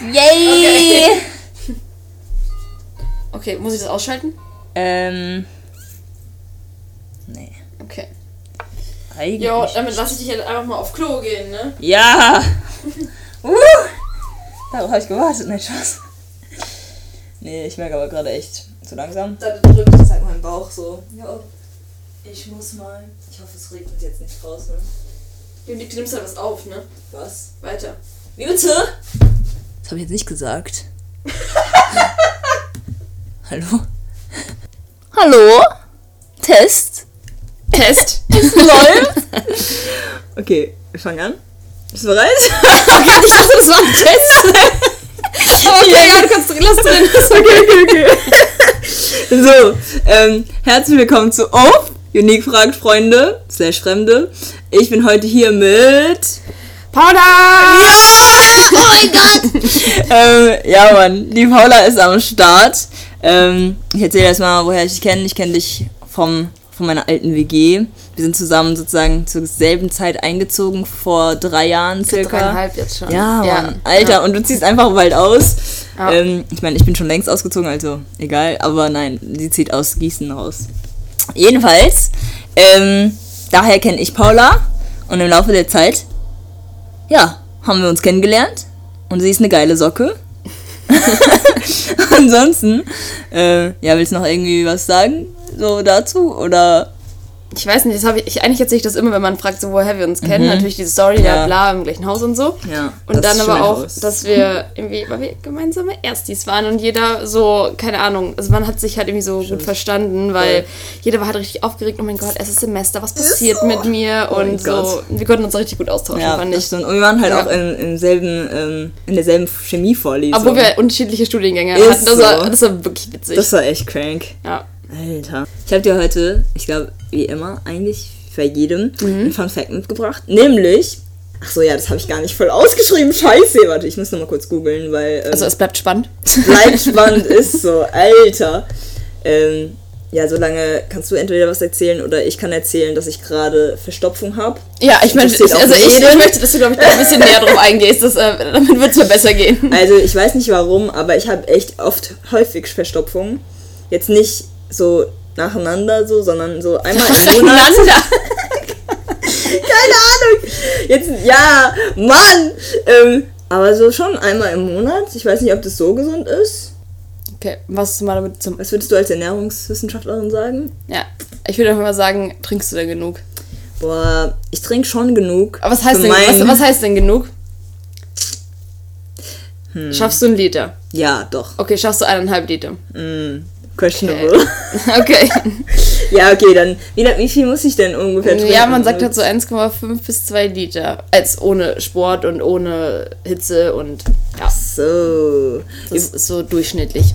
Yay! Okay. okay, muss ich das ausschalten? Ähm. Nee. Okay. Eigentlich. Jo, damit lasse ich dich jetzt einfach mal auf Klo gehen, ne? Ja! uh! Darauf habe ich gewartet, ne Spaß. Nee, ich merke aber gerade echt zu langsam. Da drückt jetzt halt mein Bauch so. Ja, ich muss mal. Ich hoffe, es regnet jetzt nicht draußen. Du nimmst halt was auf, ne? Was? Weiter. Wie bitte? Das habe ich jetzt nicht gesagt. Hallo? Hallo? Test? Test. Es läuft? okay, wir fangen an. Bist du bereit? ich dachte, das war ein Test. okay, ja, du kannst drin, lass drin. okay, okay, okay. so, ähm, herzlich willkommen zu OF, Unique fragt Freunde, slash Fremde. Ich bin heute hier mit... Paula! Oh mein Gott! ähm, ja, Mann, die Paula ist am Start. Ähm, ich erzähle erstmal, woher ich dich kenne. Ich kenne dich vom, von meiner alten WG. Wir sind zusammen sozusagen zur selben Zeit eingezogen, vor drei Jahren circa. Dreieinhalb jetzt schon. Ja, Mann. Alter, ja. und du ziehst einfach bald aus. Ja. Ähm, ich meine, ich bin schon längst ausgezogen, also egal. Aber nein, sie zieht aus Gießen raus. Jedenfalls, ähm, daher kenne ich Paula. Und im Laufe der Zeit, ja, haben wir uns kennengelernt. Und sie ist eine geile Socke. Ansonsten, äh, ja, willst du noch irgendwie was sagen? So dazu? Oder Ich weiß nicht, das habe ich, ich. Eigentlich erzähle ich das immer, wenn man fragt, so, woher wir uns kennen. Natürlich diese Story, Ja. ja. bla, im gleichen Haus und so. Ja, Und das dann ist aber auch, Haus. dass wir irgendwie, weil wir gemeinsame Erstis waren und jeder so, keine Ahnung, also man hat sich halt irgendwie so gut verstanden, weil Voll. jeder war halt richtig aufgeregt, oh mein Gott, erstes Semester, was passiert so. mit mir? Oh und so, Gott. wir konnten uns richtig gut austauschen, ja, fand ich. Und wir waren halt Ja. auch in, im selben, ähm, in derselben Chemievorlesung. Obwohl wir unterschiedliche Studiengänge Ist hatten, das, war, so. das war wirklich witzig. Das war echt crank. ja. Alter. Ich habe dir heute, ich glaube, wie immer, eigentlich bei jedem, Mhm. einen Fun Fact mitgebracht. Nämlich. Ach so, ja, das habe ich gar nicht voll ausgeschrieben. Scheiße, warte, ich muss noch mal kurz googeln, weil. Ähm, Also es bleibt spannend. bleibt spannend ist so. Alter. Ähm, ja, solange kannst du entweder was erzählen oder ich kann erzählen, dass ich gerade Verstopfung habe. Ja, ich auch also ich, ich möchte, dass du, glaube ich, da ein bisschen näher drauf eingehst, das, äh, damit wird es mir besser gehen. Also ich weiß nicht warum, aber ich habe echt oft häufig Verstopfung. Jetzt nicht so nacheinander so, sondern so einmal im Monat. Keine Ahnung. Jetzt, ja, Mann. Ähm, aber so schon einmal im Monat. Ich weiß nicht, ob das so gesund ist. Okay, was mal damit zum... Was würdest du als Ernährungswissenschaftlerin sagen? Ja, ich würde einfach mal sagen, trinkst du denn genug? Boah, ich trinke schon genug. Aber was heißt, denn, was, was heißt denn genug? Hm. Schaffst du einen Liter? Ja, doch. Okay, schaffst du eineinhalb Liter? Mm, questionable. Okay. ja, okay, dann wieder, wie viel muss ich denn ungefähr trinken? ja, man sagt halt so 1,5 bis 2 Liter. Als ohne Sport und ohne Hitze und ja, So. das ist so durchschnittlich.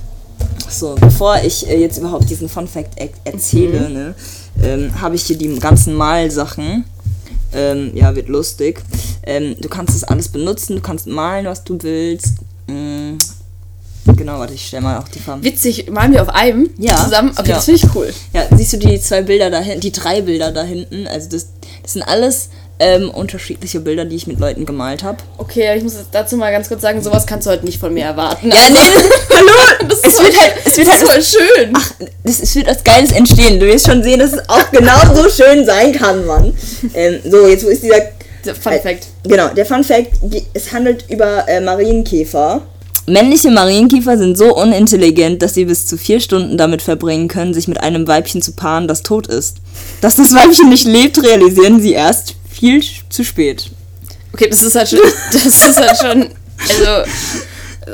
So, bevor ich äh, jetzt überhaupt diesen Fun Fact er erzähle, Mhm. ne, ähm, habe ich hier die ganzen Malsachen. Ähm, ja, wird lustig. Ähm, du kannst das alles benutzen, du kannst malen, was du willst. Mm, genau, warte, ich stelle mal auch die Farben. Witzig, malen wir auf einem Ja, zusammen? Okay, ja. das finde ich cool. Ja, siehst du die zwei Bilder da hinten, die drei Bilder da hinten? Also das, das sind alles ähm, unterschiedliche Bilder, die ich mit Leuten gemalt habe. Okay, ich muss dazu mal ganz kurz sagen, sowas kannst du halt nicht von mir erwarten. Ja, nee, das, hallo! es voll- wird halt, es wird halt das voll schön. Ach, das, es wird was Geiles entstehen. Du wirst schon sehen, dass es auch genauso schön sein kann, Mann. Ähm, so, jetzt wo ist dieser. Fun Fact. Genau, der Fun Fact: Es handelt über äh, Marienkäfer. Männliche Marienkäfer sind so unintelligent, dass sie bis zu vier Stunden damit verbringen können, sich mit einem Weibchen zu paaren, das tot ist. Dass das Weibchen nicht lebt, realisieren sie erst viel zu spät. Okay, das ist halt schon, das ist halt schon, also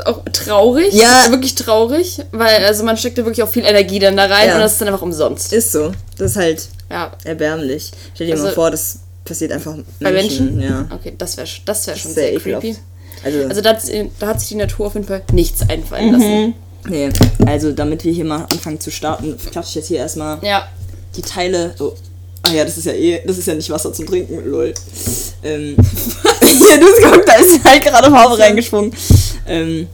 auch traurig. Ja. Wirklich traurig, weil also man steckt da wirklich auch viel Energie dann da rein Ja. und das ist dann einfach umsonst. Ist so. Das ist halt Ja, erbärmlich. Stell dir mal Also- vor, das passiert einfach bei Menschen. Ja. Okay, das wäre das wär schon Sehr sehr, ekelhaft. Also, Also da, da hat sich die Natur auf jeden Fall nichts einfallen lassen. Nee, also damit wir hier mal anfangen zu starten, klatsche ich jetzt hier erstmal Ja. die Teile. Oh. Ah ja, das ist ja eh, das ist ja nicht Wasser zum Trinken, lol. Ähm, ja, du hast geguckt, da ist halt gerade Farbe reingesprungen. Ähm,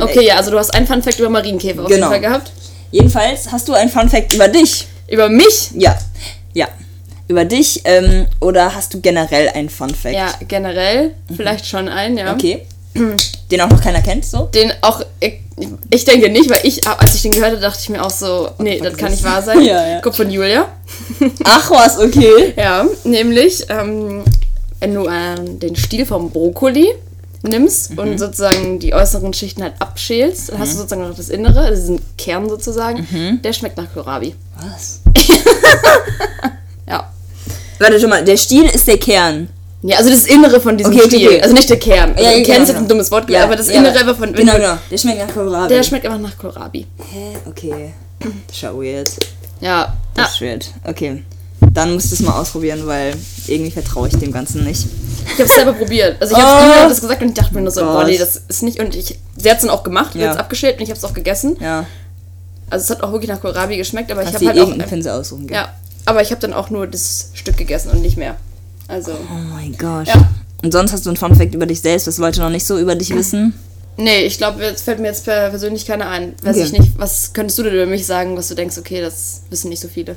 Okay, ja, also du hast einen Funfact über Marienkäfer auf Genau. jeden Fall gehabt. jedenfalls hast du einen Fun Fact über dich. Über mich? Ja, ja. Über dich ähm, oder hast du generell einen Fun Fact? Ja, generell vielleicht schon einen, ja. Okay. Den auch noch keiner kennt, so? Den auch, ich, ich denke nicht, weil ich, als ich den gehört habe, dachte ich mir auch so, nee, das kann nicht wahr sein. Ja, ja. Kommt von Julia. Ach was, okay. Ja, nämlich, ähm, wenn du äh, den Stiel vom Brokkoli nimmst Mhm. und sozusagen die äußeren Schichten halt abschälst, dann hast du sozusagen noch das Innere, diesen Kern sozusagen, Mhm. der schmeckt nach Kohlrabi. Was? Ja. Warte schon mal, der Stiel ist der Kern. Ja, also das Innere von diesem Okay, Stiel. okay. Also nicht der Kern. Also Ja, der ja, Kern ist jetzt ein genau. dummes Wort, aber das Innere einfach von. Genau, genau. Der schmeckt nach Kohlrabi. Der schmeckt einfach nach Kohlrabi. Hä? Okay. Das ist ja weird. Ja. Das ja. ist weird. Okay. Dann musst du es mal ausprobieren, weil irgendwie vertraue ich dem Ganzen nicht. Ich hab's selber probiert. Also ich Oh. hab's Julia hat das gesagt und ich dachte mir nur so, boah, nee, das ist nicht. Und ich, sie hat's dann auch gemacht, Ja. jetzt abgeschält und ich hab's auch gegessen. Ja. Also es hat auch wirklich nach Kohlrabi geschmeckt, aber ich Kannst habe halt auch. irgendeinen Pinsel aussuchen. gell? Ja, aber ich habe dann auch nur das Stück gegessen und nicht mehr. Also. Oh mein Gott. Ja. Und sonst hast du einen Funfact über dich selbst, was Leute noch nicht so über dich wissen? Nee, ich glaube, jetzt fällt mir jetzt per- persönlich keiner ein. Weiß Okay. ich nicht. Was könntest du denn über mich sagen, was du denkst, okay, das wissen nicht so viele?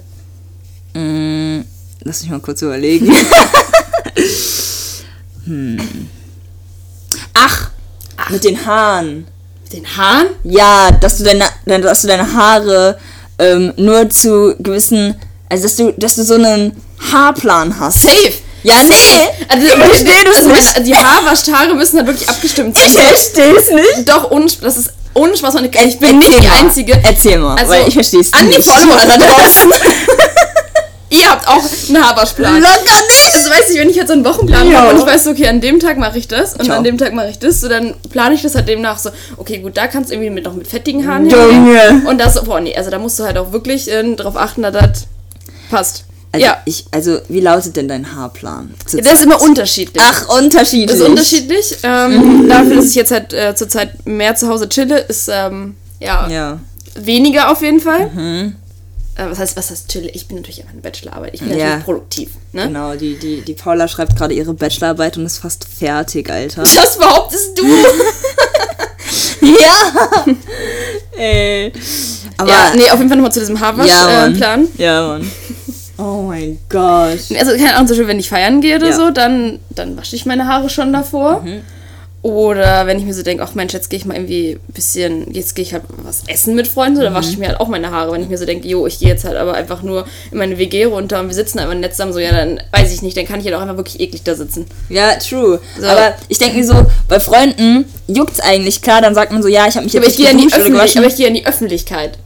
Mm, lass mich mal kurz überlegen. hm. Ach, mit den Haaren. Mit den Haaren? Ja, dass du deine, deine- dass du deine Haare ähm, nur zu gewissen, also dass du, dass du so einen Haarplan hast. Safe! Ja, nee! Also, ich verstehe das also nicht. Die Haarwaschhaare müssen halt wirklich abgestimmt sein. Ich verstehe es nicht. Doch, ohne, das ist ohne Spaß. Und ich bin nicht die mal. Einzige. Erzähl mal, Also, weil ich verstehe es an die nicht. Follower da draußen. Ihr habt auch einen Haarwaschplan. Locker nicht! Also weiß ich, wenn ich jetzt so einen Wochenplan Ja. habe und ich weiß, okay, an dem Tag mache ich das und Ciao. an dem Tag mache ich das, so dann plane ich das halt demnach so, okay, gut, da kannst du irgendwie mit noch mit fettigen Haaren Junge. Und das, boah, nee, also da musst du halt auch wirklich äh, drauf achten, dass das passt. Also, ja. ich, also, wie lautet denn dein Haarplan? Zur Der ist immer unterschiedlich. Ach, unterschiedlich. Das ist unterschiedlich. Ähm, dafür, dass ich jetzt halt äh, zurzeit mehr zu Hause chille, ist ähm, ja, Ja. weniger auf jeden Fall. Äh, was heißt, was heißt chille? Ich bin natürlich immer eine Bachelorarbeit. Ich bin Ja. natürlich produktiv. Ne? Genau, die, die, die Paula schreibt gerade ihre Bachelorarbeit und ist fast fertig, Alter. Das behauptest du. ja! Ey. Aber, ja, nee, auf jeden Fall nochmal zu diesem ja, Haarwaschplan. Mann. Äh, Plan. Ja, Mann. Oh mein Gott. Also, keine Ahnung, zum Beispiel, wenn ich feiern gehe oder Ja. Mhm. so, dann, dann wasche ich meine Haare schon davor. Oder wenn ich mir so denke, ach Mensch, jetzt gehe ich mal irgendwie ein bisschen, jetzt gehe ich halt was essen mit Freunden, so, dann wasche ich Mhm. mir halt auch meine Haare. Wenn ich mir so denke, jo, ich gehe jetzt halt aber einfach nur in meine WG runter und wir sitzen einfach nett zusammen, so, ja, dann weiß ich nicht, dann kann ich halt auch einfach wirklich eklig da sitzen. Ja, true. So. Aber ich denke mir so, bei Freunden juckt's eigentlich. Klar, dann sagt man so, ja, ich habe mich jetzt Aber ich gehe in die Öffentlich aber ich gehe in die Öffentlichkeit.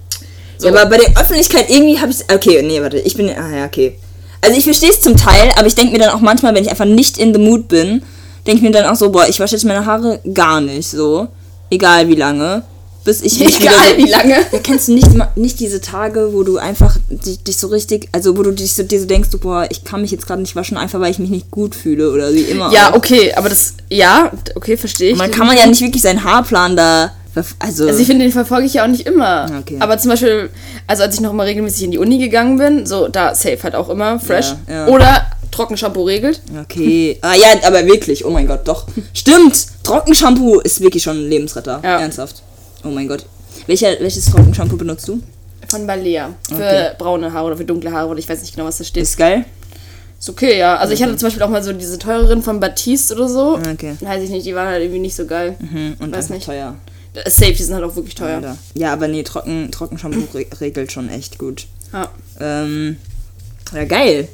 So. Ja, aber bei der Öffentlichkeit irgendwie habe ich Okay, nee, warte, ich bin. Ah ja, okay. Also ich verstehe es zum Teil, aber ich denke mir dann auch manchmal, wenn ich einfach nicht in the mood bin, denke ich mir dann auch so, boah, ich wasche jetzt meine Haare gar nicht so. Egal wie lange. Bis ich mich Egal wieder so, wie lange. Ja, kennst du nicht, nicht diese Tage, wo du einfach dich, dich so richtig, also wo du dich so, dir so denkst, du, boah, ich kann mich jetzt gerade nicht waschen, einfach weil ich mich nicht gut fühle oder wie immer. Ja, auch. okay, aber das, ja, okay, verstehe ich. Man kann man ja nicht wirklich seinen Haarplan da, also, Also ich finde, den verfolge ich ja auch nicht immer. Okay. Aber zum Beispiel, also als ich noch mal regelmäßig in die Uni gegangen bin, so da safe halt auch immer fresh. Ja, ja. Oder Trockenshampoo regelt. Okay. Ah ja, aber wirklich. Oh mein Gott, doch. Stimmt. Trockenshampoo ist wirklich schon ein Lebensretter. Ja. Ernsthaft. Oh mein Gott. Welcher, welches Trockenshampoo benutzt du? Von Balea. Für Okay. braune Haare oder für dunkle Haare oder ich weiß nicht genau, was da steht. Ist geil. Ist okay, ja. Also ich hatte zum Beispiel auch mal so diese teureren von Batiste oder so. Okay. Weiß ich nicht, die waren halt irgendwie nicht so geil. Mhm. Und Weiß nicht. teuer. Safe, die sind halt auch wirklich teuer. Alter. Ja, aber nee, Trocken, Trockenshampoo re regelt schon echt gut. Ja. Ähm, ja, geil.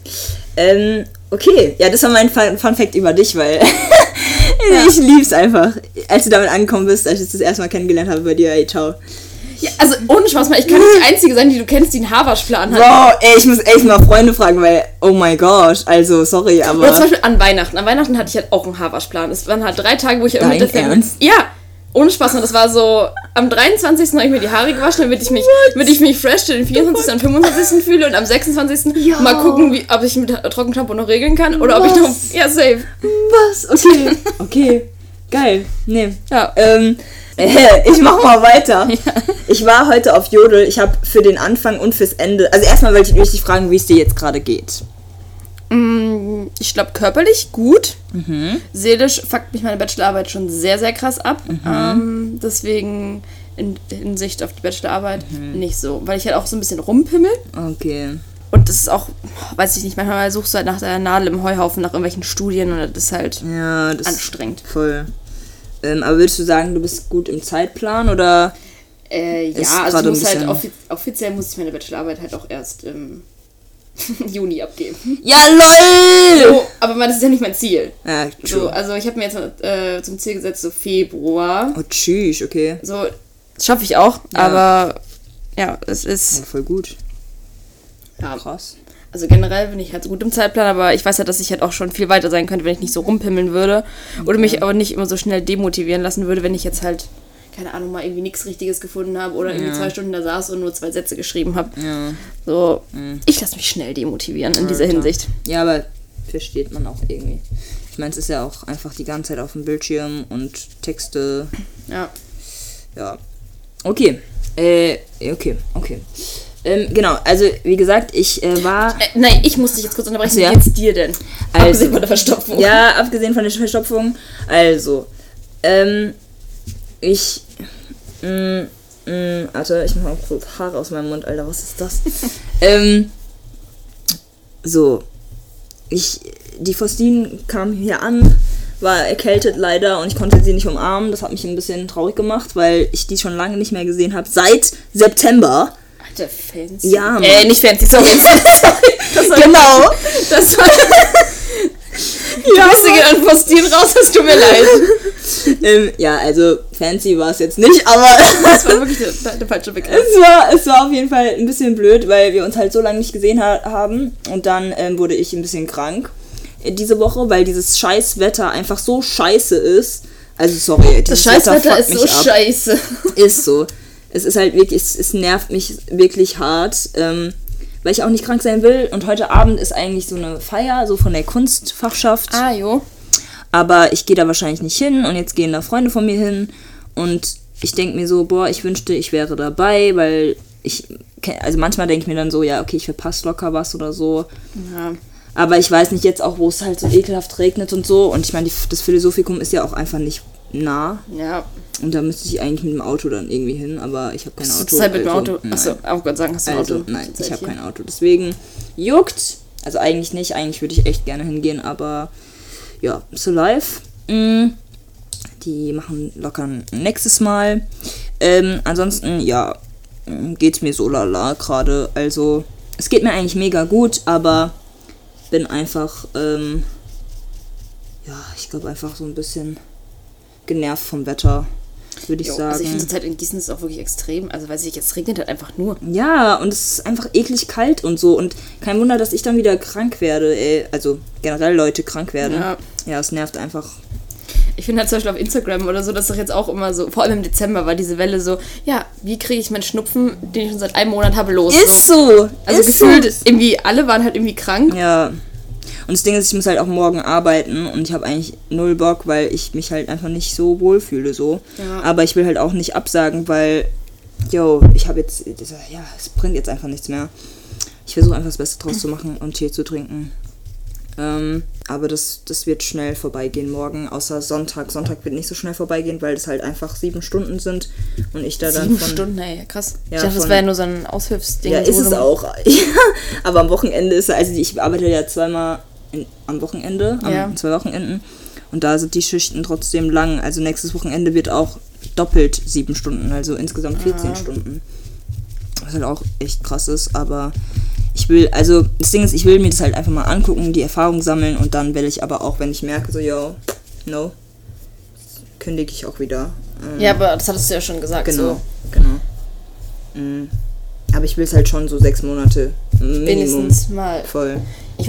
Ähm, okay. Ja, das war mein Fun, Fun Fact über dich, weil ich lieb's einfach. Als du damit angekommen bist, als ich das, erste Mal kennengelernt habe bei dir, ey, ciao. ja. Also ohne Spaß mal, ich kann nicht die Einzige sein, die du kennst, die einen Haarwaschplan hat. Wow, ey, ich muss echt mal Freunde fragen, weil, oh mein Gott, also, sorry, aber... Oder zum Beispiel an Weihnachten. An Weihnachten hatte ich halt auch einen Haarwaschplan. Es waren halt drei Tage, wo ich Dein mit. Ernst? Ja, ohne Spaß. Und das war so, am 23. habe ich mir die Haare gewaschen, damit ich mich, damit ich mich fresh zu den 24. und 25. fühle und am 26. Ja. mal gucken, wie, ob ich mit Trockenshampoo noch regeln kann oder ob ich noch. Was? Ja, safe. Was? Okay. Okay. Geil. Nee. Ja. Ähm, äh, ich mach mal weiter. Ich war heute auf Jodel. Ich habe für den Anfang und fürs Ende. Also erstmal wollte ich dich fragen, wie es dir jetzt gerade geht. Mm, Ich glaube, körperlich gut. Mhm. Seelisch fuckt mich meine Bachelorarbeit schon sehr, sehr krass ab. Mhm. Ähm, deswegen in Hinsicht auf die Bachelorarbeit Mhm. nicht so. Weil ich halt auch so ein bisschen rumpimmel. Okay. Und das ist auch, weiß ich nicht, manchmal suchst du halt nach der Nadel im Heuhaufen, nach irgendwelchen Studien und das ist halt Ja, das anstrengend. Voll. Ähm, aber würdest du sagen, du bist gut im Zeitplan oder? Äh, ja, also muss halt bisschen- offi offiziell muss ich meine Bachelorarbeit halt auch erst im Juni abgeben. Ja, lol! So, aber das ist ja nicht mein Ziel. Ja, So, true. also ich habe mir jetzt äh, zum Ziel gesetzt, so Februar. Oh, tschüss, okay. So, das schaffe ich auch, Ja. aber ja, es Ja, ist. voll gut. Ja, Krass. also generell bin ich halt gut im Zeitplan, aber ich weiß ja, dass ich halt auch schon viel weiter sein könnte, wenn ich nicht so rumpimmeln würde. Oder mich aber nicht immer so schnell demotivieren lassen würde, wenn ich jetzt halt, keine Ahnung, mal irgendwie nichts Richtiges gefunden habe oder irgendwie Ja. zwei Stunden da saß und nur zwei Sätze geschrieben habe. Ja. So, ich lasse mich schnell demotivieren in dieser klar. Hinsicht. Ja, aber versteht man auch irgendwie. Ich meine, es ist ja auch einfach die ganze Zeit auf dem Bildschirm und Texte. Ja. Ja. Okay. Äh, okay, okay. Ähm, genau, also wie gesagt, ich äh, war. Äh, nein, ich muss dich jetzt kurz unterbrechen. Ach so, ja. Wie geht's dir denn? Also. Abgesehen von der Verstopfung. Ja, abgesehen von der Verstopfung. Also, ähm, ich. Mm, mm, Alter, ich mach mal kurz Haare aus meinem Mund, Alter, was ist das? ähm, so. Ich. Die Faustine kam hier an, war erkältet leider und ich konnte sie nicht umarmen. Das hat mich ein bisschen traurig gemacht, weil ich die schon lange nicht mehr gesehen habe. Seit September. Alter, fancy. Ja, Mann. Äh, nicht fancy, sorry. war, Genau! das war ja, Grüße gehen an Postin raus, es tut mir leid. ähm, ja, also fancy war es jetzt nicht, aber. Das war wirklich der, der falsche Begriff. Es war, es war auf jeden Fall ein bisschen blöd, weil wir uns halt so lange nicht gesehen ha haben. Und dann ähm, wurde ich ein bisschen krank äh, diese Woche, weil dieses scheiß Wetter einfach so scheiße ist. Also sorry, Das Scheißwetter ist so ab. scheiße. Ist so. Es ist halt wirklich, es, es nervt mich wirklich hart, ähm, weil ich auch nicht krank sein will. Und heute Abend ist eigentlich so eine Feier, so von der Kunstfachschaft. Ah, jo. Aber ich gehe da wahrscheinlich nicht hin und jetzt gehen da Freunde von mir hin und ich denke mir so, boah, ich wünschte, ich wäre dabei, weil ich, also manchmal denke ich mir dann so, ja, okay, ich verpasse locker was oder so. Ja. Aber ich weiß nicht jetzt auch, wo es halt so ekelhaft regnet und so. Und ich meine, das Philosophikum ist ja auch einfach nicht nah. Ja. Und da müsste ich eigentlich mit dem Auto dann irgendwie hin, aber ich habe kein Auto. du Zeit mit dem also, Auto? Achso, auch Gott sagen, hast du ein Also, Auto? nein, ich habe kein Auto. Deswegen juckt. Also eigentlich nicht. Eigentlich würde ich echt gerne hingehen, aber ja, so live. Mm, die machen locker nächstes Mal. Ähm, ansonsten, ja, mm, geht's mir so lala gerade. Also, es geht mir eigentlich mega gut, aber bin einfach, ähm, ja, ich glaube einfach so ein bisschen genervt vom Wetter, würde ich Jo, sagen. also ich finde zur Zeit in Gießen ist es auch wirklich extrem. Also weiß ich, jetzt regnet halt einfach nur. Ja, und es ist einfach eklig kalt und so. Und kein Wunder, dass ich dann wieder krank werde. Ey. Also generell Leute krank werden. Ja. Ja, es nervt einfach. Ich finde halt zum Beispiel auf Instagram oder so, dass doch jetzt auch immer so, vor allem im Dezember war diese Welle so, ja, wie kriege ich meinen Schnupfen, den ich schon seit einem Monat habe, los? Ist so. so. Also ist gefühlt, So. irgendwie alle waren halt irgendwie krank. Ja. Und das Ding ist, ich muss halt auch morgen arbeiten und ich habe eigentlich null Bock, weil ich mich halt einfach nicht so wohl fühle so. Ja. Aber ich will halt auch nicht absagen, weil, yo, ich habe jetzt, ja, es bringt jetzt einfach nichts mehr. Ich versuche einfach das Beste draus zu machen und Tee zu trinken. Ähm, aber das, das wird schnell vorbeigehen morgen, außer Sonntag. Sonntag wird nicht so schnell vorbeigehen, weil es halt einfach sieben Stunden sind und ich da dann Sieben von... Stunden, ey, krass. Ja, ich dachte, das von- wäre ja nur so ein Aushilfsding. Ja, so, ist es auch. aber am Wochenende ist also ich arbeite ja zweimal in, am Wochenende, am Ja. zwei Wochenenden. Und da sind die Schichten trotzdem lang. Also nächstes Wochenende wird auch doppelt sieben Stunden, also insgesamt 14 Ah. Stunden. Was halt auch echt krass ist, aber ich will, also das Ding ist, ich will mir das halt einfach mal angucken, die Erfahrung sammeln und dann will ich aber auch, wenn ich merke, so, yo, no, kündige ich auch wieder. Ähm, Ja, aber das hattest du ja schon gesagt. Genau, So. genau. Mm. Aber ich will es halt schon so sechs Monate Minimum. Wenigstens mal. Voll,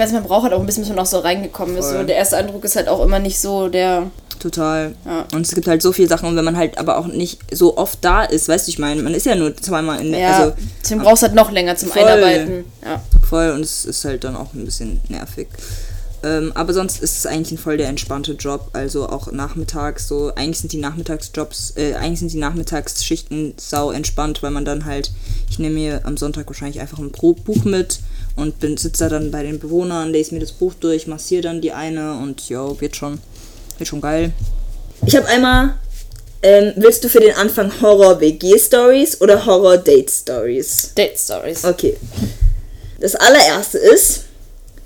Ich weiß, man braucht halt auch ein bisschen, bis man auch so reingekommen ist. So. Der erste Eindruck ist halt auch immer nicht so der. total. Ja. Und es gibt halt so viele Sachen, und wenn man halt aber auch nicht so oft da ist, weißt du, ich meine, man ist ja nur zweimal in Ja, also deswegen brauchst du halt noch länger zum Voll. Einarbeiten. Ja. voll und es ist halt dann auch ein bisschen nervig. Ähm, aber sonst ist es eigentlich ein voll der entspannte Job, also auch nachmittags so. Eigentlich sind die Nachmittagsjobs, äh, eigentlich sind die Nachmittagsschichten sau entspannt, weil man dann halt, ich nehme mir am Sonntag wahrscheinlich einfach ein Pro Buch mit und bin sitze da dann bei den Bewohnern, lese mir das Buch durch, massiere dann die eine und ja, wird schon, wird schon geil. Ich habe einmal, ähm, willst du für den Anfang Horror-WG-Stories oder Horror-Date-Stories? Date Stories. Okay. Das allererste ist,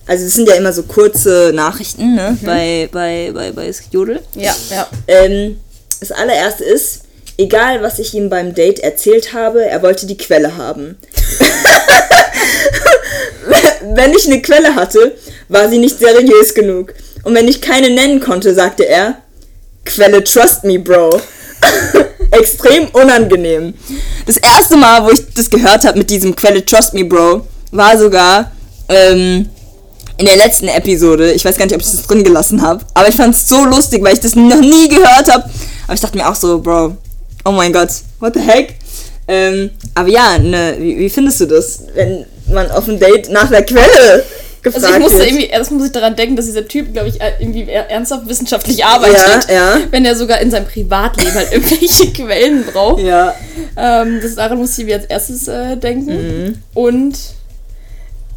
also es sind ja immer so kurze Nachrichten, ne, bei, bei, bei, bei Jodel. Ja, ja. Ähm, das allererste ist, egal was ich ihm beim Date erzählt habe, er wollte die Quelle haben. wenn ich eine Quelle hatte, war sie nicht seriös genug. Und wenn ich keine nennen konnte, sagte er, Quelle trust me, Bro. Extrem unangenehm. Das erste Mal, wo ich das gehört habe mit diesem Quelle trust me, Bro, war sogar ähm, in der letzten Episode. Ich weiß gar nicht, ob ich das drin gelassen habe. Aber ich fand es so lustig, weil ich das noch nie gehört habe. Aber ich dachte mir auch so, Bro, oh mein Gott, what the heck? Ähm, aber ja, ne, wie, wie findest du das, wenn man auf ein Date nach der Quelle gefragt Also ich musste wird? irgendwie, erst muss ich daran denken, dass dieser Typ, glaube ich, äh, irgendwie er- ernsthaft wissenschaftlich arbeitet. Ja, ja. Wenn er sogar in seinem Privatleben halt irgendwelche Quellen braucht. Ja, Ähm, das, daran musste ich mir als erstes äh, denken. Mhm. Und,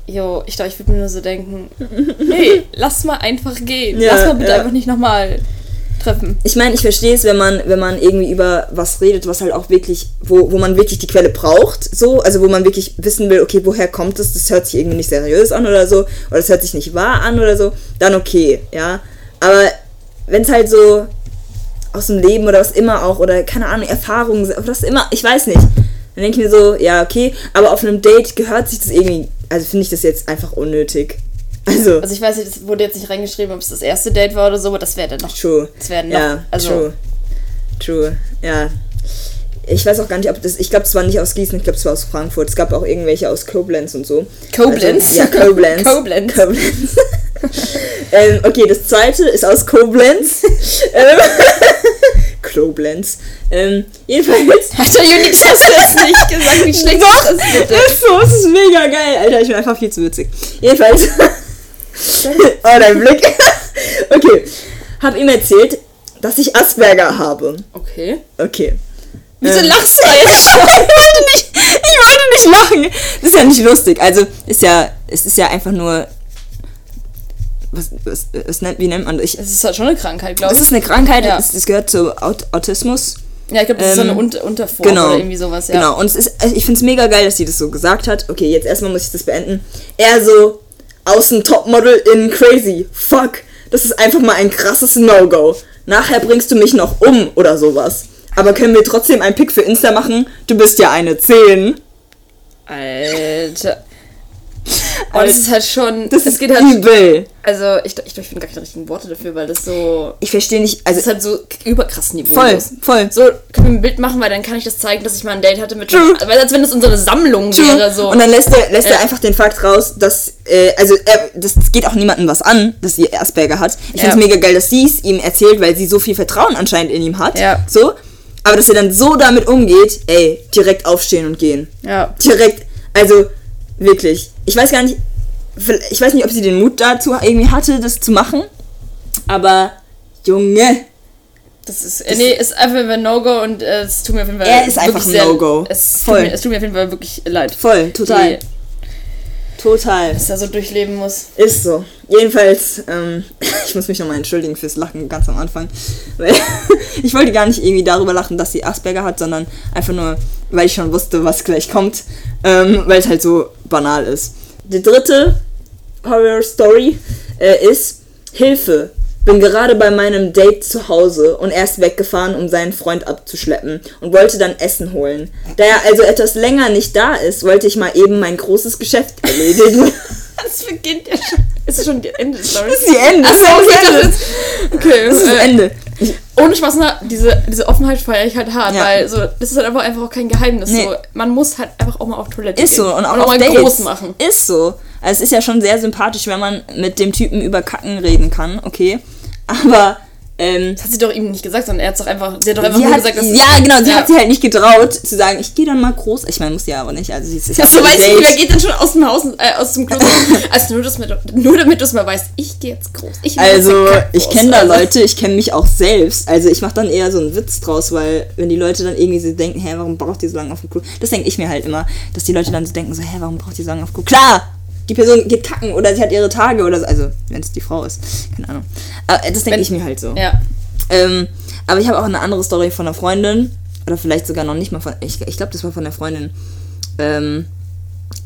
jo, ich glaube, ich würde mir nur so denken, hey, lass mal einfach gehen. Ja, lass mal bitte ja. einfach nicht nochmal treffen. ich meine, ich verstehe es, wenn man, wenn man irgendwie über was redet, was halt auch wirklich, wo, wo man wirklich die Quelle braucht, so, also wo man wirklich wissen will, okay, woher kommt es, das hört sich irgendwie nicht seriös an oder so, oder das hört sich nicht wahr an oder so, dann okay, ja. Aber wenn es halt so aus dem Leben oder was immer auch, oder keine Ahnung, Erfahrungen, was immer, ich weiß nicht, dann denke ich mir so, ja, okay, aber auf einem Date gehört sich das irgendwie, also finde ich das jetzt einfach unnötig. Also, Also ich weiß nicht, das wurde jetzt nicht reingeschrieben, ob es das erste Date war oder so, aber das wäre dann noch. True. Das wäre noch. Ja, also, true. True, ja. Ich weiß auch gar nicht, ob das. Ich glaube, es war nicht aus Gießen, ich glaube, es war aus Frankfurt. Es gab auch irgendwelche aus Koblenz und so. Koblenz? Also, ja, Koblenz. Koblenz. Koblenz. ähm, okay, das zweite ist aus Koblenz. ähm, Koblenz. Ähm, jedenfalls. Hat der Unix das jetzt nicht gesagt? Wie schlecht Doch, ist das bitte? ist so, es ist mega geil, Alter. Ich bin einfach viel zu witzig. Jedenfalls. oh, dein Blick. okay. Hab ihm erzählt, dass ich Asperger habe. Okay. Okay. Wieso Ähm. lachst du jetzt ich wollte nicht, ich wollte nicht lachen. Das ist ja nicht lustig. Also ist ja, es ist ja einfach nur. Was, was, was nennt, wie nennt man das? Ich, Es ist halt schon eine Krankheit, glaube es ich. ist eine Krankheit, Ja. es, es gehört zu Aut Autismus. Ja, ich glaube, das ist so Ähm, eine Unter Unterform Genau. oder irgendwie sowas, ja. Genau. Und es ist, ich finde es mega geil, dass sie das so gesagt hat. Okay, jetzt erstmal muss ich das beenden. Er so, außen Topmodel in crazy. Fuck. Das ist einfach mal ein krasses No-Go. Nachher bringst du mich noch um oder sowas. Aber können wir trotzdem ein Pick für Insta machen? Du bist ja eine 10. Alter. Oh, das ist halt schon. Das ist geht halt. übel. Also, ich, ich, ich finde gar keine richtigen Worte dafür, weil das so. Ich verstehe nicht, Das also ist halt so überkrass Niveau. voll, voll. So, können wir ein Bild machen, weil dann kann ich das zeigen, dass ich mal ein Date hatte mit. True. Weil als wenn das unsere Sammlung wäre, so. Und dann lässt er, lässt er Äh. einfach den Fakt raus, dass, äh, also er, das geht auch niemandem was an, dass sie Asperger hat. Ich Ja. finde es mega geil, dass sie es ihm erzählt, weil sie so viel Vertrauen anscheinend in ihm hat. Ja. So. Aber dass er dann so damit umgeht, ey, direkt aufstehen und gehen. ja. Direkt, also wirklich. Ich weiß gar nicht, ich weiß nicht, ob sie den Mut dazu irgendwie hatte, das zu machen. Aber, Junge, Das ist. äh, nee, ist einfach ein No-Go und äh, es tut mir auf jeden Fall. Er ist einfach wirklich ein No-Go. Es, Voll. Tut mir, es tut mir auf jeden Fall wirklich leid. voll, total. Die, Total. dass er so durchleben muss. Ist so. Jedenfalls, ähm, ich muss mich nochmal entschuldigen fürs Lachen ganz am Anfang. Weil ich wollte gar nicht irgendwie darüber lachen, dass sie Asperger hat, sondern einfach nur, weil ich schon wusste, was gleich kommt. Ähm, weil es halt so banal ist. Die dritte Horror-Story äh, ist Hilfe. Bin gerade bei meinem Date zu Hause und er ist weggefahren, um seinen Freund abzuschleppen und wollte dann Essen holen. Da er also etwas länger nicht da ist, wollte ich mal eben mein großes Geschäft erledigen. Das beginnt ja schon. Ist schon die Ende des Stories? Das ist die Ende. Ach so, das ist okay, das Ende. das ist, okay, Das ist das äh, Ende. Ohne Spaß, na, diese, diese Offenheit feiere ich halt hart, Ja. weil so, das ist halt einfach, einfach auch kein Geheimnis. Nee. So, man muss halt einfach auch mal auf Toilette Ist gehen. so. Und auch und auf mal Dates. groß machen. Ist so. Also es ist ja schon sehr sympathisch, wenn man mit dem Typen über Kacken reden kann, okay. Aber, ähm, Das hat sie doch ihm nicht gesagt, sondern er hat doch einfach, sie hat doch einfach sie nur hat, gesagt, dass ja, genau, sie Ja. hat sich halt nicht getraut zu sagen, ich gehe dann mal groß. Ich meine, muss ja aber nicht. Also sie ist ja voll weißt du, wer geht denn schon aus dem Haus, äh, aus dem Klo? also nur, dass, mir- nur damit du es mal weißt, ich gehe jetzt groß. Ich Also, ich kenne da Also, Leute, ich kenne mich auch selbst. Also, ich mache dann eher so einen Witz draus, weil, wenn die Leute dann irgendwie so denken, hä, warum braucht die so lange auf dem Klo? Das denke ich mir halt immer, dass die Leute dann so denken, so, hä, warum braucht die so lange auf dem Klo? Klar! Die Person geht kacken oder sie hat ihre Tage oder so. Also, wenn es die Frau ist. Keine Ahnung. Aber das denke ich mir halt so. Ja. Ähm, aber ich habe auch eine andere Story von einer Freundin. Oder vielleicht sogar noch nicht mal von. Ich, ich glaube, das war von der Freundin. Ähm,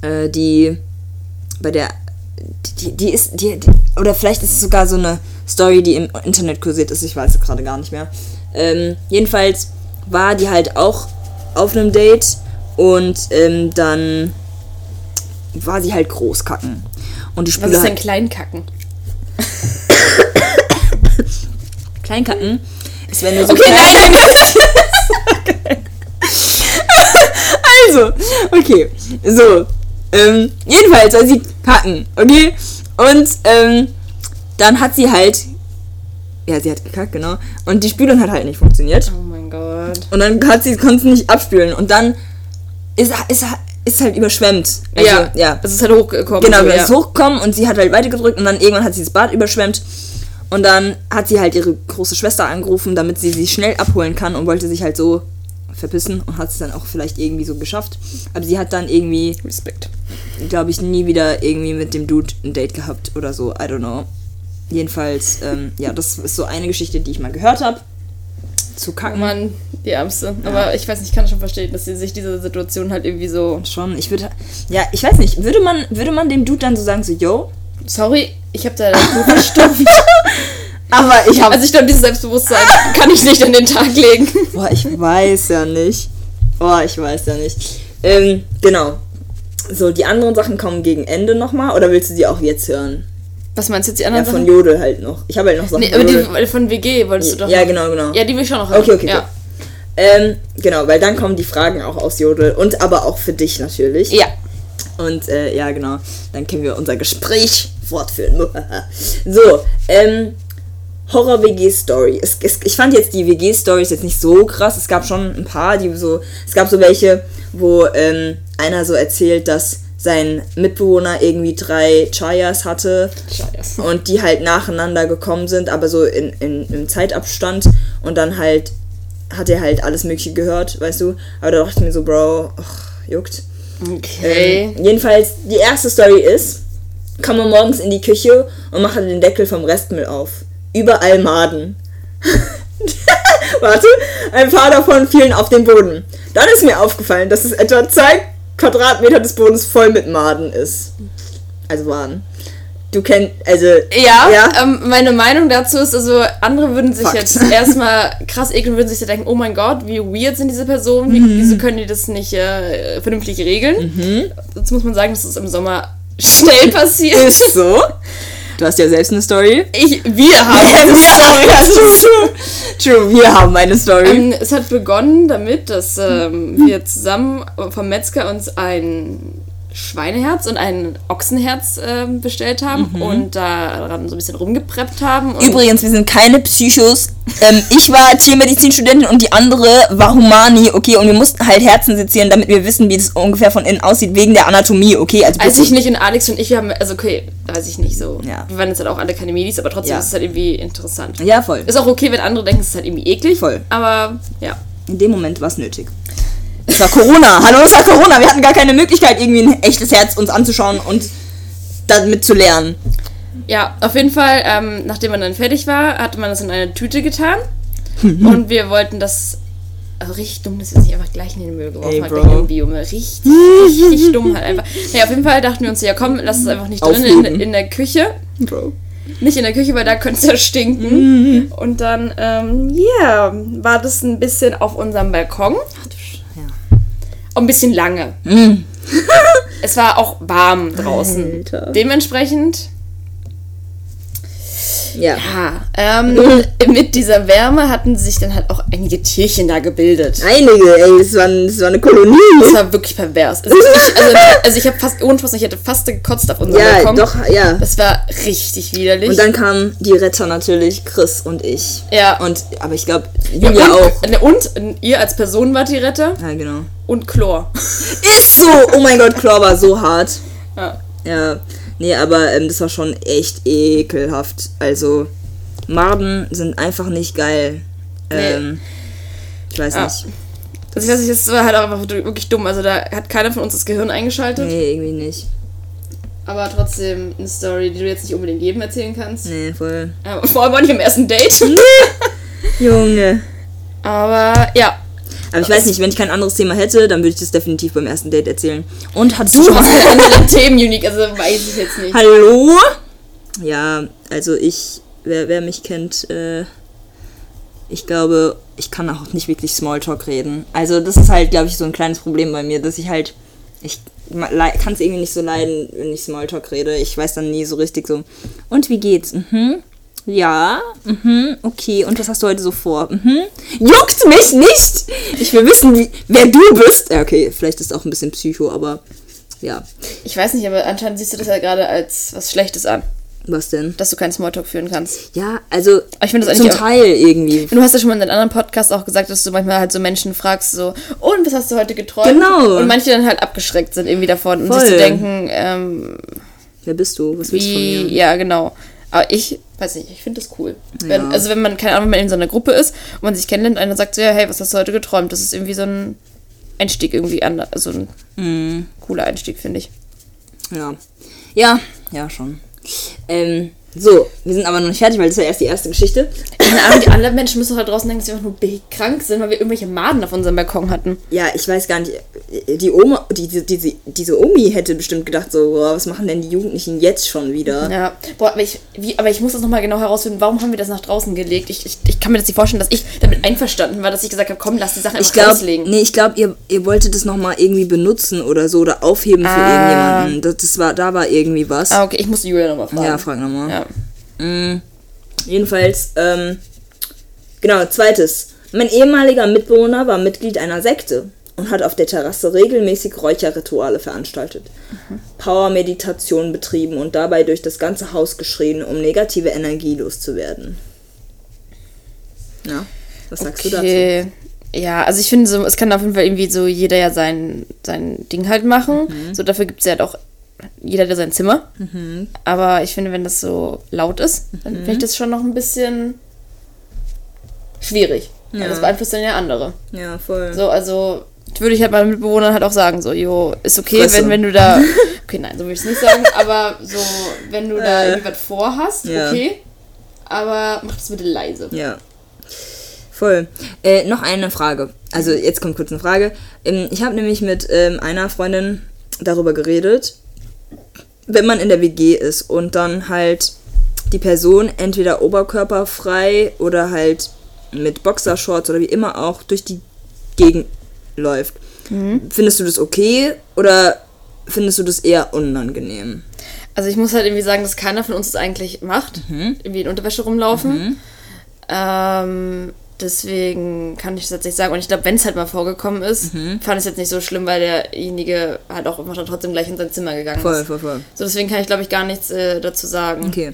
äh, die bei der. Die, die ist. Die, die, oder vielleicht ist es sogar so eine Story, die im Internet kursiert ist. Ich weiß es gerade gar nicht mehr. Ähm, jedenfalls war die halt auch auf einem Date und ähm, dann war sie halt großkacken. Und die Was Spüle ist denn hat Kleinkacken? Kleinkacken ist, wenn du so Okay, klein- nein, nein, Also, okay. So. Ähm, jedenfalls soll sie kacken, okay? Und ähm, dann hat sie halt. Ja, sie hat gekackt, genau. Und die Spülung hat halt nicht funktioniert. Oh mein Gott. Und dann hat sie, konnte sie nicht abspülen. Und dann ist, ist, ist halt überschwemmt. Also, ja, ja. Es ist halt hochgekommen. Genau, so, wir ja. ist hochgekommen und sie hat halt weitergedrückt und dann irgendwann hat sie das Bad überschwemmt. Und dann hat sie halt ihre große Schwester angerufen, damit sie sie schnell abholen kann und wollte sich halt so verpissen und hat es dann auch vielleicht irgendwie so geschafft. Aber sie hat dann irgendwie, Respekt. glaube ich, nie wieder irgendwie mit dem Dude ein Date gehabt oder so. I don't know. Jedenfalls, ähm, ja, das ist so eine Geschichte, die ich mal gehört habe. Zu kacken. Mann, die Ärmste. Aber ich weiß nicht, ich kann schon verstehen, dass sie sich diese Situation halt irgendwie so. Schon, ich würde, ja, ich weiß nicht, würde man, würde man dem Dude dann so sagen, so, yo, Sorry, ich habe da das Buch verstopft. aber ich habe Also ich glaube, dieses Selbstbewusstsein kann ich nicht an den Tag legen. Boah, ich weiß ja nicht. Boah, ich weiß ja nicht. Ähm, genau. So, die anderen Sachen kommen gegen Ende nochmal. Oder willst du die auch jetzt hören? Was meinst du jetzt die Ja, anderen von Sachen? Jodel halt noch. Ich habe halt noch Sachen Nee, von aber die von WG wolltest du doch. Ja, genau, genau. Ja, die will ich schon noch hören. Okay, okay, ja. okay. Ähm, genau, weil dann kommen die Fragen auch aus Jodel. Und aber auch für dich natürlich. Ja. Und äh, ja, genau. Dann können wir unser Gespräch fortführen. so, ähm, Horror-WG-Story. Ich fand jetzt die WG-Stories jetzt nicht so krass. Es gab schon ein paar, die so. Es gab so welche, wo ähm, einer so erzählt, dass sein Mitbewohner irgendwie drei Chayas hatte Scheiße. und die halt nacheinander gekommen sind, aber so in, in, im Zeitabstand und dann halt hat er halt alles Mögliche gehört, weißt du. Aber da dachte ich mir so, Bro, ach, juckt. Okay. Ähm, jedenfalls, die erste Story ist, komme morgens in die Küche und mache den Deckel vom Restmüll auf. Überall Maden. Warte, ein paar davon fielen auf den Boden. Dann ist mir aufgefallen, dass es etwa zwei Quadratmeter des Bodens voll mit Maden ist. Also Maden. Du kennst, also. Ja, Ja. Ähm, meine Meinung dazu ist, also andere würden sich Fakt. jetzt erstmal krass ekeln, würden sich so denken, oh mein Gott, wie weird sind diese Personen, wie, Mhm. wieso können die das nicht äh, vernünftig regeln? Jetzt muss man sagen, dass es im Sommer schnell passiert. Ist so. Du hast ja selbst eine Story. Ich, wir haben Ja, eine Story true. True, wir haben eine Story. Ähm, es hat begonnen damit, dass ähm, wir zusammen vom Metzger uns ein Schweineherz und ein Ochsenherz ähm, bestellt haben und daran so ein bisschen rumgepreppt haben. Übrigens, wir sind keine Psychos. Ähm, ich war Tiermedizinstudentin und die andere war Humani, okay, und wir mussten halt Herzen sezieren, damit wir wissen, wie das ungefähr von innen aussieht, wegen der Anatomie, okay? Also Als ich nicht und Alex und ich, wir haben, also okay, weiß ich nicht so. Ja. Wir waren jetzt halt auch alle keine Medis, aber trotzdem Ja. ist es halt irgendwie interessant. Ja, voll. Ist auch okay, wenn andere denken, es ist halt irgendwie eklig. Voll. Aber ja. In dem Moment war es nötig. Es war Corona. Hallo, es war Corona. Wir hatten gar keine Möglichkeit, irgendwie ein echtes Herz uns anzuschauen und damit zu lernen. Ja, auf jeden Fall, ähm, nachdem man dann fertig war, hatte man das in eine Tüte getan. und wir wollten das. Also richtig dumm, dass wir es nicht einfach gleich in den Müll geworfen haben. Bro. gleich in den Biomüll. Richtig, richtig dumm halt einfach. Naja, auf jeden Fall dachten wir uns, ja komm, lass es einfach nicht drin in, in der Küche. Bro. Nicht in der Küche, weil da könnte es ja stinken. Und dann, ähm, ja, war das ein bisschen auf unserem Balkon. Ja. Ein bisschen lange. es war auch warm draußen. Alter. Dementsprechend, Ja. ja, ähm, mit dieser Wärme hatten sich dann halt auch einige Tierchen da gebildet. Einige, ey, es war, es war eine Kolonie. Das war wirklich pervers. Also ich, also, also ich habe fast, ohne Spaß, ich hätte fast gekotzt auf unserem Ja, Balkon. doch, ja. Das war richtig widerlich. Und dann kamen die Retter natürlich, Chris und ich. Ja. Und, aber ich glaube, ja, Julia und, auch. ne, und ihr als Person wart die Retter Ja, genau. und Chlor. Ist so! Oh mein Gott, Chlor war so hart. Ja. Ja. Nee, aber ähm, das war schon echt ekelhaft. Also, Marden sind einfach nicht geil. Ähm, ich weiß Ja. nicht. Ich weiß nicht, das war halt auch einfach wirklich dumm. Also da hat keiner von uns das Gehirn eingeschaltet. Nee, irgendwie nicht. Aber trotzdem eine Story, die du jetzt nicht unbedingt jedem erzählen kannst. Nee, voll. Aber vor allem auch nicht im ersten Date. Junge. Aber ja. Aber ich weiß nicht, wenn ich kein anderes Thema hätte, dann würde ich das definitiv beim ersten Date erzählen. Und hattest du Du schon mal... andere Themen unique, also weiß ich jetzt nicht. Hallo? Ja, also ich, wer, wer mich kennt, äh, ich glaube, ich kann auch nicht wirklich Smalltalk reden. Also das ist halt, glaube ich, so ein kleines Problem bei mir, dass ich halt, ich kann es irgendwie nicht so leiden, wenn ich Smalltalk rede. Ich weiß dann nie so richtig so, und wie geht's? Mhm. Ja, mhm, okay. Und was hast du heute so vor? Mhm. Juckt mich nicht! Ich will wissen, wie, wer du bist. Ja, okay, vielleicht ist es auch ein bisschen Psycho, aber ja. Ich weiß nicht, aber anscheinend siehst du das ja gerade als was Schlechtes an. Was denn? Dass du keinen Smalltalk führen kannst. Ja, also Aber ich finde das zum eigentlich auch, Teil irgendwie. Du hast ja schon mal in einem anderen Podcast auch gesagt, dass du manchmal halt so Menschen fragst, so, und was hast du heute geträumt? Genau. Und manche dann halt abgeschreckt sind irgendwie davon und Voll. sich zu denken, ähm, Wer bist du? Was willst du von mir? ja, genau. Aber ich weiß nicht, ich finde das cool. Wenn, Ja. also wenn man, keine Ahnung, wenn man in so einer Gruppe ist und man sich kennenlernt und einer sagt so, ja, hey, was hast du heute geträumt? Das ist irgendwie so ein Einstieg irgendwie an, also ein Mhm. cooler Einstieg, finde ich. Ja. Ja, ja, schon. Ähm, so, wir sind aber noch nicht fertig, weil das ja erst die erste Geschichte. Keine Ahnung, die anderen Menschen müssen doch da draußen denken, dass wir einfach nur krank sind, weil wir irgendwelche Maden auf unserem Balkon hatten. Ja, ich weiß gar nicht. Die Oma, die, die, diese, diese Omi hätte bestimmt gedacht, so, boah, was machen denn die Jugendlichen jetzt schon wieder? Ja, boah, aber ich, wie, aber ich muss das nochmal genau herausfinden, warum haben wir das nach draußen gelegt? Ich, ich, ich kann mir das nicht vorstellen, dass ich damit einverstanden war, dass ich gesagt habe, komm, lass die Sachen Ich einfach rauslegen. nee, ich glaube, ihr, ihr wolltet das nochmal irgendwie benutzen oder so oder aufheben für Ah. irgendjemanden. Das, das war, da war irgendwie was. Ah, okay, ich muss Julia nochmal fragen. ja, frag nochmal. Ja. Mm, jedenfalls, ähm, genau, zweites. Mein ehemaliger Mitbewohner war Mitglied einer Sekte und hat auf der Terrasse regelmäßig Räucherrituale veranstaltet, Power-Meditation betrieben und dabei durch das ganze Haus geschrien, um negative Energie loszuwerden. Ja, was sagst du dazu? Okay. Ja, also ich finde so, es kann auf jeden Fall irgendwie so jeder ja sein, sein Ding halt machen. Mhm. So dafür gibt es ja halt auch jeder hat sein Zimmer. Aber ich finde, wenn das so laut ist, dann Mhm. finde ich das schon noch ein bisschen schwierig. Ja. das beeinflusst dann ja andere. Ja, voll. So, also würde ich halt meinen Mitbewohnern halt auch sagen, so, jo, ist okay, wenn, wenn du da. Okay, nein, so würde ich es nicht sagen, aber so, wenn du da Äh. irgendwie was vorhast, Ja. okay. Aber mach das bitte leise. Ja. Voll. Äh, noch eine Frage. Also jetzt kommt kurz eine Frage. Ähm, ich habe nämlich mit ähm, einer Freundin darüber geredet, wenn man in der WG ist und dann halt die Person entweder oberkörperfrei oder halt mit Boxershorts oder wie immer auch durch die Gegend läuft. Findest du das okay oder findest du das eher unangenehm? Also ich muss halt irgendwie sagen, dass keiner von uns es eigentlich macht. Mhm. Irgendwie in Unterwäsche rumlaufen. Ähm, deswegen kann ich das jetzt nicht sagen. Und ich glaube, wenn es halt mal vorgekommen ist, Mhm. fand ich es jetzt nicht so schlimm, weil derjenige halt auch immer trotzdem gleich in sein Zimmer gegangen Voll, ist. voll, voll. So, deswegen kann ich, glaube ich, gar nichts äh, dazu sagen. Okay,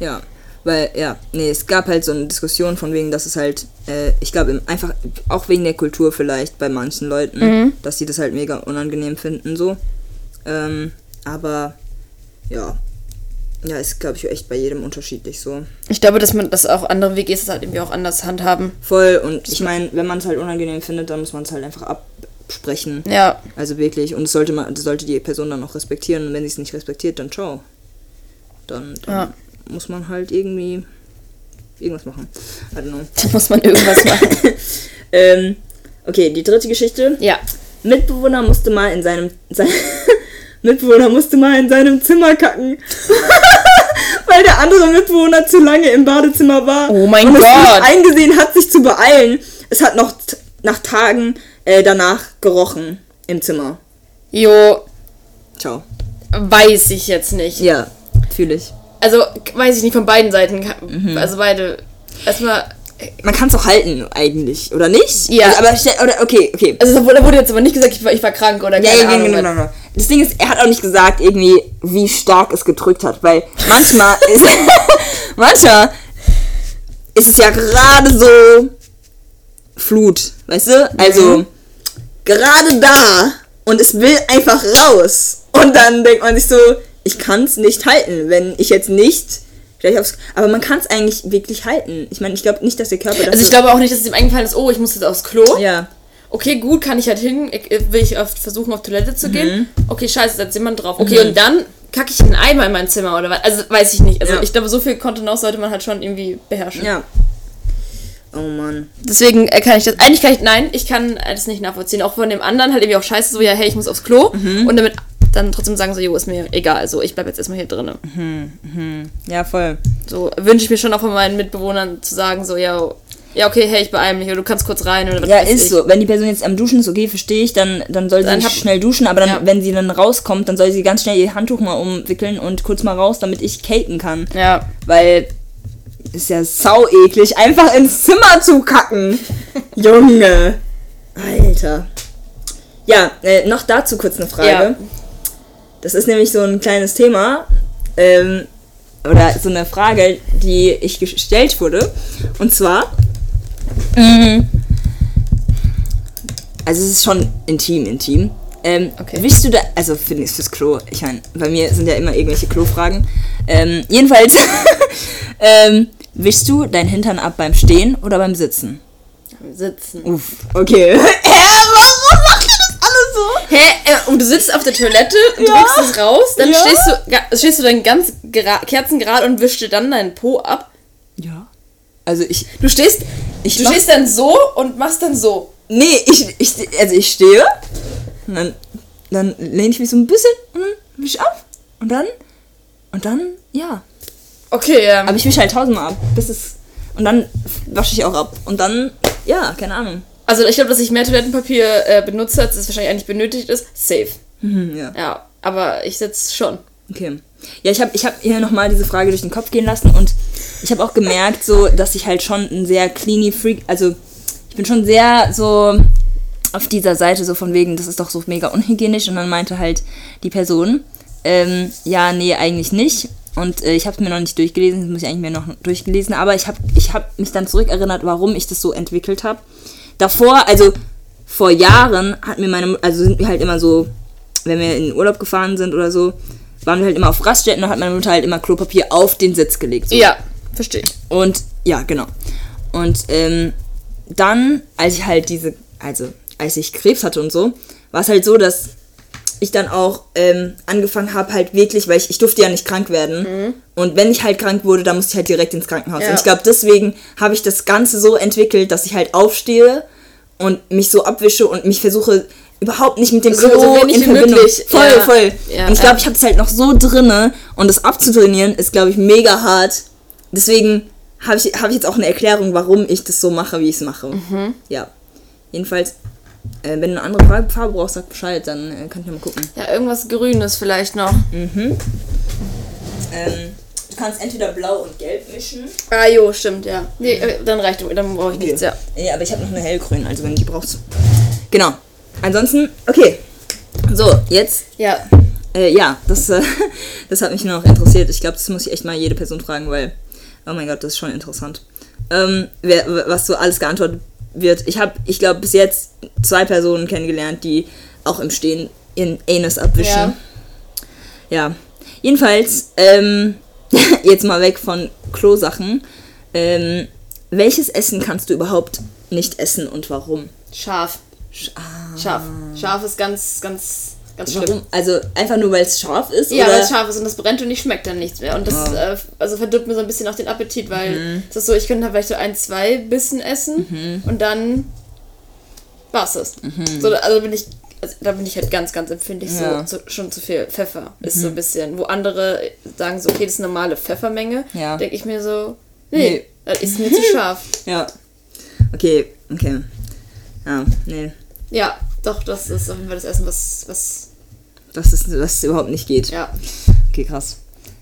ja. Weil, ja, nee, es gab halt so eine Diskussion von wegen, dass es halt, äh, ich glaube, einfach, auch wegen der Kultur vielleicht bei manchen Leuten, dass sie das halt mega unangenehm finden, so. Ähm, aber, ja. Ja, ist, glaube ich, echt bei jedem unterschiedlich so. Ich glaube, dass man das auch andere WGs das halt irgendwie auch anders handhaben. Voll, und ich meine, wenn man es halt unangenehm findet, dann muss man es halt einfach absprechen. Ja. Also wirklich, und das sollte man, das sollte die Person dann auch respektieren, und wenn sie es nicht respektiert, dann ciao. Dann, dann Ja. muss man halt irgendwie irgendwas machen. I don't know. Da muss man irgendwas machen. Ähm, okay, die dritte Geschichte. ja. Mitbewohner musste mal in seinem sein, Mitbewohner musste mal in seinem Zimmer kacken. Weil der andere Mitbewohner zu lange im Badezimmer war. Oh mein und es Gott. nicht eingesehen hat, sich zu beeilen. Es hat noch nach Tagen äh, danach gerochen im Zimmer. Jo, Ciao. weiß ich jetzt nicht. Ja, fühle ich. Also, weiß ich nicht von beiden Seiten. Mhm. Also beide. Erstmal. Man kann es doch halten, eigentlich, oder nicht? Ja. Also, aber stell- oder okay, okay. Also da wurde jetzt aber nicht gesagt, ich war, ich war krank oder Ja, keine ja, Ahnung. genau, genau, genau. Das Ding ist, er hat auch nicht gesagt, irgendwie, wie stark es gedrückt hat, weil manchmal ist, manchmal ist es ja gerade so Flut, weißt du? Also, gerade da und es will einfach raus. Und dann denkt man sich so, ich kann es nicht halten, wenn ich jetzt nicht gleich aufs. Aber man kann es eigentlich wirklich halten. Ich meine, ich glaube nicht, dass der Körper das. Also ich glaube auch nicht, dass es ihm eingefallen ist, oh, ich muss jetzt aufs Klo. Ja. Okay, gut, kann ich halt hin. Ich, äh, will ich oft versuchen, auf Toilette zu Mhm. gehen. Okay, scheiße, setzt jemand drauf. Okay, und dann kacke ich einen Eimer in mein Zimmer oder was? Also weiß ich nicht. Also Ja. ich glaube, so viel Kontenance sollte man halt schon irgendwie beherrschen. Ja. Oh Mann. Deswegen äh, kann ich das. Eigentlich kann ich. Nein, ich kann äh, das nicht nachvollziehen. Auch von dem anderen halt irgendwie auch scheiße, so, ja, hey, ich muss aufs Klo. Mhm. Und damit dann trotzdem sagen, so, jo, ist mir egal. So, ich bleib jetzt erstmal hier drinnen. Ja, voll. So wünsche ich mir schon auch von meinen Mitbewohnern zu sagen, so, ja, Ja, okay, hey, ich beeile mich, oder du kannst kurz rein oder was Ja, ist ich. so. Wenn die Person jetzt am Duschen ist, okay, verstehe ich, dann, dann soll sie Dann hab- schnell duschen, aber dann, Ja. wenn sie dann rauskommt, dann soll sie ganz schnell ihr Handtuch mal umwickeln und kurz mal raus, damit ich caken kann. Ja. Weil ist ja sau eklig, einfach ins Zimmer zu kacken. Junge. Alter. Ja, äh, noch dazu kurz eine Frage. Ja. Das ist nämlich so ein kleines Thema. Ähm, oder so eine Frage, die ich gestellt wurde. Und zwar. mh, also es ist schon intim, intim. Ähm, Okay. Wischst du da, also für, fürs Klo, ich meine, bei mir sind ja immer irgendwelche Klofragen. Ähm, jedenfalls, ähm, wischst du dein Hintern ab beim Stehen oder beim Sitzen? Am Sitzen. Uff, okay. Hä, warum macht ihr das alles so? Hä? Äh, und du sitzt auf der Toilette, Ja. drückst es raus, dann Ja. stehst du stehst du dann ganz gera- kerzengerade und wischst dir dann deinen Po ab. Ja. Also ich, Du stehst, Ich du stehst dann so und machst dann so. nee, ich, ich, also ich stehe, und dann, dann lehne ich mich so ein bisschen und dann wisch ab. Und dann, und dann, ja. Okay, ja. Aber ich wische halt tausendmal ab, bis es, und dann wasche ich auch ab. Und dann, ja, keine Ahnung. Also ich glaube, dass ich mehr Toilettenpapier äh, benutze, als es wahrscheinlich eigentlich benötigt ist. Safe. Hm, ja. Ja, aber ich sitze schon. Okay. Ja, ich habe ich hab hier nochmal diese Frage durch den Kopf gehen lassen und ich habe auch gemerkt, so, dass ich halt schon ein sehr cleany Freak, also ich bin schon sehr so auf dieser Seite so von wegen, das ist doch so mega unhygienisch und dann meinte halt die Person, ähm, ja, nee, eigentlich nicht. Und äh, ich habe es mir noch nicht durchgelesen, das muss ich eigentlich mir noch durchgelesen, aber ich habe ich hab mich dann zurückerinnert, warum ich das so entwickelt habe. Davor, also vor Jahren hat mir meine, also sind wir halt immer so, wenn wir in den Urlaub gefahren sind oder so, waren wir halt immer auf Raststätten und hat meine Mutter halt immer Klopapier auf den Sitz gelegt. So. Ja, verstehe ich. Und ja, genau. Und ähm, dann, als ich halt diese, also als ich Krebs hatte und so, war es halt so, dass ich dann auch ähm, angefangen habe, halt wirklich, weil ich, ich durfte ja nicht krank werden. Und wenn ich halt krank wurde, dann musste ich halt direkt ins Krankenhaus. Ja. Und ich glaube, deswegen habe ich das Ganze so entwickelt, dass ich halt aufstehe und mich so abwische und mich versuche überhaupt nicht mit dem So- Klo so in Verbindung. möglich. Voll, Ja. voll. Ja, und ich glaube, ich habe es halt noch so drinne und das abzutrainieren ist, glaube ich, mega hart. Deswegen habe ich, hab ich jetzt auch eine Erklärung, warum ich das so mache, wie ich es mache. Mhm. Ja. Jedenfalls, äh, wenn du eine andere Farbe, Farbe brauchst, sag Bescheid, dann äh, kann ich mal gucken. Ja, irgendwas Grünes vielleicht noch. Ähm, du kannst entweder blau und gelb mischen. Ah, jo, stimmt, ja. Nee, äh, dann reicht, dann brauche ich nichts, ja. Ja, aber ich habe noch eine hellgrün, also wenn du die brauchst. Genau. Ansonsten, okay. So, jetzt Ja, Äh, ja, das, äh, das hat mich noch interessiert. Ich glaube, das muss ich echt mal jede Person fragen, weil, oh mein Gott, das ist schon interessant. Ähm, wer, was so alles geantwortet wird. Ich habe, ich glaube, bis jetzt zwei Personen kennengelernt, die auch im Stehen ihren Anus abwischen. Ja. Ja. Jedenfalls, ähm, jetzt mal weg von Klosachen. Ähm, welches Essen kannst du überhaupt nicht essen und warum? scharf. Ah. Scharf. Scharf ist ganz, ganz, ganz schlimm. Warum? Also einfach nur, weil es scharf ist? Ja, weil es scharf ist und das brennt und ich schmeckt dann nichts mehr. Und das äh, also verdirbt mir so ein bisschen auch den Appetit, weil es ist so, ich könnte vielleicht so ein, zwei Bissen essen und dann war's das. So, also bin ich, also da bin ich halt ganz, ganz empfindlich. Ja. So, zu, schon zu viel Pfeffer ist so ein bisschen. Wo andere sagen so, okay, das ist eine normale Pfeffermenge, Ja. denke ich mir so, nee, Nee. das ist mir zu scharf. Ja. Okay, okay. Ja, nee. Ja, doch, das ist auf jeden Fall das Essen, was, was, Das ist, was überhaupt nicht geht. ja. Okay, krass.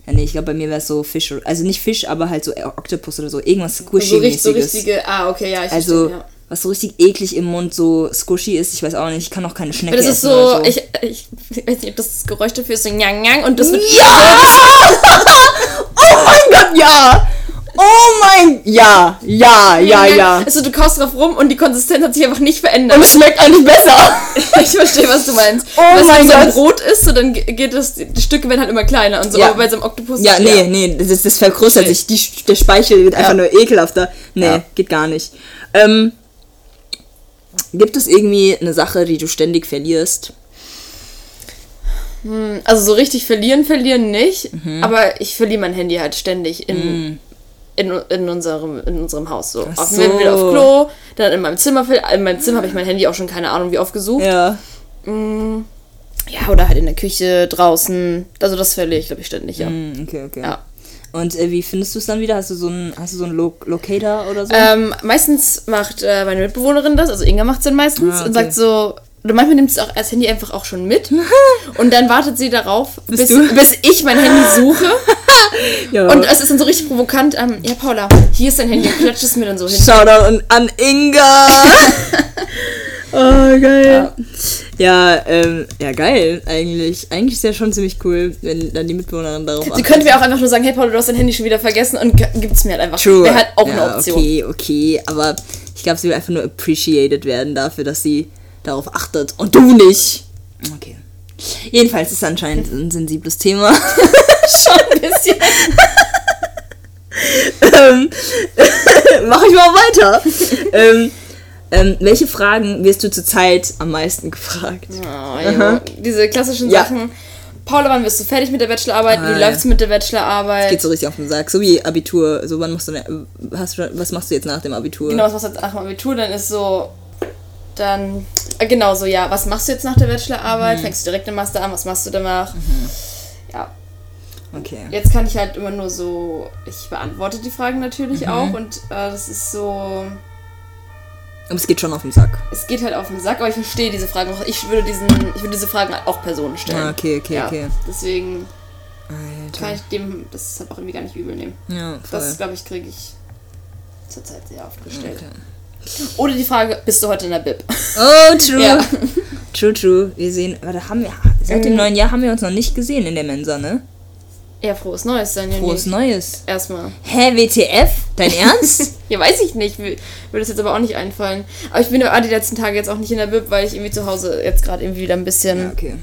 Ja, nee, ich glaube, bei mir wäre es so Fisch. Also nicht Fisch, aber halt so Oktopus oder so. Irgendwas So, richtig, so Squishy-mäßiges. richtige, ah, okay, ja, ich also, verstehe, ja. was so richtig eklig im Mund so squishy ist. Ich weiß auch nicht. Ich kann auch keine Schnecke Das ist so, so. ich, ich weiß nicht, ob das Geräusch dafür ist, so njang njang und das wird oh mein Gott, ja! Ja, ja, ja, ja. Also du kaust drauf rum und die Konsistenz hat sich einfach nicht verändert. Und es schmeckt eigentlich besser. ich verstehe, was du meinst. Oh Weißt du, mein wenn so ein Gott. Brot ist, so dann ge- geht das, die Stücke werden halt immer kleiner und so, Ja. aber bei so einem Oktopus Ja, nee, nee, das, das vergrößert sich. Die, der Speichel wird einfach Ja. nur ekelhafter. Nee, Ja. geht gar nicht. Ähm, gibt es irgendwie eine Sache, die du ständig verlierst? Also so richtig verlieren, verlieren nicht, Mhm. aber ich verliere mein Handy halt ständig in, in, in, unserem, in unserem Haus. So. Auf dem Weg wieder so. auf Klo, dann in meinem Zimmer, in meinem Zimmer habe ich mein Handy auch schon keine Ahnung wie oft gesucht. Ja. Ja, oder halt in der Küche, draußen. Also das verliere ich, glaube ich, ständig, ja. Hm, okay, okay. Ja. Und äh, wie findest du es dann wieder? Hast du so einen, hast du so einen Lo Locator oder so? Ähm, meistens macht äh, meine Mitbewohnerin das, also Inga macht es dann meistens Ah, und okay. sagt so, oder manchmal nimmt sie auch das Handy einfach auch schon mit und dann wartet sie darauf, bis, bis ich mein Handy suche ja. und es ist dann so richtig provokant, ähm, ja Paula, hier ist dein Handy, klatscht es mir dann so hin. Shoutout an, an Inga! oh, geil. Ja, ähm, ja, geil, eigentlich. Eigentlich ist ja schon ziemlich cool, wenn dann die Mitbewohnerin darauf Sie könnte mir auch einfach nur sagen, hey Paula, du hast dein Handy schon wieder vergessen und g- gibt's mir halt einfach. True. Wäre halt auch ja, eine Option. Okay, okay, aber ich glaube, sie will einfach nur appreciated werden dafür, dass sie darauf achtet und du nicht. Okay. Jedenfalls ist es anscheinend ein sensibles Thema. Schon ein bisschen. ähm, mach ich mal weiter. ähm, ähm, welche Fragen wirst du zurzeit am meisten gefragt? Oh. Diese klassischen Ja. Sachen. Paula, wann bist du fertig mit der Bachelorarbeit? Ah, Wie läuft's mit der Bachelorarbeit? Geht so richtig auf den Sack. So wie Abitur. So, wann machst du, hast du was machst du jetzt nach dem Abitur? Genau, was machst du jetzt nach dem Abitur? Dann ist so, dann, äh, genau so, ja, was machst du jetzt nach der Bachelorarbeit? Mhm. Fängst du direkt den Master an? Was machst du danach? Ja, Okay. jetzt kann ich halt immer nur so, ich beantworte die Fragen natürlich Mhm. auch und äh, das ist so, Aber es geht schon auf den Sack. es geht halt auf den Sack, aber ich verstehe diese Fragen auch. Ich würde diesen, ich würde diese Fragen auch Personen stellen. Ah, okay, okay, ja, okay. Deswegen kann Alter. ich dem das halt auch irgendwie gar nicht übel nehmen. Ja, voll. Das, glaube ich, kriege ich zurzeit sehr oft gestellt. Okay. Oder die Frage, bist du heute in der Bib? Oh, true. Ja. True, true. Wir sehen, warte, haben wir, seit Mhm. dem neuen Jahr haben wir uns noch nicht gesehen in der Mensa, ne? Ja, frohes Neues dann, ja. Frohes Neues. Erstmal. Hä, WTF? Dein Ernst? Ja, weiß ich nicht. Würde das jetzt aber auch nicht einfallen. Aber ich bin ja die letzten Tage jetzt auch nicht in der Bib, weil ich irgendwie zu Hause jetzt gerade irgendwie wieder ein bisschen. ja, okay.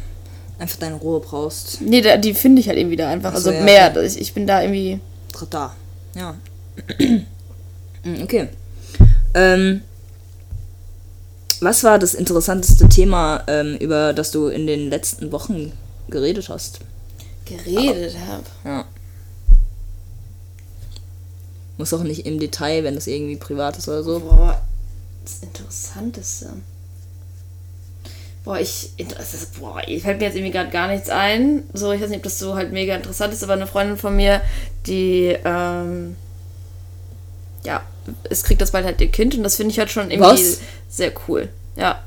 Einfach deine Ruhe brauchst. Nee, da, die finde ich halt irgendwie da einfach. Ach so, also ja, mehr. okay. Ich, ich bin da irgendwie. Da. Ja. Mm, okay. Ähm, was war das interessanteste Thema, ähm, über das du in den letzten Wochen geredet hast? Geredet habe. Ja. Muss auch nicht im Detail, wenn das irgendwie privat ist oder so. Boah, das Interessanteste. Boah, ich. Ist, boah, ich fällt mir jetzt irgendwie gerade gar nichts ein. So, ich weiß nicht, ob das so halt mega interessant ist, aber eine Freundin von mir, die, ähm, ja, es kriegt das bald halt ihr Kind und das finde ich halt schon irgendwie Was? sehr cool. Ja.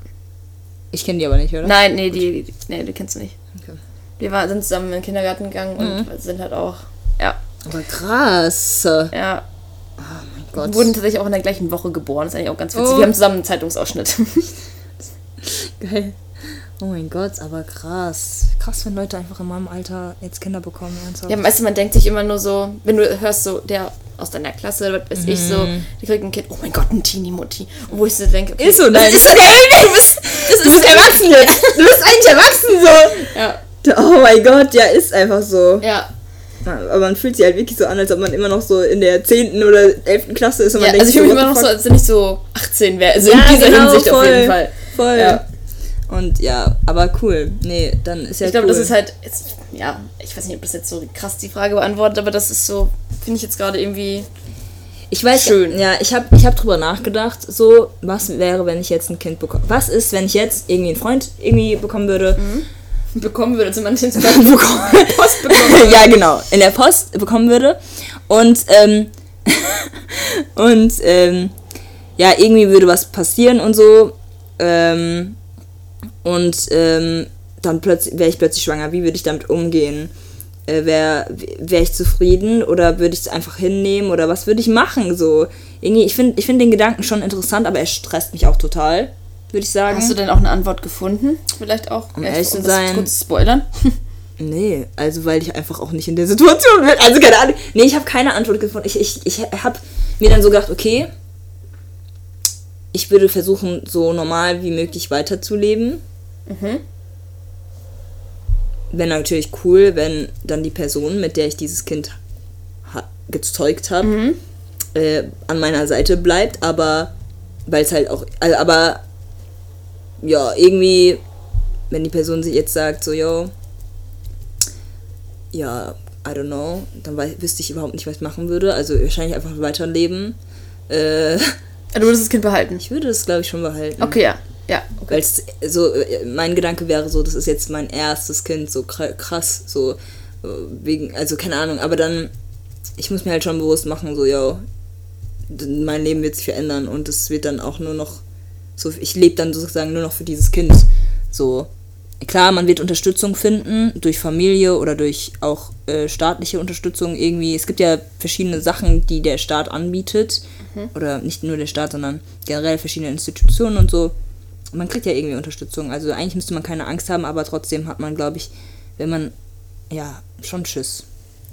Ich kenne die aber nicht, oder? Nein, nee, die, die, nee, die kennst du nicht. Okay. Wir war, sind zusammen in den Kindergarten gegangen und sind halt auch, ja, Aber krass. ja, Gott. wurden tatsächlich auch in der gleichen Woche geboren. Das ist eigentlich auch ganz witzig. Oh. Wir haben zusammen einen Zeitungsausschnitt. Geil. Oh mein Gott, aber krass. Krass, wenn Leute einfach in meinem Alter jetzt Kinder bekommen, ernsthaft. Ja, weißt du, man denkt sich immer nur so, wenn du hörst so, der aus deiner Klasse, was weiß ich so, die kriegt ein Kind, oh mein Gott, ein Teenie-Mutti. Wo ich so denke, okay, Ist so, nein. ist so, ja, du bist, das Du bist erwachsen jetzt. Du bist eigentlich erwachsen so. Ja, Oh mein Gott, ja, ist einfach so. ja. Aber man fühlt sich halt wirklich so an, als ob man immer noch so in der 10. oder 11. Klasse ist und ja man also ich denkt fühle mich immer noch so, als wenn ich so 18 wäre. Also Ja, in dieser genau, Hinsicht auf voll. jeden Fall. Voll. Ja. Und ja, aber cool. Nee, dann ist ja Ich glaube, cool. das ist halt, jetzt, ja, ich weiß nicht, ob das jetzt so krass die Frage beantwortet, aber das ist so, finde ich jetzt gerade irgendwie, Ich weiß, Schön. ja, ich habe ich hab drüber nachgedacht, so, was wäre, wenn ich jetzt ein Kind bekomme? Was ist, wenn ich jetzt irgendwie einen Freund irgendwie bekommen würde? Bekommen würde, zu manchen bekommen. Post bekommen. ja, genau, in der Post bekommen würde. Und, ähm, und, ähm, ja, irgendwie würde was passieren und so. Ähm, und, ähm, dann plötzlich wäre ich plötzlich schwanger. Wie würde ich damit umgehen? Äh, wäre wär ich zufrieden oder würde ich es einfach hinnehmen oder was würde ich machen? So, irgendwie, ich finde ich find den Gedanken schon interessant, aber er stresst mich auch total, würde ich sagen. Hast du denn auch eine Antwort gefunden? Vielleicht auch? Um ehrlich zu sein- Kurz spoilern. Nee, also weil ich einfach auch nicht in der Situation bin. Also keine Ahnung. Nee, ich habe keine Antwort gefunden. Ich, ich, ich habe mir dann so gedacht, okay, ich würde versuchen, so normal wie möglich weiterzuleben. Mhm. Wäre natürlich cool, wenn dann die Person, mit der ich dieses Kind ha gezeugt habe, Mhm. äh, an meiner Seite bleibt, aber weil es halt auch, also, aber ja, irgendwie, wenn die Person sich jetzt sagt, so, yo, ja, I don't know, dann wüsste ich überhaupt nicht, was ich machen würde. Also wahrscheinlich einfach weiterleben. Äh, Du würdest das Kind behalten. ich würde das, glaube ich, schon behalten. Okay, ja. Ja, okay. Weil so, äh, mein Gedanke wäre so, das ist jetzt mein erstes Kind, so kra- krass, so äh, wegen, also keine Ahnung, aber dann ich muss mir halt schon bewusst machen, so, yo, mein Leben wird sich verändern und es wird dann auch nur noch so, ich lebe dann sozusagen nur noch für dieses Kind. So, klar, man wird Unterstützung finden durch Familie oder durch auch äh, staatliche Unterstützung irgendwie. Es gibt ja verschiedene Sachen, die der Staat anbietet. Oder nicht nur der Staat, sondern generell verschiedene Institutionen und so. Man kriegt ja irgendwie Unterstützung. Also eigentlich müsste man keine Angst haben, aber trotzdem hat man, glaube ich, wenn man, ja, schon Schiss.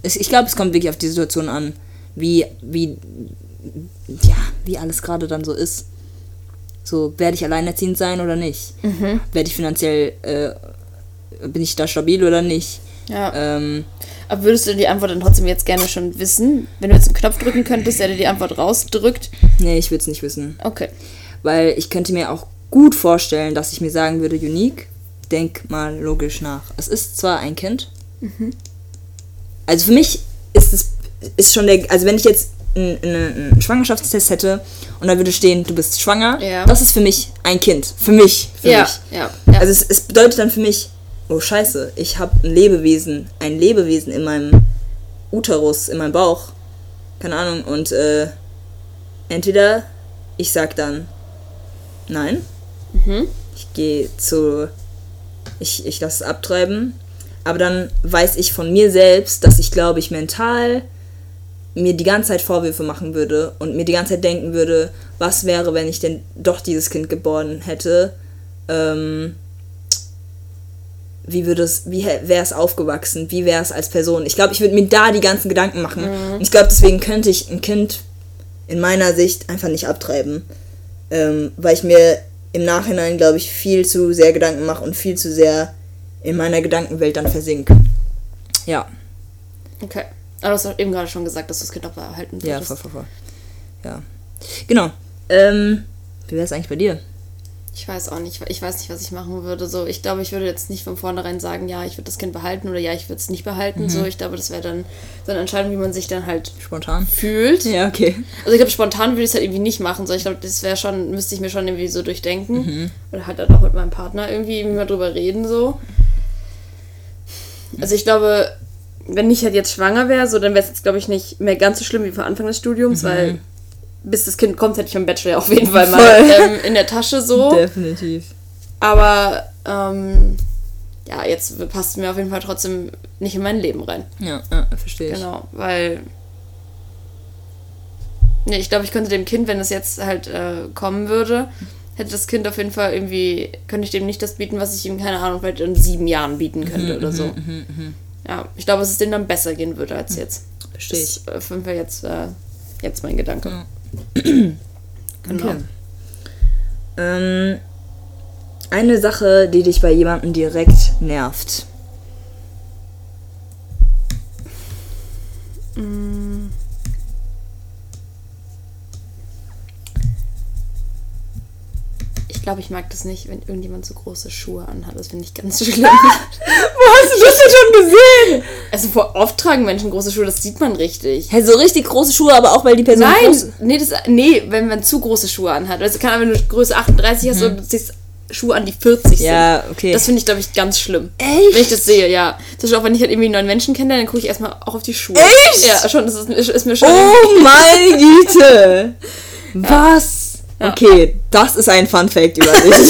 Ich glaube, es kommt wirklich auf die Situation an, wie, wie, ja, wie alles gerade dann so ist. So, werde ich alleinerziehend sein oder nicht? Werde ich finanziell, äh, bin ich da stabil oder nicht? Ja. Ähm, Aber würdest du die Antwort dann trotzdem jetzt gerne schon wissen? Wenn du jetzt einen Knopf drücken könntest, der dir die Antwort rausdrückt. nee, ich würde es nicht wissen. Okay. Weil ich könnte mir auch gut vorstellen, dass ich mir sagen würde, Unique, denk mal logisch nach. Es ist zwar ein Kind. Also für mich ist es ist schon der, also wenn ich jetzt einen, einen, Schwangerschaftstest hätte und da würde stehen, du bist schwanger, Ja. das ist für mich ein Kind. Für mich. Für Ja, mich. ja, ja. Also es, es bedeutet dann für mich, oh scheiße, ich habe ein Lebewesen, ein Lebewesen in meinem Uterus, in meinem Bauch. Keine Ahnung. Und äh, entweder ich sag dann nein, ich gehe zu, ich, ich lasse es abtreiben, aber dann weiß ich von mir selbst, dass ich glaube ich mental mir die ganze Zeit Vorwürfe machen würde und mir die ganze Zeit denken würde, was wäre, wenn ich denn doch dieses Kind geboren hätte, ähm, wie würde es, wie wäre es aufgewachsen, wie wäre es als Person. Ich glaube, ich würde mir da die ganzen Gedanken machen. Und ich glaube, deswegen könnte ich ein Kind in meiner Sicht einfach nicht abtreiben, ähm, weil ich mir im Nachhinein, glaube ich, viel zu sehr Gedanken mache und viel zu sehr in meiner Gedankenwelt dann versinke. Ja, Okay. Aber du hast eben gerade schon gesagt, dass du das Kind auch behalten ja, würdest. voll, voll, voll. Ja. Genau. Ähm, wie wäre es eigentlich bei dir? Ich weiß auch nicht. Ich weiß nicht, was ich machen würde. So, ich glaube, ich würde jetzt nicht von vornherein sagen, ja, ich würde das Kind behalten oder ja, ich würde es nicht behalten. Mhm. So, ich glaube, das wäre dann so eine Entscheidung, wie man sich dann halt Spontan? fühlt. Ja, okay. Also ich glaube, spontan würde ich es halt irgendwie nicht machen. So, ich glaube, das wäre schon, müsste ich mir schon irgendwie so durchdenken. Mhm. Oder halt dann auch mit meinem Partner irgendwie mal drüber reden, so. Also ich glaube, wenn ich halt jetzt schwanger wäre, so, dann wäre es jetzt, glaube ich, nicht mehr ganz so schlimm wie vor Anfang des Studiums, weil bis das Kind kommt, hätte ich meinen Bachelor auf jeden Fall mal ähm, in der Tasche so. Definitiv. Aber ähm, ja, jetzt passt es mir auf jeden Fall trotzdem nicht in mein Leben rein. Ja, ja verstehe ich. Genau, weil. Nee, ich glaube, ich könnte dem Kind, wenn es jetzt halt äh, kommen würde, hätte das Kind auf jeden Fall irgendwie, könnte ich dem nicht das bieten, was ich ihm, keine Ahnung, vielleicht in sieben Jahren bieten könnte oder so. Ja, ich glaube, dass es dem dann besser gehen würde als jetzt. Verstehe ich. Das ist Fall jetzt, äh, jetzt mein Gedanke. Ja. Genau. Okay. Ähm, eine Sache, die dich bei jemandem direkt nervt. Ich glaube, ich mag das nicht, wenn irgendjemand so große Schuhe anhat. Das finde ich ganz schlimm. Wo hast du das denn schon gesehen? also vor oft tragen Menschen große Schuhe, das sieht man richtig. Hey, so richtig große Schuhe, aber auch weil die Person Nein, groß nee, das, nee, wenn man zu große Schuhe anhat. Also kann wenn du Größe 38 hast und du ziehst Schuhe an, die 40 sind. Ja, okay. Das finde ich, glaube ich, ganz schlimm. Echt? Wenn ich das sehe, ja. Zum Beispiel auch wenn ich halt irgendwie einen neuen Menschen kenne, dann gucke ich erstmal auch auf die Schuhe. Echt? Ja, schon, das ist, ist mir schon. Oh meine Güte! Was? Okay, das ist ein Fun Fact über dich.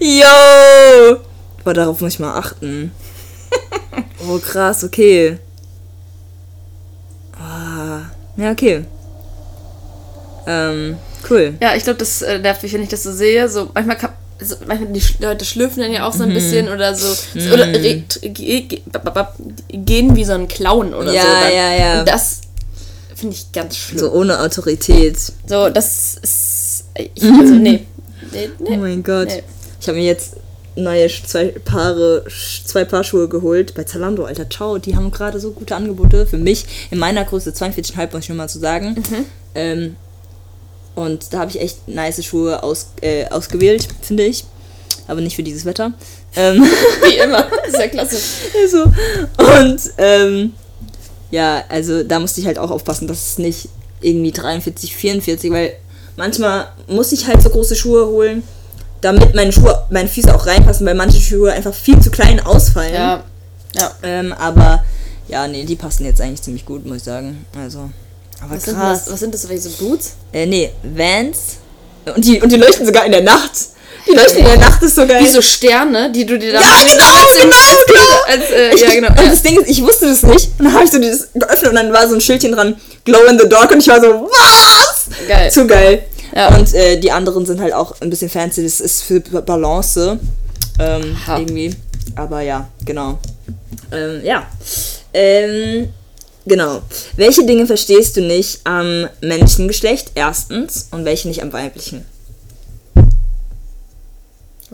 Yo! Boah, darauf muss ich mal achten. Oh, krass, okay. Ah, ja, okay. Ähm, cool. Ja, ich glaube, das äh, nervt mich, wenn ich das so sehe. So, manchmal kann. So, manchmal die Leute schlürfen dann ja auch so ein bisschen oder so. so Oder gehen wie so ein Clown oder Ja, so. Dann. ja, ja. Das finde ich ganz schlimm. So ohne Autorität. So, das ist. Ich, also, nee. Nee, Oh nee. mein Gott. Nee. Ich habe mir jetzt neue zwei Paare, zwei Paar Schuhe geholt bei Zalando, Alter. Ciao, die haben gerade so gute Angebote für mich. In meiner Größe 42,5, muss ich nur mal zu sagen. Mhm. Ähm, und da habe ich echt nice Schuhe aus, äh, ausgewählt, finde ich. Aber nicht für dieses Wetter. Ähm, Wie immer. Ist ja klasse. so. Und ähm, ja, also da musste ich halt auch aufpassen, dass es nicht irgendwie 43, 44, weil manchmal muss ich halt so große Schuhe holen, damit meine Schuhe, meine Füße auch reinpassen, weil manche Schuhe einfach viel zu klein ausfallen. Ja. Ja. Ähm, aber ja, nee, die passen jetzt eigentlich ziemlich gut, muss ich sagen. Also, aber Was sind, krass. das, was sind das welche so Boots? Äh, nee, Vans. Und die, und die leuchten sogar in der Nacht. Die leuchten in der Nacht, ist so geil. Wie so Sterne, die du dir da Ja, genau, als, genau, genau. als, äh, Ich, ja, genau. Und das Ding ist, ich wusste das nicht. Und dann habe ich so dieses geöffnet und dann war so ein Schildchen dran, Glow in the Dark. Und ich war so, was? Geil. Zu geil. Ja. Und äh, die anderen sind halt auch ein bisschen fancy. Das ist für Ba- Balance. Ähm, Ha. irgendwie. Aber ja, genau. Ähm, ja. Ähm, genau. Welche Dinge verstehst du nicht am männlichen Geschlecht? Erstens. Und welche nicht am weiblichen?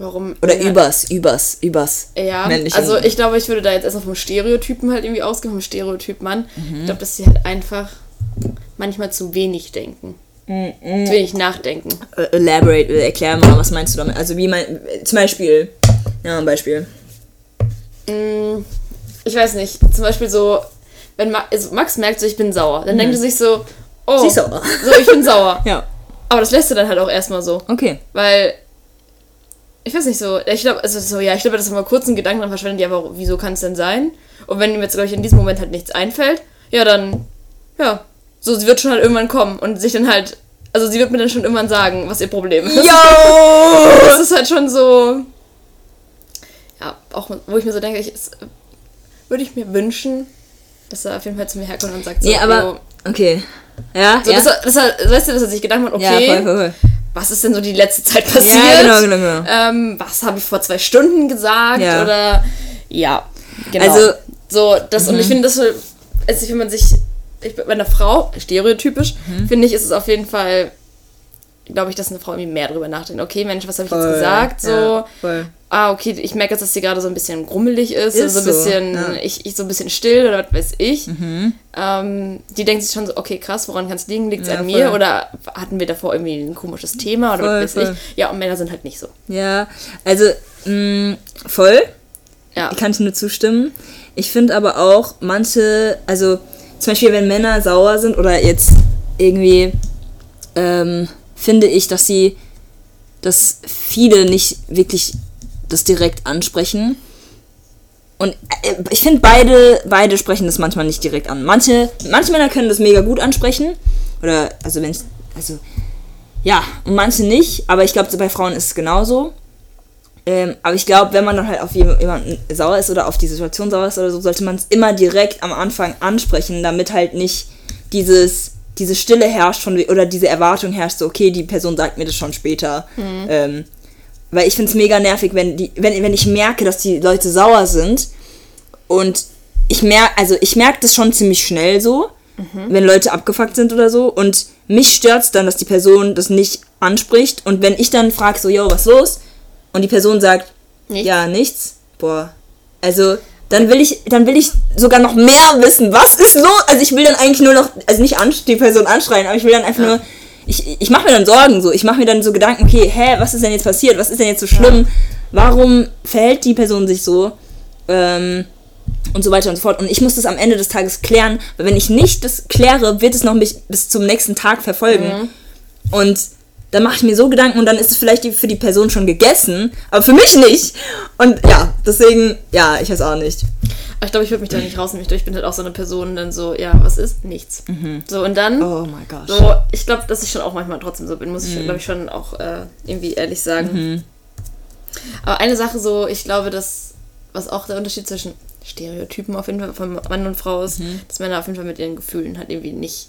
Warum? Oder ja. übers, übers, übers. Ja, männlichen. also ich glaube, ich würde da jetzt erstmal vom Stereotypen halt irgendwie ausgehen, vom Stereotyp Mann. Mhm. Ich glaube, dass sie halt einfach manchmal zu wenig denken. Mhm. Zu wenig nachdenken. Äh, elaborate, äh, erklär mal, was meinst du damit? Also wie mein, zum Beispiel, ja, ein Beispiel. Mm, Ich weiß nicht, zum Beispiel so, wenn Ma also Max merkt so, ich bin sauer, dann denkt er sich so, oh, Mhm. Sie ist sauer. so, ich bin sauer. Ja, Aber das lässt er dann halt auch erstmal so. okay. Weil, ich weiß nicht so, ich glaube, also so, ja, ich glaube, das ist mal kurz ein Gedanken, dann verschwendet die aber, wieso kann es denn sein? Und wenn ihm jetzt, glaube ich, in diesem Moment halt nichts einfällt, ja, dann, ja, so, sie wird schon halt irgendwann kommen und sich dann halt, also sie wird mir dann schon irgendwann sagen, was ihr Problem ist. Yo! Das ist halt schon so, ja, auch wo ich mir so denke, ich, es, würde ich mir wünschen, dass er auf jeden Fall zu mir herkommt und sagt so, Nee, aber, okay. Ja, so, ja. dass er, dass er, weißt du, dass er sich Gedanken macht, ja, okay, voll, voll, voll. Was ist denn so die letzte Zeit passiert? Ja, genau, genau, genau. Ähm, was habe ich vor zwei Stunden gesagt? Ja. Oder ja, genau. Also- so das und ich Mhm. finde das so, also wenn man sich ich, bei einer Frau stereotypisch Mhm. finde ich ist es auf jeden Fall glaube ich, dass eine Frau irgendwie mehr drüber nachdenkt. Okay, Mensch, was habe ich jetzt gesagt? So, ja, ah, okay, ich merke jetzt, dass sie gerade so ein bisschen grummelig ist, Ist so ein so, bisschen, ja. Mhm. ich, ich so ein bisschen still oder was weiß ich. Ähm, die denkt sich schon so, okay, krass, woran kann es liegen? Liegt es Ja, an mir? voll. Oder hatten wir davor irgendwie ein komisches Thema oder Voll, was weiß ich? Ja, und Männer sind halt nicht so. Ja, also, mh, voll. Ja. Kann ich nur zustimmen. Ich finde aber auch, manche, also zum Beispiel, wenn Männer sauer sind oder jetzt irgendwie, ähm, finde ich, dass sie, dass viele nicht wirklich das direkt ansprechen. Und äh, ich finde, beide, beide sprechen das manchmal nicht direkt an. Manche, manche Männer können das mega gut ansprechen. Oder, also wenn ich, also, ja, und manche nicht. Aber ich glaube, bei Frauen ist es genauso. Ähm, aber ich glaube, wenn man dann halt auf jem- jemanden sauer ist oder auf die Situation sauer ist oder so, sollte man es immer direkt am Anfang ansprechen, damit halt nicht dieses, diese Stille herrscht von, oder diese Erwartung herrscht, so, okay, die Person sagt mir das schon später. Ähm, weil ich finde es mega nervig, wenn, die, wenn, wenn ich merke, dass die Leute sauer sind und ich merke, also ich merke das schon ziemlich schnell so, wenn Leute abgefuckt sind oder so und mich stört's dann, dass die Person das nicht anspricht und wenn ich dann frage so, yo, was los? Und die Person sagt, Nichts. ja, nichts. Boah. Also, dann will ich, dann will ich sogar noch mehr wissen. Was ist los? Also ich will dann eigentlich nur noch, also nicht die Person anschreien, aber ich will dann einfach nur, ich, ich mache mir dann Sorgen so. Ich mache mir dann so Gedanken, okay, hä, was ist denn jetzt passiert? Was ist denn jetzt so schlimm? Warum verhält die Person sich so? Ähm, und so weiter und so fort. Und ich muss das am Ende des Tages klären, weil wenn ich nicht das kläre, wird es noch mich bis zum nächsten Tag verfolgen. Und dann mache ich mir so Gedanken und dann ist es vielleicht für die Person schon gegessen, aber für mich nicht. Und ja, deswegen, ja, ich weiß auch nicht. Aber ich glaube, ich würde mich da nicht rausnehmen. Ich bin halt auch so eine Person, dann so, ja, was ist? Nichts. So, und dann, Oh mein Gott. so, ich glaube, dass ich schon auch manchmal trotzdem so bin, muss ich, glaube ich, schon auch äh, irgendwie ehrlich sagen. Aber eine Sache so, ich glaube, dass, was auch der Unterschied zwischen Stereotypen auf jeden Fall von Mann und Frau ist, dass Männer auf jeden Fall mit ihren Gefühlen halt irgendwie nicht,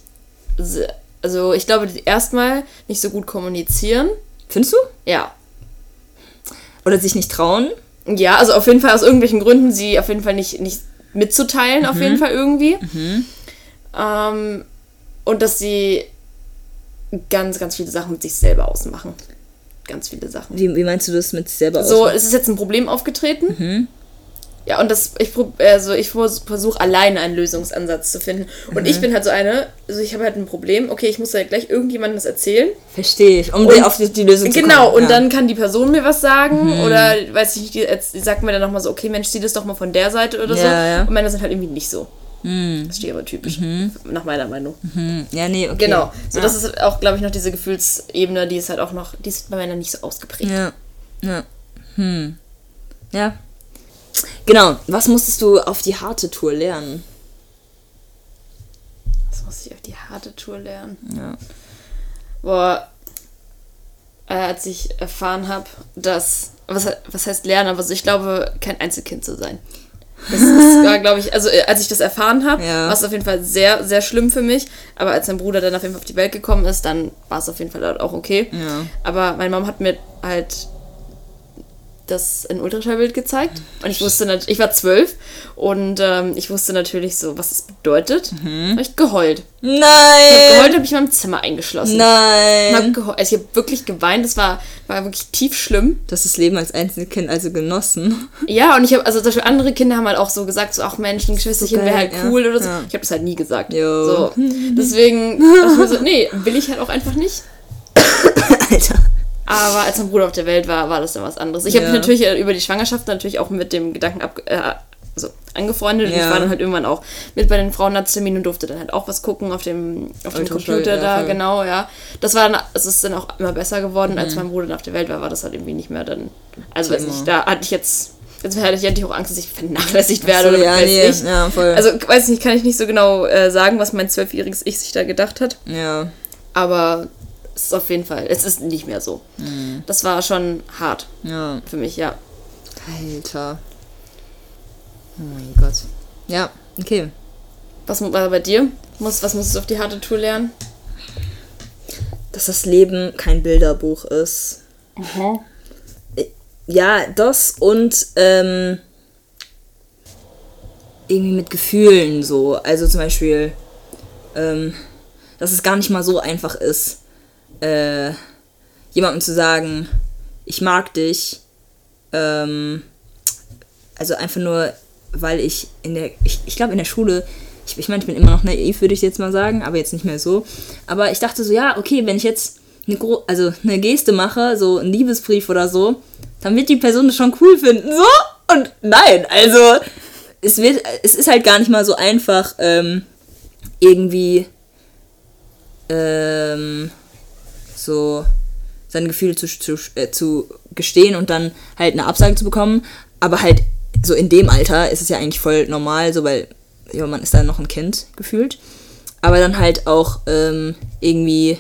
also ich glaube, die erstmal nicht so gut kommunizieren. Findest du? Ja, Oder sich nicht trauen? Ja, also auf jeden Fall aus irgendwelchen Gründen sie auf jeden Fall nicht, nicht mitzuteilen, auf jeden Fall irgendwie. Ähm, und dass sie ganz, ganz viele Sachen mit sich selber ausmachen. Ganz viele Sachen. Wie, wie meinst du das mit sich selber So, ausmachen? es ist jetzt ein Problem aufgetreten. Ja, und das, ich, prob- also ich versuche alleine einen Lösungsansatz zu finden. Und ich bin halt so eine, also ich habe halt ein Problem, okay, ich muss ja gleich irgendjemandem das erzählen. Verstehe ich, um Und- auf die, die Lösung zu kommen. Genau, und ja. Mhm. dann kann die Person mir was sagen oder weiß ich nicht, die, die sagt mir dann nochmal so, okay, Mensch, sieh das doch mal von der Seite oder so. Ja, ja. Und Männer sind halt irgendwie nicht so. Stereotypisch, nach meiner Meinung. Hm, Ja, nee, okay. Genau. So, ja. das ist auch, glaube ich, noch diese Gefühlsebene, die ist halt auch noch, die ist bei Männern nicht so ausgeprägt. Ja. Ja. Hm. Ja. Genau. Was musstest du auf die harte Tour lernen? muss ich auf die harte Tour lernen. Ja. Boah, äh, als ich erfahren habe, dass, was, was heißt lernen, aber so, ich glaube, kein Einzelkind zu sein. Das, das war, glaube ich, also als ich das erfahren habe, Ja. war es auf jeden Fall sehr, sehr schlimm für mich. Aber als mein Bruder dann auf jeden Fall auf die Welt gekommen ist, dann war es auf jeden Fall auch okay. Ja. Aber meine Mom hat mir halt das ein Ultraschallbild gezeigt und ich wusste natürlich, ich war zwölf und ähm, ich wusste natürlich so, was das bedeutet. Hab ich geheult. Nein! Geheult habe ich in meinem Zimmer eingeschlossen. Nein! Ich habe also ich hab wirklich geweint, das war, war wirklich tief schlimm. Du hast das Leben als Einzelkind also genossen. Ja, und ich habe, also zum Beispiel andere Kinder haben halt auch so gesagt, so, ach Mensch, ein Geschwisterchen So wäre halt ja. cool oder so. Ja. Ich habe das halt nie gesagt. Jo. So. Deswegen dachte ich mir so, nee, will ich halt auch einfach nicht. Alter. Aber als mein Bruder auf der Welt war, war das dann was anderes. Ich habe Ja. mich natürlich äh, über die Schwangerschaft natürlich auch mit dem Gedanken ab, äh, so angefreundet und Ja. ich war dann halt irgendwann auch mit bei den Frauenarztterminen und durfte dann halt auch was gucken auf dem, auf dem Computer ja, da, voll. genau, ja. Das war dann, es ist dann auch immer besser geworden, Mhm. als mein Bruder dann auf der Welt war, war das halt irgendwie nicht mehr dann, also weiß Thema. nicht, da hatte ich jetzt, jetzt hatte ich endlich auch Angst, dass ich vernachlässigt Ach werde so, oder ja, weiß nee, ich. ja, voll. Also, weiß nicht, kann ich nicht so genau äh, sagen, was mein zwölfjähriges Ich sich da gedacht hat. ja. Aber es ist auf jeden Fall, es ist nicht mehr so. Mhm. Das war schon hart Ja. für mich, ja. Alter. Oh mein Gott. Ja, okay. Was war bei dir? Muss, was musstest du auf die harte Tour lernen? Dass das Leben kein Bilderbuch ist. Ja, das und ähm, irgendwie mit Gefühlen so. Also zum Beispiel, ähm, dass es gar nicht mal so einfach ist, äh, jemandem zu sagen, ich mag dich. Ähm, also einfach nur, weil ich in der, ich, ich glaube in der Schule, ich, ich meine, ich bin immer noch naiv, würde ich jetzt mal sagen, aber jetzt nicht mehr so. Aber ich dachte so, ja, okay, wenn ich jetzt eine, gro also eine Geste mache, so einen Liebesbrief oder so, dann wird die Person das schon cool finden. So? Und nein, also es wird, es ist halt gar nicht mal so einfach, ähm, irgendwie ähm, so seine Gefühle zu, zu, äh, zu gestehen und dann halt eine Absage zu bekommen. Aber halt so in dem Alter ist es ja eigentlich voll normal, so weil ja, man ist dann noch ein Kind gefühlt. Aber dann halt auch ähm, irgendwie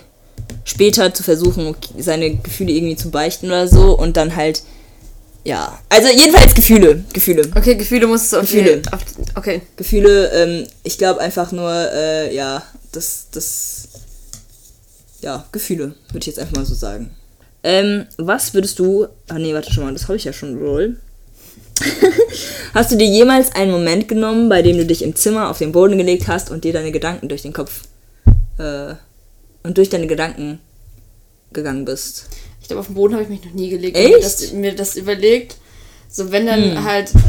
später zu versuchen, seine Gefühle irgendwie zu beichten oder so und dann halt, ja. Also jedenfalls Gefühle, Gefühle. Okay, Gefühle musst du auf Gefühle. Die, auf, okay. Gefühle, ähm, ich glaube einfach nur, äh, ja, das, das, ja, Gefühle, würde ich jetzt einfach mal so sagen. Ähm, was würdest du, ah nee, warte schon mal, das habe ich ja schon wohl. hast du dir jemals einen Moment genommen, bei dem du dich im Zimmer auf den Boden gelegt hast und dir deine Gedanken durch den Kopf, äh, und durch deine Gedanken gegangen bist? Ich glaube, auf den Boden habe ich mich noch nie gelegt. Echt? Mir das, mir das überlegt. So, wenn dann halt.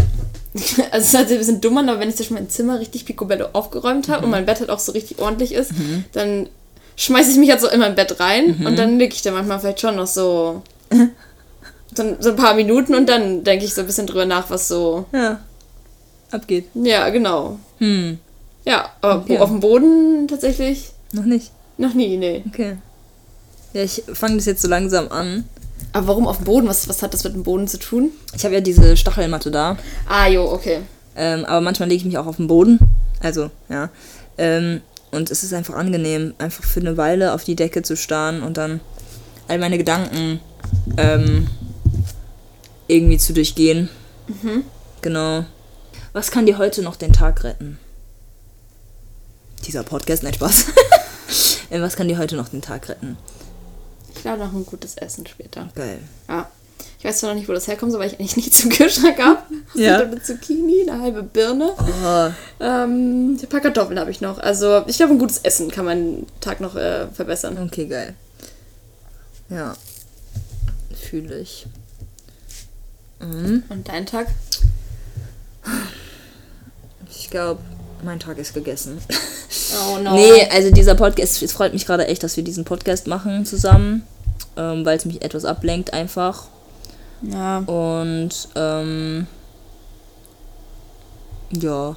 Also, es ist halt ein bisschen dummer, aber wenn ich zum Beispiel mein Zimmer richtig picobello aufgeräumt habe und mein Bett halt auch so richtig ordentlich ist, dann schmeiße ich mich halt so in mein Bett rein und dann liege ich da manchmal vielleicht schon noch so. so, so ein paar Minuten und dann denke ich so ein bisschen drüber nach, was so. Ja, abgeht. Ja, genau. Hm, Ja, aber Okay. auf dem Boden tatsächlich noch nicht. noch nie, nee. Okay. Ja, ich fange das jetzt so langsam an. Aber warum auf dem Boden? Was, was hat das mit dem Boden zu tun? Ich habe ja diese Stachelmatte da. Ah, jo, okay. Ähm, aber manchmal lege ich mich auch auf den Boden. Also, ja. Ähm, und es ist einfach angenehm, einfach für eine Weile auf die Decke zu starren und dann all meine Gedanken ähm, irgendwie zu durchgehen. Genau. Was kann dir heute noch den Tag retten? Dieser Podcast, nein, Spaß. Äh, Was kann dir heute noch den Tag retten? Ich glaube noch ein gutes Essen später. Geil. Ja. Ich weiß zwar noch nicht, wo das herkommt, so, weil ich eigentlich nichts im Kühlschrank habe. Ja. Eine Zucchini, eine halbe Birne. Oh, Ähm, ein paar Kartoffeln habe ich noch. Also ich glaube, ein gutes Essen kann meinen Tag noch äh, verbessern. okay, geil. Ja. Fühle ich. Mhm. Und dein Tag? Ich glaube, mein Tag ist gegessen. Oh no. Nee, also dieser Podcast, es freut mich gerade echt, dass wir diesen Podcast machen zusammen, ähm, weil es mich etwas ablenkt einfach. Ja. Und ähm, ja,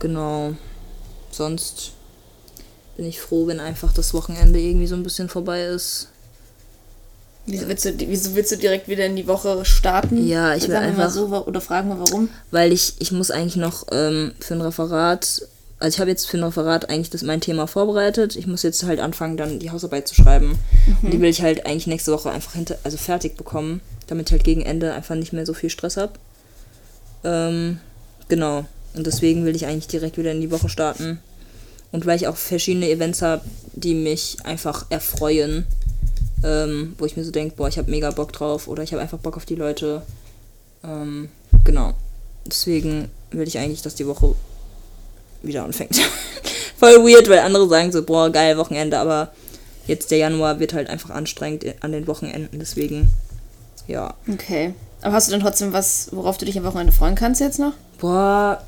genau. Sonst bin ich froh, wenn einfach das Wochenende irgendwie so ein bisschen vorbei ist. Wieso willst, du, wieso willst du direkt wieder in die Woche starten? Ja, ich will Sagen einfach- so, oder fragen wir warum? Weil ich, ich muss eigentlich noch ähm, für ein Referat also ich habe jetzt für ein Referat eigentlich das mein Thema vorbereitet. Ich muss jetzt halt anfangen, dann die Hausarbeit zu schreiben. Und die will ich halt eigentlich nächste Woche einfach hinter, also fertig bekommen, damit ich halt gegen Ende einfach nicht mehr so viel Stress habe. Ähm, genau. Und deswegen will ich eigentlich direkt wieder in die Woche starten. Und weil ich auch verschiedene Events habe, die mich einfach erfreuen, ähm, wo ich mir so denke, boah, ich habe mega Bock drauf oder ich habe einfach Bock auf die Leute. Ähm, genau. Deswegen will ich eigentlich, dass die Woche wieder anfängt. Voll weird, weil andere sagen so, boah, geil, Wochenende, aber jetzt der Januar wird halt einfach anstrengend an den Wochenenden, deswegen, ja. Okay. Aber hast du denn trotzdem was, worauf du dich am Wochenende freuen kannst jetzt noch? Boah,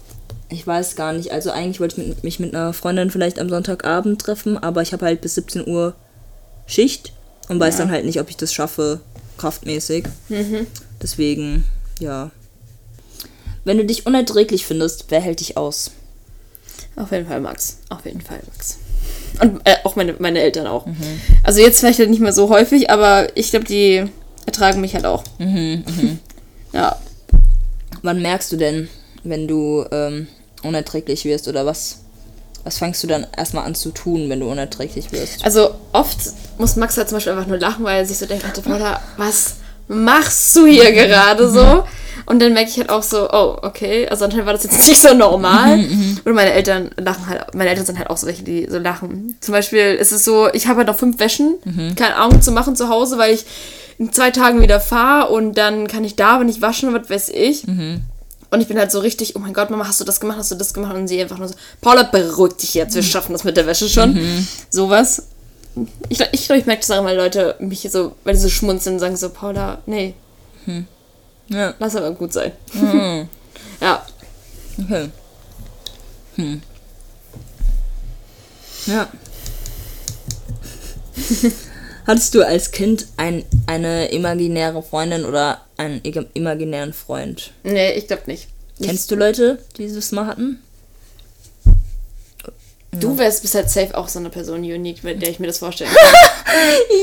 ich weiß gar nicht. Also eigentlich wollte ich mit, mich mit einer Freundin vielleicht am Sonntagabend treffen, aber ich habe halt bis 17 Uhr Schicht und weiß Ja. dann halt nicht, ob ich das schaffe, kraftmäßig. Deswegen, ja. Wenn du dich unerträglich findest, wer hält dich aus? Auf jeden Fall Max. Auf jeden Fall Max. Und äh, auch meine, meine Eltern auch. Also jetzt vielleicht halt nicht mehr so häufig, aber ich glaube, die ertragen mich halt auch. Ja. Wann merkst du denn, wenn du ähm, unerträglich wirst oder was? Was fängst du dann erstmal an zu tun, wenn du unerträglich wirst? Also oft muss Max halt zum Beispiel einfach nur lachen, weil er sich so denkt, ach, Paula, was machst du hier gerade so? Und dann merke ich halt auch so, oh, okay, also anscheinend war das jetzt nicht so normal. Und meine Eltern lachen halt, meine Eltern sind halt auch so welche, die so lachen. Zum Beispiel ist es so, ich habe halt noch fünf Wäschen, keine Ahnung zu machen zu Hause, weil ich in zwei Tagen wieder fahre und dann kann ich da, wenn ich waschen, was weiß ich. Und ich bin halt so richtig, oh mein Gott, Mama, hast du das gemacht, hast du das gemacht? Und sie einfach nur so, Paula, beruhig dich jetzt, wir schaffen das mit der Wäsche schon. Sowas. Ich glaube, ich, glaub, ich merke das auch, weil Leute mich so, weil die so schmunzeln und sagen so, Paula, nee, Ja, lass aber gut sein. ja. okay. Hm. Ja. Hattest du als Kind ein, eine imaginäre Freundin oder einen imaginären Freund? Nee, ich glaube nicht. Kennst du Leute, die das mal hatten? Du wärst bist halt safe auch so eine Person unique, mit der ich mir das vorstellen kann.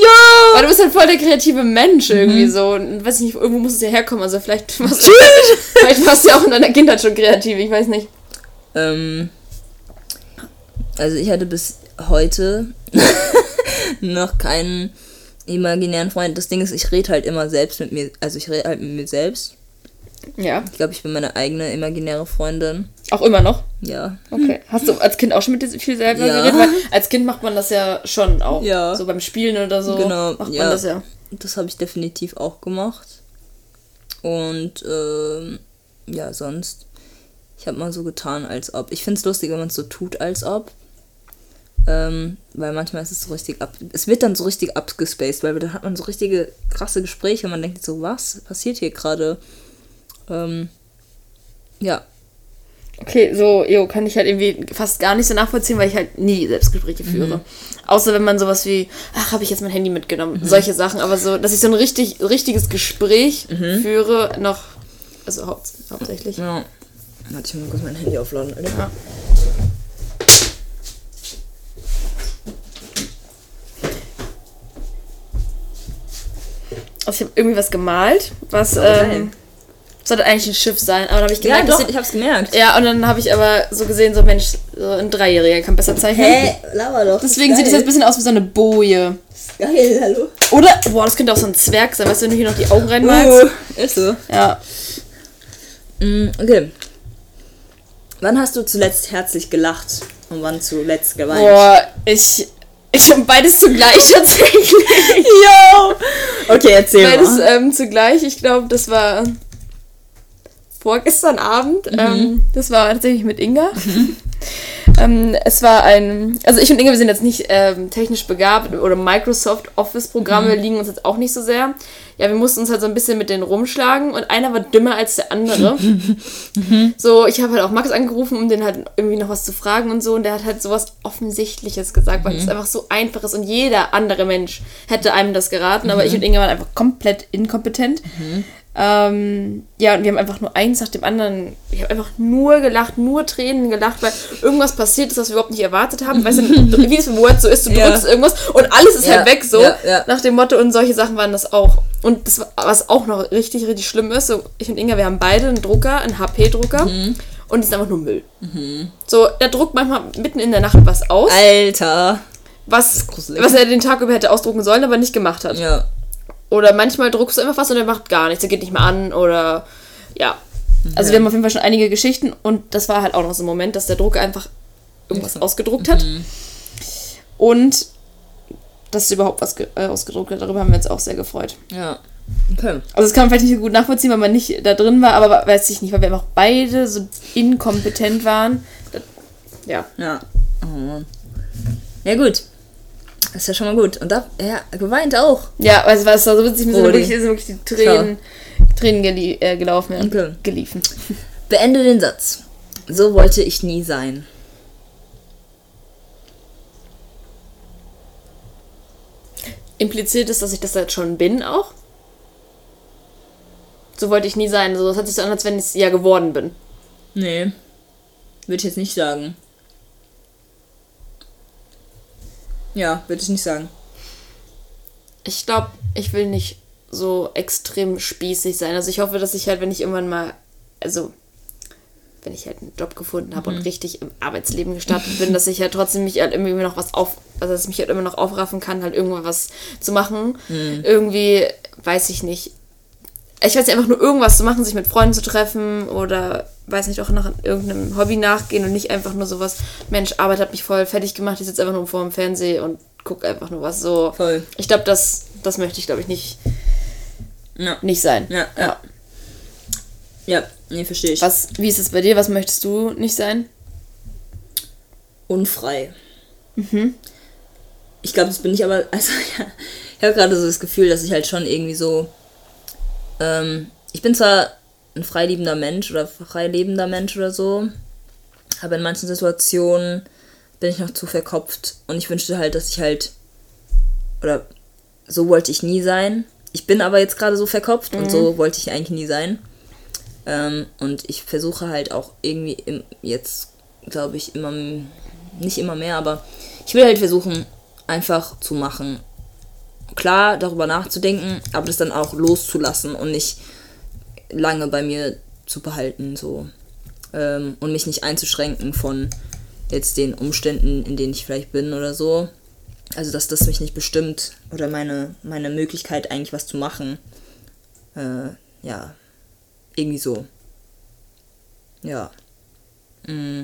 Ja! Weil du bist halt voll der kreative Mensch irgendwie so. Und weiß ich nicht, irgendwo muss es ja herkommen. Also vielleicht warst, vielleicht warst du ja auch in deiner Kindheit schon kreativ, ich weiß nicht. Ähm, also ich hatte bis heute noch keinen imaginären Freund. Das Ding ist, ich rede halt immer selbst mit mir. Also ich rede halt mit mir selbst. Ja. Ich glaube, ich bin meine eigene imaginäre Freundin. Auch immer noch? Ja. Okay. Hast du als Kind auch schon mit dir viel selber Ja. geredet? Weil als Kind macht man das ja schon auch. Ja. So beim Spielen oder so Genau, macht ja. man das ja. Das habe ich definitiv auch gemacht. Und ähm, ja, sonst. Ich habe mal so getan, als ob. Ich finde es lustig, wenn man es so tut, als ob. Ähm, weil manchmal ist es so richtig ab. Es wird dann so richtig abgespaced, weil dann hat man so richtige krasse Gespräche und man denkt so, was passiert hier gerade? Ähm, ja. Okay, so, jo, kann ich halt irgendwie fast gar nicht so nachvollziehen, weil ich halt nie Selbstgespräche führe. Außer wenn man sowas wie, ach, habe ich jetzt mein Handy mitgenommen, solche Sachen. Aber so, dass ich so ein richtig, richtiges Gespräch führe, noch, also haupt, hauptsächlich. Ja. Warte, ich muss mal kurz mein Handy aufladen, Alter. Ja. Also ich habe irgendwie was gemalt, was geil. ähm, sollte eigentlich ein Schiff sein, aber dann habe ich Ja, gemerkt, doch, dass ich hab's gemerkt. ja, und dann habe ich aber so gesehen, so Mensch, so ein Dreijähriger kann besser zeichnen. laber doch. Deswegen sieht das jetzt ein bisschen aus wie so eine Boje. Geil, hallo. Oder, boah, das könnte auch so ein Zwerg sein, weißt du, wenn du hier noch die Augen reinmalst. Uh, ist so. Ja. Mm, okay. Wann hast du zuletzt herzlich gelacht und wann zuletzt geweint? Boah, ich, ich habe beides zugleich tatsächlich. Yo! Okay, erzähl Beides mal. ähm, zugleich. Ich glaube, das war vorgestern Abend. Mhm. Ähm, das war tatsächlich mit Inga. Ähm, es war ein, also ich und Inga, wir sind jetzt nicht ähm, technisch begabt oder Microsoft Office-Programme Mhm. liegen uns jetzt auch nicht so sehr. Ja, wir mussten uns halt so ein bisschen mit denen rumschlagen und einer war dümmer als der andere. Mhm. So, ich habe halt auch Max angerufen, um den halt irgendwie noch was zu fragen und so. Und der hat halt sowas Offensichtliches gesagt, weil es Mhm. einfach so einfach ist und jeder andere Mensch hätte einem das geraten. Aber Mhm. ich und Inga waren einfach komplett inkompetent. Ähm, ja, und wir haben einfach nur eins nach dem anderen. Ich habe einfach nur gelacht, nur Tränen gelacht, weil irgendwas passiert ist, was wir überhaupt nicht erwartet haben. Weißt du, wie es im Word so ist, du Ja. drückst irgendwas und alles ist Ja, halt weg so. ja. Nach dem Motto und solche Sachen waren das auch. Und das, was auch noch richtig, richtig schlimm ist, so ich und Inga, wir haben beide einen Drucker, einen HP-Drucker. Mhm. und die sind einfach nur Müll. So, der druckt manchmal mitten in der Nacht was aus, Alter. was, was er den Tag über hätte ausdrucken sollen, aber nicht gemacht hat. Ja. Oder manchmal druckst du einfach was und er macht gar nichts, er geht nicht mehr an oder ja. Also wir haben auf jeden Fall schon einige Geschichten und das war halt auch noch so ein Moment, dass der Drucker einfach irgendwas ausgedruckt hat. Und dass es überhaupt was äh, ausgedruckt hat, darüber haben wir uns auch sehr gefreut. Ja. Okay. Also das kann man vielleicht nicht so gut nachvollziehen, weil man nicht da drin war, aber weiß ich nicht, weil wir einfach beide so inkompetent waren. Ja. Ja. Oh. Ja, gut. Das ist ja schon mal gut. Und da, ja, geweint auch. Ja, also war es war so witzig, mir sind wirklich, sind wirklich die Tränen, Tränen gelie äh, gelaufen, ja. Okay. geliefen. Beende den Satz. So wollte ich nie sein. Impliziert ist, dass ich das jetzt schon bin auch? So wollte ich nie sein. So, das hat sich so an, als wenn ich es ja geworden bin. Nee. Würde ich jetzt nicht sagen. Ja, würde ich nicht sagen. Ich glaube, ich will nicht so extrem spießig sein. Also ich hoffe, dass ich halt, wenn ich irgendwann mal, also wenn ich halt einen Job gefunden habe und richtig im Arbeitsleben gestartet bin, dass ich halt trotzdem mich halt irgendwie noch was auf, also dass ich mich halt immer noch aufraffen kann, halt irgendwann was zu machen. Irgendwie, weiß ich nicht. Ich weiß nicht, einfach nur irgendwas zu machen, sich mit Freunden zu treffen oder weiß nicht, auch nach irgendeinem Hobby nachgehen und nicht einfach nur sowas, Mensch, Arbeit hat mich voll fertig gemacht, ich sitze einfach nur vor dem Fernseher und gucke einfach nur was so. Voll. Ich glaube, das, das möchte ich, glaube ich, nicht, Ja. nicht sein. Ja, ja. Ja, nee, verstehe ich. Was, wie ist es bei dir? Was möchtest du nicht sein? Unfrei. Ich glaube, das bin ich aber, also ja, ich habe gerade so das Gefühl, dass ich halt schon irgendwie so, ähm, ich bin zwar ein freiliebender Mensch oder freilebender Mensch oder so, aber in manchen Situationen bin ich noch zu verkopft und ich wünschte halt, dass ich halt, oder so wollte ich nie sein. Ich bin aber jetzt gerade so verkopft und so wollte ich eigentlich nie sein. Ähm, und ich versuche halt auch irgendwie im, jetzt, glaube ich, immer, nicht immer mehr, aber ich will halt versuchen, einfach zu machen. Klar, darüber nachzudenken, aber das dann auch loszulassen und nicht lange bei mir zu behalten, so. Ähm, und mich nicht einzuschränken von jetzt den Umständen, in denen ich vielleicht bin oder so. Also, dass das mich nicht bestimmt oder meine, meine Möglichkeit, eigentlich was zu machen. Äh, ja, irgendwie so. Ja. Mm,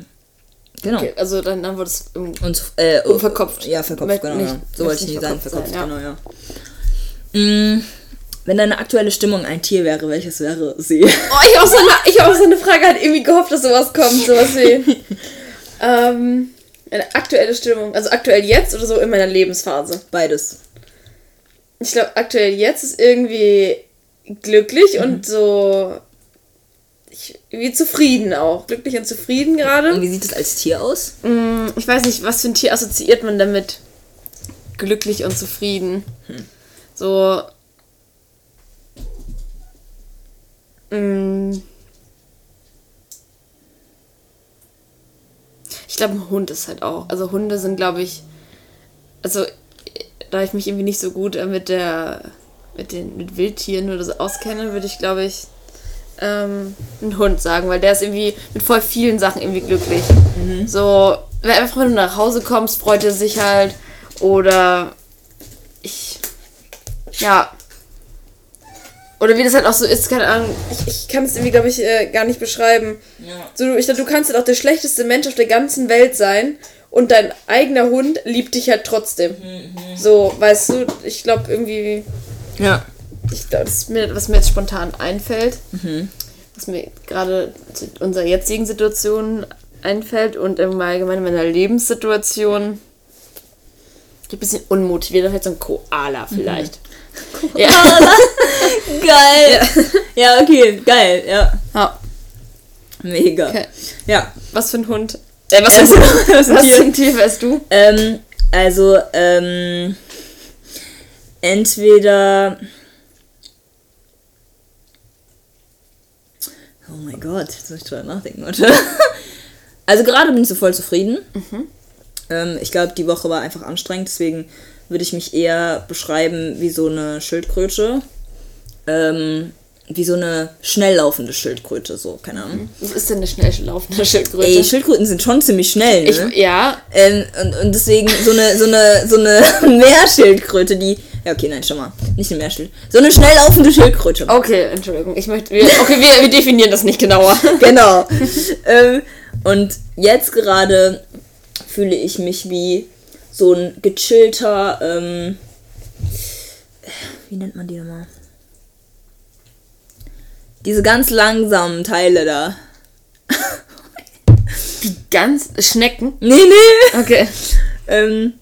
genau. Okay, also dann, dann wurde es irgendwie. Und äh, Und verkopft. Ja, verkopft, genau. nicht- ja. So wollte ich nicht sagen, verkopft sein, genau, ja. Mm, wenn deine aktuelle Stimmung ein Tier wäre, welches wäre sie? Oh, ich habe so, eine- ich hab so eine Frage halt irgendwie gehofft, dass sowas kommt. Sowas wie. ähm, eine aktuelle Stimmung. Also aktuell jetzt oder so in meiner Lebensphase? Beides. Ich glaube, aktuell jetzt ist irgendwie glücklich und so. Ich, irgendwie zufrieden auch. Glücklich und zufrieden gerade. Und wie sieht es als Tier aus? Mm, Ich weiß nicht, was für ein Tier assoziiert man damit? Glücklich und zufrieden. So. Mm. Ich glaube, ein Hund ist halt auch. Also Hunde sind, glaube ich. Also, da ich mich irgendwie nicht so gut äh, mit der. mit den mit Wildtieren oder so auskenne, würde ich, glaube ich, ähm, einen Hund sagen, weil der ist irgendwie mit voll vielen Sachen irgendwie glücklich. So, wenn einfach wenn du nach Hause kommst, freut er sich halt. Oder. Ja. Oder wie das halt auch so ist, keine Ahnung. Ich, ich kann es irgendwie, glaube ich, äh, gar nicht beschreiben. Ja. So, ich glaube, du kannst halt auch der schlechteste Mensch auf der ganzen Welt sein und dein eigener Hund liebt dich halt trotzdem. So, weißt du, ich glaube irgendwie, Ja. ich glaub, das ist mir, was mir jetzt spontan einfällt, was mir gerade zu unserer jetzigen Situation einfällt und im Allgemeinen meiner Lebenssituation. Ich bin ein bisschen unmotiviert, vielleicht so ein Koala vielleicht. Ja. Geil. Ja. okay, geil. Ja. ja. Mega. Okay. Ja. Was für ein Hund? Äh, was, Also, für, was was ein Tier. für ein Tier wärst du? Ähm, also, ähm, entweder. Oh mein Gott, jetzt muss ich drüber nachdenken, warte. Also gerade bin ich so voll zufrieden. Ähm, ich glaube, die Woche war einfach anstrengend, deswegen würde ich mich eher beschreiben wie so eine Schildkröte. Ähm, wie so eine schnell laufende Schildkröte, so, keine Ahnung. Was ist denn eine schnell laufende Schildkröte? Ey, Schildkröten sind schon ziemlich schnell, ne? ich, ja, Ähm, und, und deswegen so eine, so eine, so eine Meerschildkröte, die. Ja, okay, nein, schon mal. Nicht eine Meerschildkröte. So eine schnell laufende Schildkröte. okay, Entschuldigung. Ich möchte. Wir, okay, wir, wir definieren das nicht genauer. Genau. ähm, und jetzt gerade fühle ich mich wie so ein gechillter, ähm, wie nennt man die nochmal? Diese ganz langsamen Teile da. Die ganz Schnecken. Nee, nee. Okay. Ähm,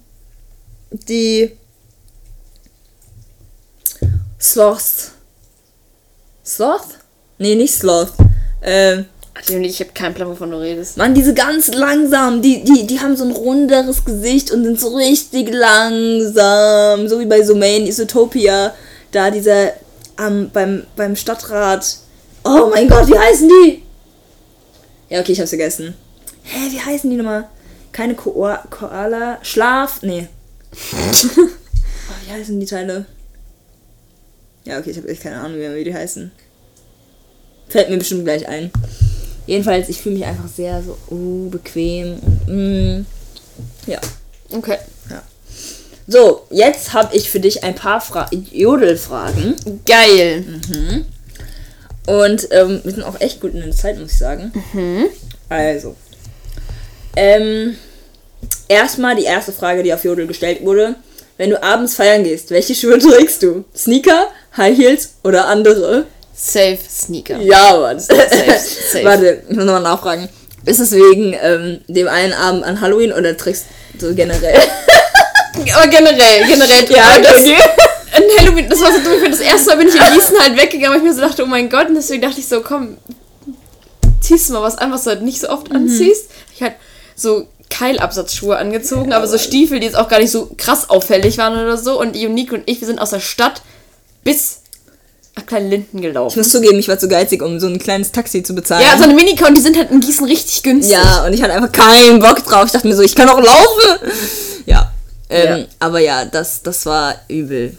die Sloth. Sloth? Nee, nicht Sloth. Ähm, Ich habe keinen Plan, wovon du redest. Mann, diese ganz langsam, die, die, die haben so ein runderes Gesicht und sind so richtig langsam. So wie bei so Main Isotopia. Da dieser am beim, beim Stadtrat. Oh mein Gott, wie heißen die? Ja, okay, ich hab's vergessen. Hä, wie heißen die nochmal? Keine Ko Koala. Schlaf? Nee. oh, wie heißen die Teile? Ja, okay, ich habe echt keine Ahnung wie die heißen. Fällt mir bestimmt gleich ein. Jedenfalls, ich fühle mich einfach sehr so uh, bequem. Und, mm, ja. Okay. So, jetzt habe ich für dich ein paar Fra Jodelfragen. Geil. Und ähm, wir sind auch echt gut in der Zeit, muss ich sagen. Also. Ähm, erstmal die erste Frage, die auf Jodel gestellt wurde. Wenn du abends feiern gehst, welche Schuhe trägst du? Sneaker, High Heels oder andere? Safe Sneaker. Ja, Mann. safe. Warte, ich muss nochmal nachfragen. Ist es wegen ähm, dem einen Abend an Halloween oder trägst du generell? Aber generell, generell. Ja, das, okay. An Halloween, das war so doof. Das erste Mal bin ich in Gießen halt weggegangen, weil ich mir so dachte, oh mein Gott. Und deswegen dachte ich so, komm, ziehst du mal was an, was du halt nicht so oft anziehst. Ich halt so Keilabsatzschuhe angezogen, aber so Stiefel, die jetzt auch gar nicht so krass auffällig waren oder so. Und Unique und ich, wir sind aus der Stadt bis nach Kleinen-Linden Ich gelaufen. muss zugeben, ich war zu geizig, um so ein kleines Taxi zu bezahlen. Ja, so eine Minicar und die sind halt in Gießen richtig günstig. Ja, und ich hatte einfach keinen Bock drauf. Ich dachte mir so, ich kann auch laufen. Ja. Ähm, Ja. Aber ja, das, das war übel.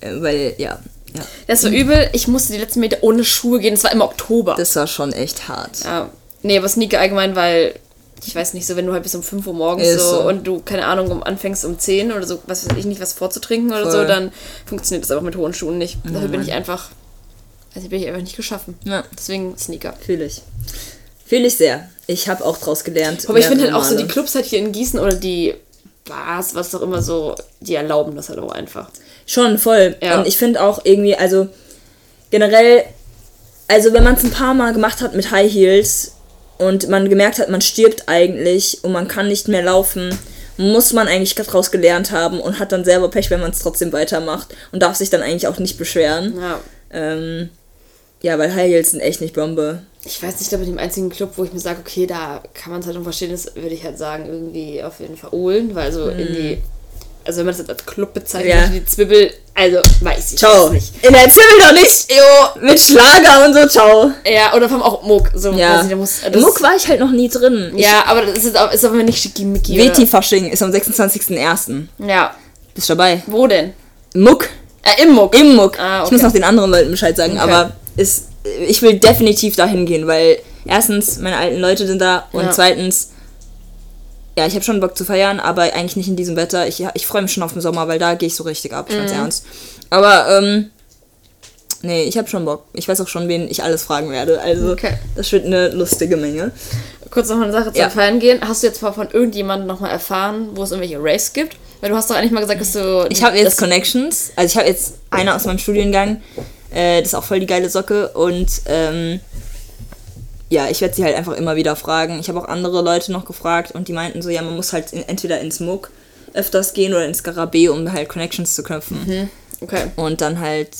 Äh, weil, ja, ja. Das war übel. Ich musste die letzten Meter ohne Schuhe gehen. Das war im Oktober. Das war schon echt hart. Ja. Nee, aber Sneaker allgemein, weil ich weiß nicht, so wenn du halt bis um 5 Uhr morgens Ist so, so. und du, keine Ahnung, um anfängst um 10 oder so, was weiß ich nicht, was vorzutrinken oder so, Voll. dann funktioniert das einfach mit hohen Schuhen nicht. Dafür bin ich einfach, also bin ich einfach nicht geschaffen. Ja. Deswegen Sneaker. Fühle ich. Fühle ich sehr. Ich habe auch draus gelernt. Aber ich finde halt auch so die Clubs halt hier in Gießen oder die Bars, was auch immer so, die erlauben das halt auch einfach. Schon, voll. Ja. Und ich finde auch irgendwie, also generell, also wenn man es ein paar Mal gemacht hat mit High Heels und man gemerkt hat, man stirbt eigentlich und man kann nicht mehr laufen, muss man eigentlich daraus gelernt haben und hat dann selber Pech, wenn man es trotzdem weitermacht und darf sich dann eigentlich auch nicht beschweren. Ja. Ähm, ja, weil High sind echt nicht Bombe. Ich weiß nicht, aber dem einzigen Club, wo ich mir sage, okay, da kann man es halt noch verstehen, ist, würde ich halt sagen, irgendwie auf jeden Fall Ohlen, weil so in die, also wenn man das jetzt als Club bezeichnet. Ja. die Zwiebel, also weiß ich Ciao. nicht. In der Zimmel doch nicht. Jo, mit Schlager und so, ciao. Ja, oder vor allem auch Muck, so Ja. quasi, da muss, Im das, Muck war ich halt noch nie drin. Ja, aber das ist, auch, ist aber nicht schickimicki. Veti-Fasching ist am 26.01. Ja, Bist du dabei? wo denn? Muck. Äh, im Muck. Im Muck. Ah, Ich okay. muss noch den anderen Leuten Bescheid sagen, Okay. aber ist, ich will definitiv dahin gehen, weil erstens, meine alten Leute sind da und Ja. zweitens, ja, ich habe schon Bock zu feiern, aber eigentlich nicht in diesem Wetter. Ich, ich freue mich schon auf den Sommer, weil da gehe ich so richtig ab, Mhm. ganz ernst. Aber, ähm, nee, ich habe schon Bock. Ich weiß auch schon, wen ich alles fragen werde. Also, Okay. das wird eine lustige Menge. Kurz noch eine Sache zum Ja. Feiern gehen. Hast du jetzt mal von irgendjemandem nochmal erfahren, wo es irgendwelche Raves gibt? Weil du hast doch eigentlich mal gesagt, dass du. Ich habe jetzt Connections. Also ich habe jetzt eine aus meinem Studiengang. Äh, das ist auch voll die geile Socke. Und ähm, ja, ich werde sie halt einfach immer wieder fragen. Ich habe auch andere Leute noch gefragt und die meinten so, ja, man muss halt in, entweder ins Muck öfters gehen oder ins Garabé, um halt Connections zu knüpfen. Okay. Und dann halt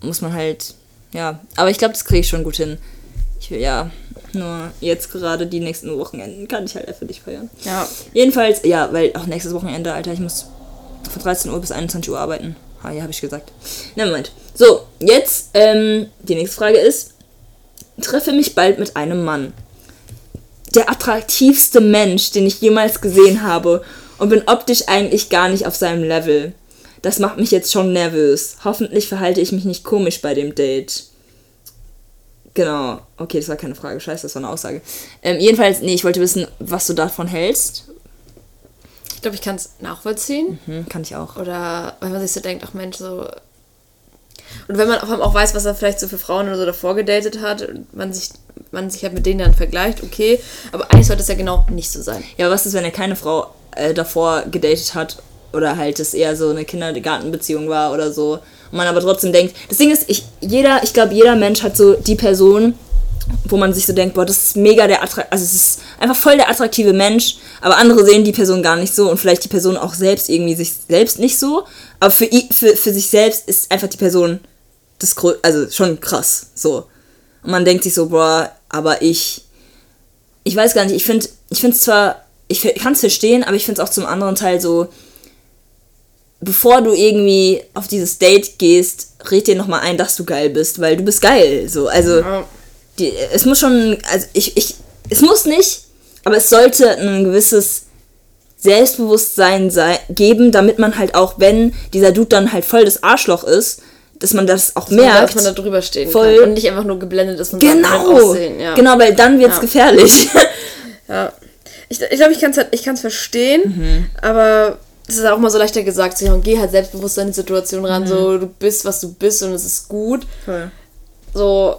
muss man halt, ja. Aber ich glaube, das kriege ich schon gut hin. Ich will ja, nur jetzt gerade die nächsten Wochenenden kann ich halt einfach nicht feiern. Ja. Jedenfalls, ja, weil auch nächstes Wochenende, Alter, ich muss von 13 Uhr bis 21 Uhr arbeiten. Ah, ja, habe ich gesagt. Na, Moment. So, jetzt, ähm, die nächste Frage ist, treffe mich bald mit einem Mann. Der attraktivste Mensch, den ich jemals gesehen habe und bin optisch eigentlich gar nicht auf seinem Level. Das macht mich jetzt schon nervös. Hoffentlich verhalte ich mich nicht komisch bei dem Date. Genau. Okay, das war keine Frage. Scheiße, das war eine Aussage. Ähm, jedenfalls, nee, ich wollte wissen, was du davon hältst. Ich glaube, ich kann es nachvollziehen. Hm, kann ich auch. Oder wenn man sich so denkt, ach Mensch, so. Und wenn man einmal auch weiß, was er vielleicht so für Frauen oder so davor gedatet hat man sich, man sich halt mit denen dann vergleicht, okay. Aber eigentlich sollte es ja genau nicht so sein. Ja, aber was ist, wenn er keine Frau äh, davor gedatet hat oder halt es eher so eine Kindergartenbeziehung war oder so und man aber trotzdem denkt, das Ding ist, ich, jeder, ich glaube, jeder Mensch hat so die Person, wo man sich so denkt, boah, das ist mega der Attrakt, also es ist einfach voll der attraktive Mensch, aber andere sehen die Person gar nicht so und vielleicht die Person auch selbst irgendwie sich selbst nicht so, aber für, für, für sich selbst ist einfach die Person das also schon krass, so. Und man denkt sich so, boah, aber ich, ich weiß gar nicht, ich finde, ich finde es zwar, ich kann es verstehen, aber ich finde es auch zum anderen Teil so, bevor du irgendwie auf dieses Date gehst, red dir nochmal ein, dass du geil bist, weil du bist geil, so, also, Ja. Die, es muss schon, also ich, ich, es muss nicht, aber es sollte ein gewisses Selbstbewusstsein sei, geben, damit man halt auch, wenn dieser Dude dann halt voll das Arschloch ist, dass man das auch merkt. Dass man da drüber stehen Voll. kann. Und nicht einfach nur geblendet ist seinem genau, Aussehen. Ja. genau, weil dann wird's Ja. gefährlich. Ja. Ich glaube, ich, glaub, ich kann es halt, ich kann's verstehen, Mhm. aber es ist auch mal so leichter gesagt, so, und geh halt selbstbewusst an die Situation Mhm. ran, so, du bist, was du bist und es ist gut. Voll. So,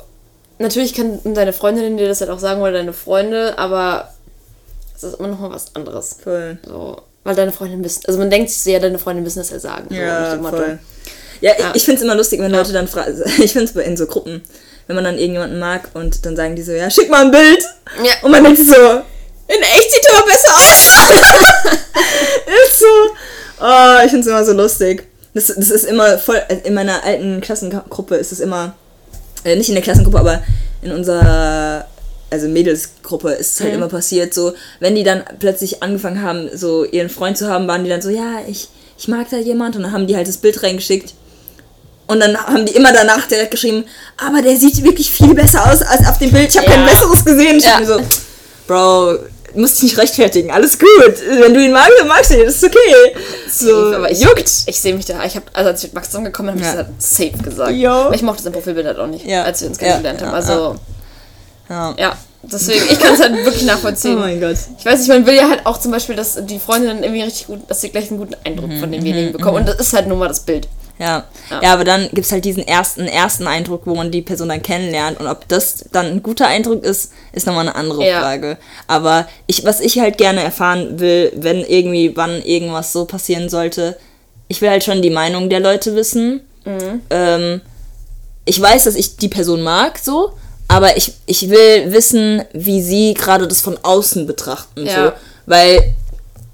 natürlich kann deine Freundin dir das halt auch sagen oder deine Freunde, aber es ist immer noch mal was anderes. Voll. So, weil deine Freundin wissen, also man denkt sich so, ja, deine Freundin müssen das ja sagen. so, Ja, Motto. voll. Ja, Ja. ich finde es immer lustig, wenn Leute dann fragen, ich finde es in so Gruppen, wenn man dann irgendjemanden mag und dann sagen die so, ja, schick mal ein Bild. Ja. Und man denkt sich so, in echt sieht er aber besser aus. ist so. Oh, ich finde es immer so lustig. Das, das ist immer voll, in meiner alten Klassengruppe ist es immer, äh, nicht in der Klassengruppe, aber in unserer, also Mädelsgruppe ist es halt Mhm. immer passiert, so, wenn die dann plötzlich angefangen haben, so ihren Freund zu haben, waren die dann so, ja, ich, ich mag da jemand und dann haben die halt das Bild reingeschickt. Und dann haben die immer danach direkt geschrieben, aber der sieht wirklich viel besser aus als auf dem Bild. Ich habe Ja. kein besseres gesehen. Ich Ja. so, Bro, musst dich nicht rechtfertigen. Alles gut. Wenn du ihn magst, dann magst du ihn. Das ist okay. So, aber ich, juckt. Ich sehe mich da. Ich habe, also als ich mit Max zusammengekommen bin, habe Ja. ich das safe gesagt. Aber ich mochte sein Profilbild halt auch nicht, Ja. als wir uns kennengelernt Ja. haben. Also, Ja. deswegen, ich kann es halt wirklich Oh nachvollziehen. mein Gott. Ich weiß nicht, man will ja halt auch zum Beispiel, dass die Freundin dann irgendwie richtig gut, dass sie gleich einen guten Eindruck Mhm, von demjenigen bekommt. Und das ist halt nun mal das Bild. Ja. Ja. ja, aber dann gibt es halt diesen ersten, ersten Eindruck, wo man die Person dann kennenlernt. Und ob das dann ein guter Eindruck ist, ist nochmal eine andere Ja. Frage. Aber ich, was ich halt gerne erfahren will, wenn irgendwie, wann irgendwas so passieren sollte, ich will halt schon die Meinung der Leute wissen. Ähm, ich weiß, dass ich die Person mag, so, aber ich, ich will wissen, wie sie gerade das von außen betrachten. Ja. So. Weil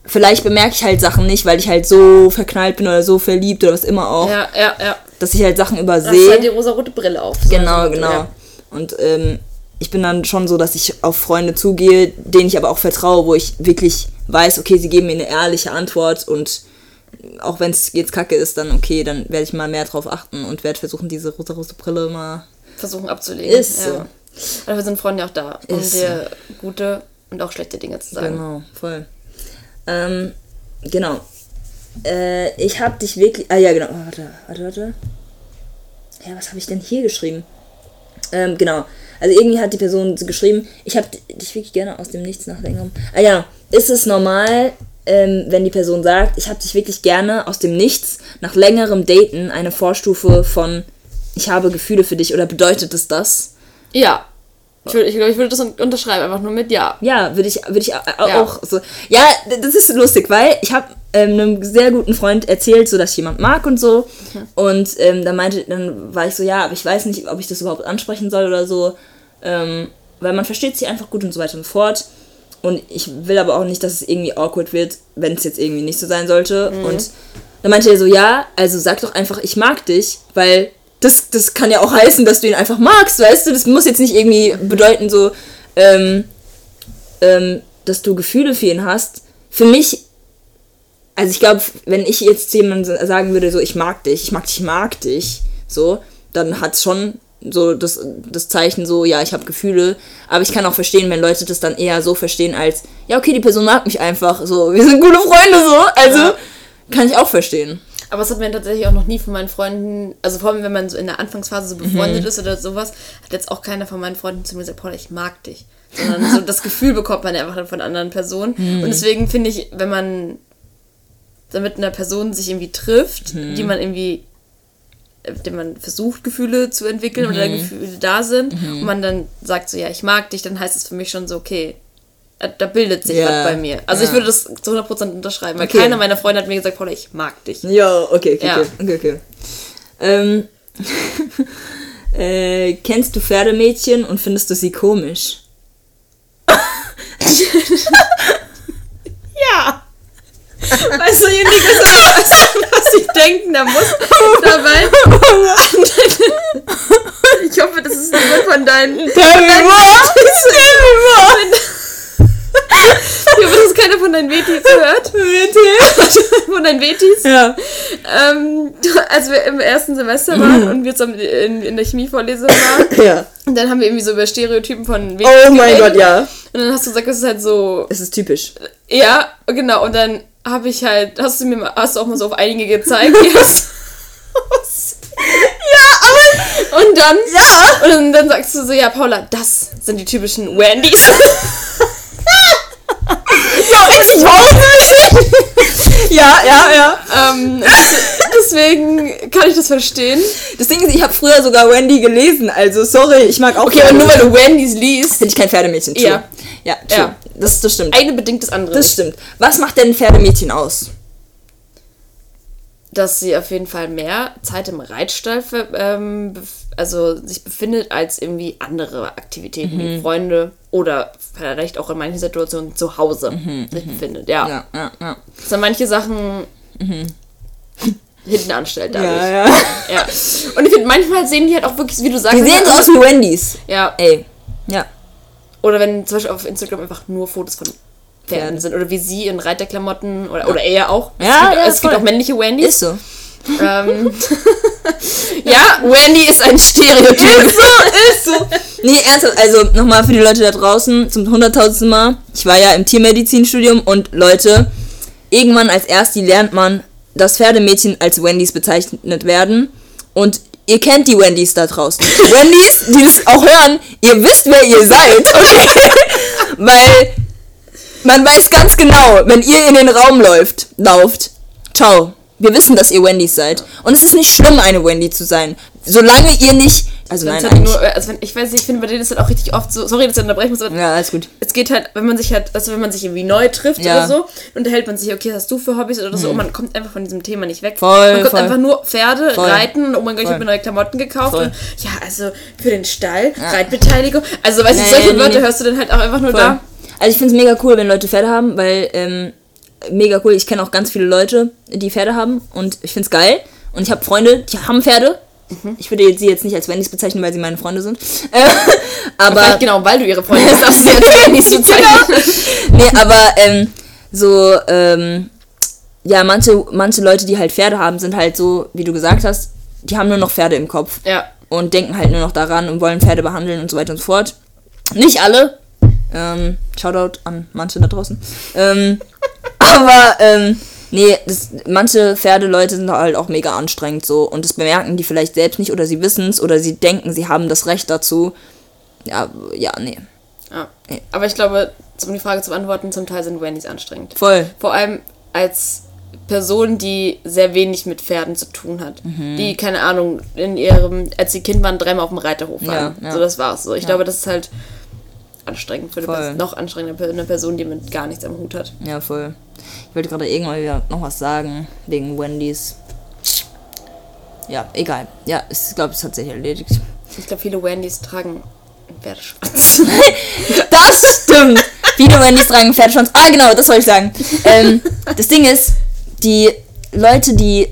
vielleicht bemerke ich halt Sachen nicht, weil ich halt so verknallt bin oder so verliebt oder was immer auch, Ja, ja, ja. dass ich halt Sachen Da hast übersehe. halt die rosarote Brille auf. So. Genau, genau. Ja. Und ähm, ich bin dann schon so, dass ich auf Freunde zugehe, denen ich aber auch vertraue, wo ich wirklich weiß, okay, sie geben mir eine ehrliche Antwort und auch wenn es jetzt kacke ist, dann okay, dann werde ich mal mehr drauf achten und werde versuchen, diese rosa-rosa Brille mal. Versuchen abzulegen. Ist so. ja. Aber wir sind Freunde auch da, um Ist dir gute und auch schlechte Dinge zu sagen. Genau, voll. Ähm, genau. Äh, ich habe dich wirklich. Ah ja, genau. Oh, warte, warte, warte. Ja, was habe ich denn hier geschrieben? Ähm, genau. Also irgendwie hat die Person so geschrieben, ich habe dich wirklich gerne aus dem Nichts nach längerem. Ah ja, ist es normal, ähm, wenn die Person sagt, ich habe dich wirklich gerne aus dem Nichts nach längerem Daten eine Vorstufe von ich habe Gefühle für dich oder bedeutet es das? Ja. Ich, würde, ich glaube, ich würde das un- unterschreiben, einfach nur mit Ja. Ja, würde ich, würde ich au- au- Ja. auch so. Ja, das ist lustig, weil ich habe ähm, einem sehr guten Freund erzählt, so dass ich jemand mag und so. Und ähm, dann meinte, dann war ich so, ja, aber ich weiß nicht, ob ich das überhaupt ansprechen soll oder so. Ähm, weil man versteht sich einfach gut und so weiter und fort. Und ich will aber auch nicht, dass es irgendwie awkward wird, wenn es jetzt irgendwie nicht so sein sollte. Und dann meinte er so, ja, also sag doch einfach, ich mag dich, weil das, das kann ja auch heißen, dass du ihn einfach magst, weißt du? Das muss jetzt nicht irgendwie bedeuten, so, ähm, ähm, dass du Gefühle für ihn hast. Für mich, also ich glaube, wenn ich jetzt jemandem sagen würde, so, ich mag dich, ich mag dich, ich mag dich, so, dann hat es schon so das, das Zeichen so, ja, ich habe Gefühle. Aber ich kann auch verstehen, wenn Leute das dann eher so verstehen als, ja, okay, die Person mag mich einfach, so, wir sind gute Freunde, so. Also, Ja. kann ich auch verstehen. Aber es hat mir tatsächlich auch noch nie von meinen Freunden, also vor allem wenn man so in der Anfangsphase so befreundet Mhm. ist oder sowas, hat jetzt auch keiner von meinen Freunden zu mir gesagt, Paula, ich mag dich. Sondern so das Gefühl bekommt man einfach dann von anderen Personen. Mhm. Und deswegen finde ich, wenn man dann mit einer Person sich irgendwie trifft, Mhm. die man irgendwie mit dem man versucht, Gefühle zu entwickeln oder Mhm. Gefühle da sind und man dann sagt so, ja, ich mag dich, dann heißt es für mich schon so, okay, da, da bildet sich Ja, was bei mir. Also ja. ich würde das zu 100% unterschreiben, weil Okay. keiner meiner Freunde hat mir gesagt, Paula, ich mag dich. Ja, okay, okay, Ja. okay, okay, okay. Ähm, äh, kennst du Pferdemädchen und findest du sie komisch? Ja! Weißt du, aber, weißt du, was ich denken da muss dabei? ich hoffe, das ist niemand von deinen. Tell me more! Tell me more! Ich hoffe, dass keiner von deinen Wetis hört. von deinen Wetis. Ja. Ähm, als wir im ersten Semester waren und wir zusammen in, in der Chemievorlesung waren, Ja. und dann haben wir irgendwie so über Stereotypen von Wetis Oh mein. Gott, ja. Und dann hast du gesagt, das ist halt so Es ist typisch. Ja, genau. Und dann habe ich halt, hast du mir mal, hast du auch mal so auf einige gezeigt, die hast Ja, aber. Und dann, Ja! und dann, dann sagst du so, ja, Paula, das sind die typischen Wandys. Ja, richtig wahr! Ja, ja, ja. ähm, deswegen kann ich das verstehen. Das Ding ist, ich habe früher sogar Wendy gelesen, also sorry, ich mag auch Okay, aber nur weil du Wandys liest, Bin ich kein Pferdemädchen, true. Ja. Ja, true. Ja. Das, das stimmt. eine bedingt das andere. Das stimmt. Was macht denn ein Pferdemädchen aus? dass sie auf jeden Fall mehr Zeit im Reitstall ähm, also sich befindet als irgendwie andere Aktivitäten Mhm. wie Freunde oder vielleicht auch in manchen Situationen zu Hause sich befindet. Ja. Mhm, Ja, ja, ja. Dass er manche Sachen hinten anstellt dadurch. Ja, ja. Ja. Und ich finde, manchmal sehen die halt auch wirklich, wie du sagst, Die sehen so aus wie Wendys. ja. Ey. Ja. Oder wenn zum Beispiel auf Instagram einfach nur Fotos von Pferden sind. Oder wie sie in Reiterklamotten oder, oder er auch. Ja, es gibt, ja, es gibt auch männliche Wandys. Ist so. Ähm, ja, Wendy ist ein Stereotyp. ist so. Nee, ernsthaft, also nochmal für die Leute da draußen zum hunderttausendsten Mal. Ich war ja im Tiermedizinstudium und Leute, irgendwann als Ersti lernt man, dass Pferdemädchen als Wendys bezeichnet werden. Und ihr kennt die Wendys da draußen. Wendys, die das auch hören, ihr wisst, wer ihr seid, okay? Weil man weiß ganz genau, wenn ihr in den Raum läuft, lauft, ciao. Wir wissen, dass ihr Wendys seid. Und es ist nicht schlimm, eine Wendy zu sein. Solange ihr nicht. Also nein, halt nur, also wenn, ich weiß nicht, ich finde bei denen ist halt auch richtig oft so, sorry, dass ich unterbrechen muss, aber Ja, alles gut. es geht halt, wenn man sich halt, also wenn man sich irgendwie neu trifft Ja. oder so, unterhält man sich, okay, was hast du für Hobbys oder so, und man kommt einfach von diesem Thema nicht weg. Voll, man kommt voll. einfach nur Pferde, Voll. Reiten, und oh mein Gott, ich habe mir neue Klamotten gekauft. Und, ja, also für den Stall, Reitbeteiligung. Also weißt du, Nee, solche nee, Wörter nee. hörst du dann halt auch einfach nur da. Also ich finde es mega cool, wenn Leute Pferde haben, weil ähm, mega cool. Ich kenne auch ganz viele Leute, die Pferde haben und ich finde es geil. Und ich habe Freunde, die haben Pferde. Mhm. Ich würde sie jetzt nicht als Wendys bezeichnen, weil sie meine Freunde sind. Äh, aber Vielleicht genau, weil du ihre Freundin bist, darfst du sie als Wandys bezeichnen. nee, aber ähm, so ähm, ja manche manche Leute, die halt Pferde haben, sind halt so, wie du gesagt hast, die haben nur noch Pferde im Kopf. Ja. und denken halt nur noch daran und wollen Pferde behandeln und so weiter und so fort. Nicht alle. Ähm, Shoutout an manche da draußen. Ähm, aber, ähm, nee, das, manche Pferdeleute sind halt auch mega anstrengend so und das bemerken die vielleicht selbst nicht oder sie wissen es oder sie denken, sie haben das Recht dazu. Ja, ja, nee. ja. Nee. Aber ich glaube, um die Frage zu beantworten, zum Teil sind Wandys anstrengend. Voll. Vor allem als Person, die sehr wenig mit Pferden zu tun hat. Mhm. Die, keine Ahnung, in ihrem, als sie Kind waren, dreimal auf dem Reiterhof waren. Ja, ja. So, das war's. So, ich glaube, das ist halt anstrengend für eine noch anstrengender für eine Person, die mit gar nichts am Hut hat. Ja, voll. Ich wollte gerade irgendwann wieder noch was sagen wegen Wendys. Ja, egal. Ja, ich glaube, es hat sich erledigt. Ich glaube, viele Wandys tragen einen Pferdeschwanz. Das stimmt. Viele Wendys tragen Pferdeschwanz. Ah, genau, das soll ich sagen. Ähm, das Ding ist, die Leute, die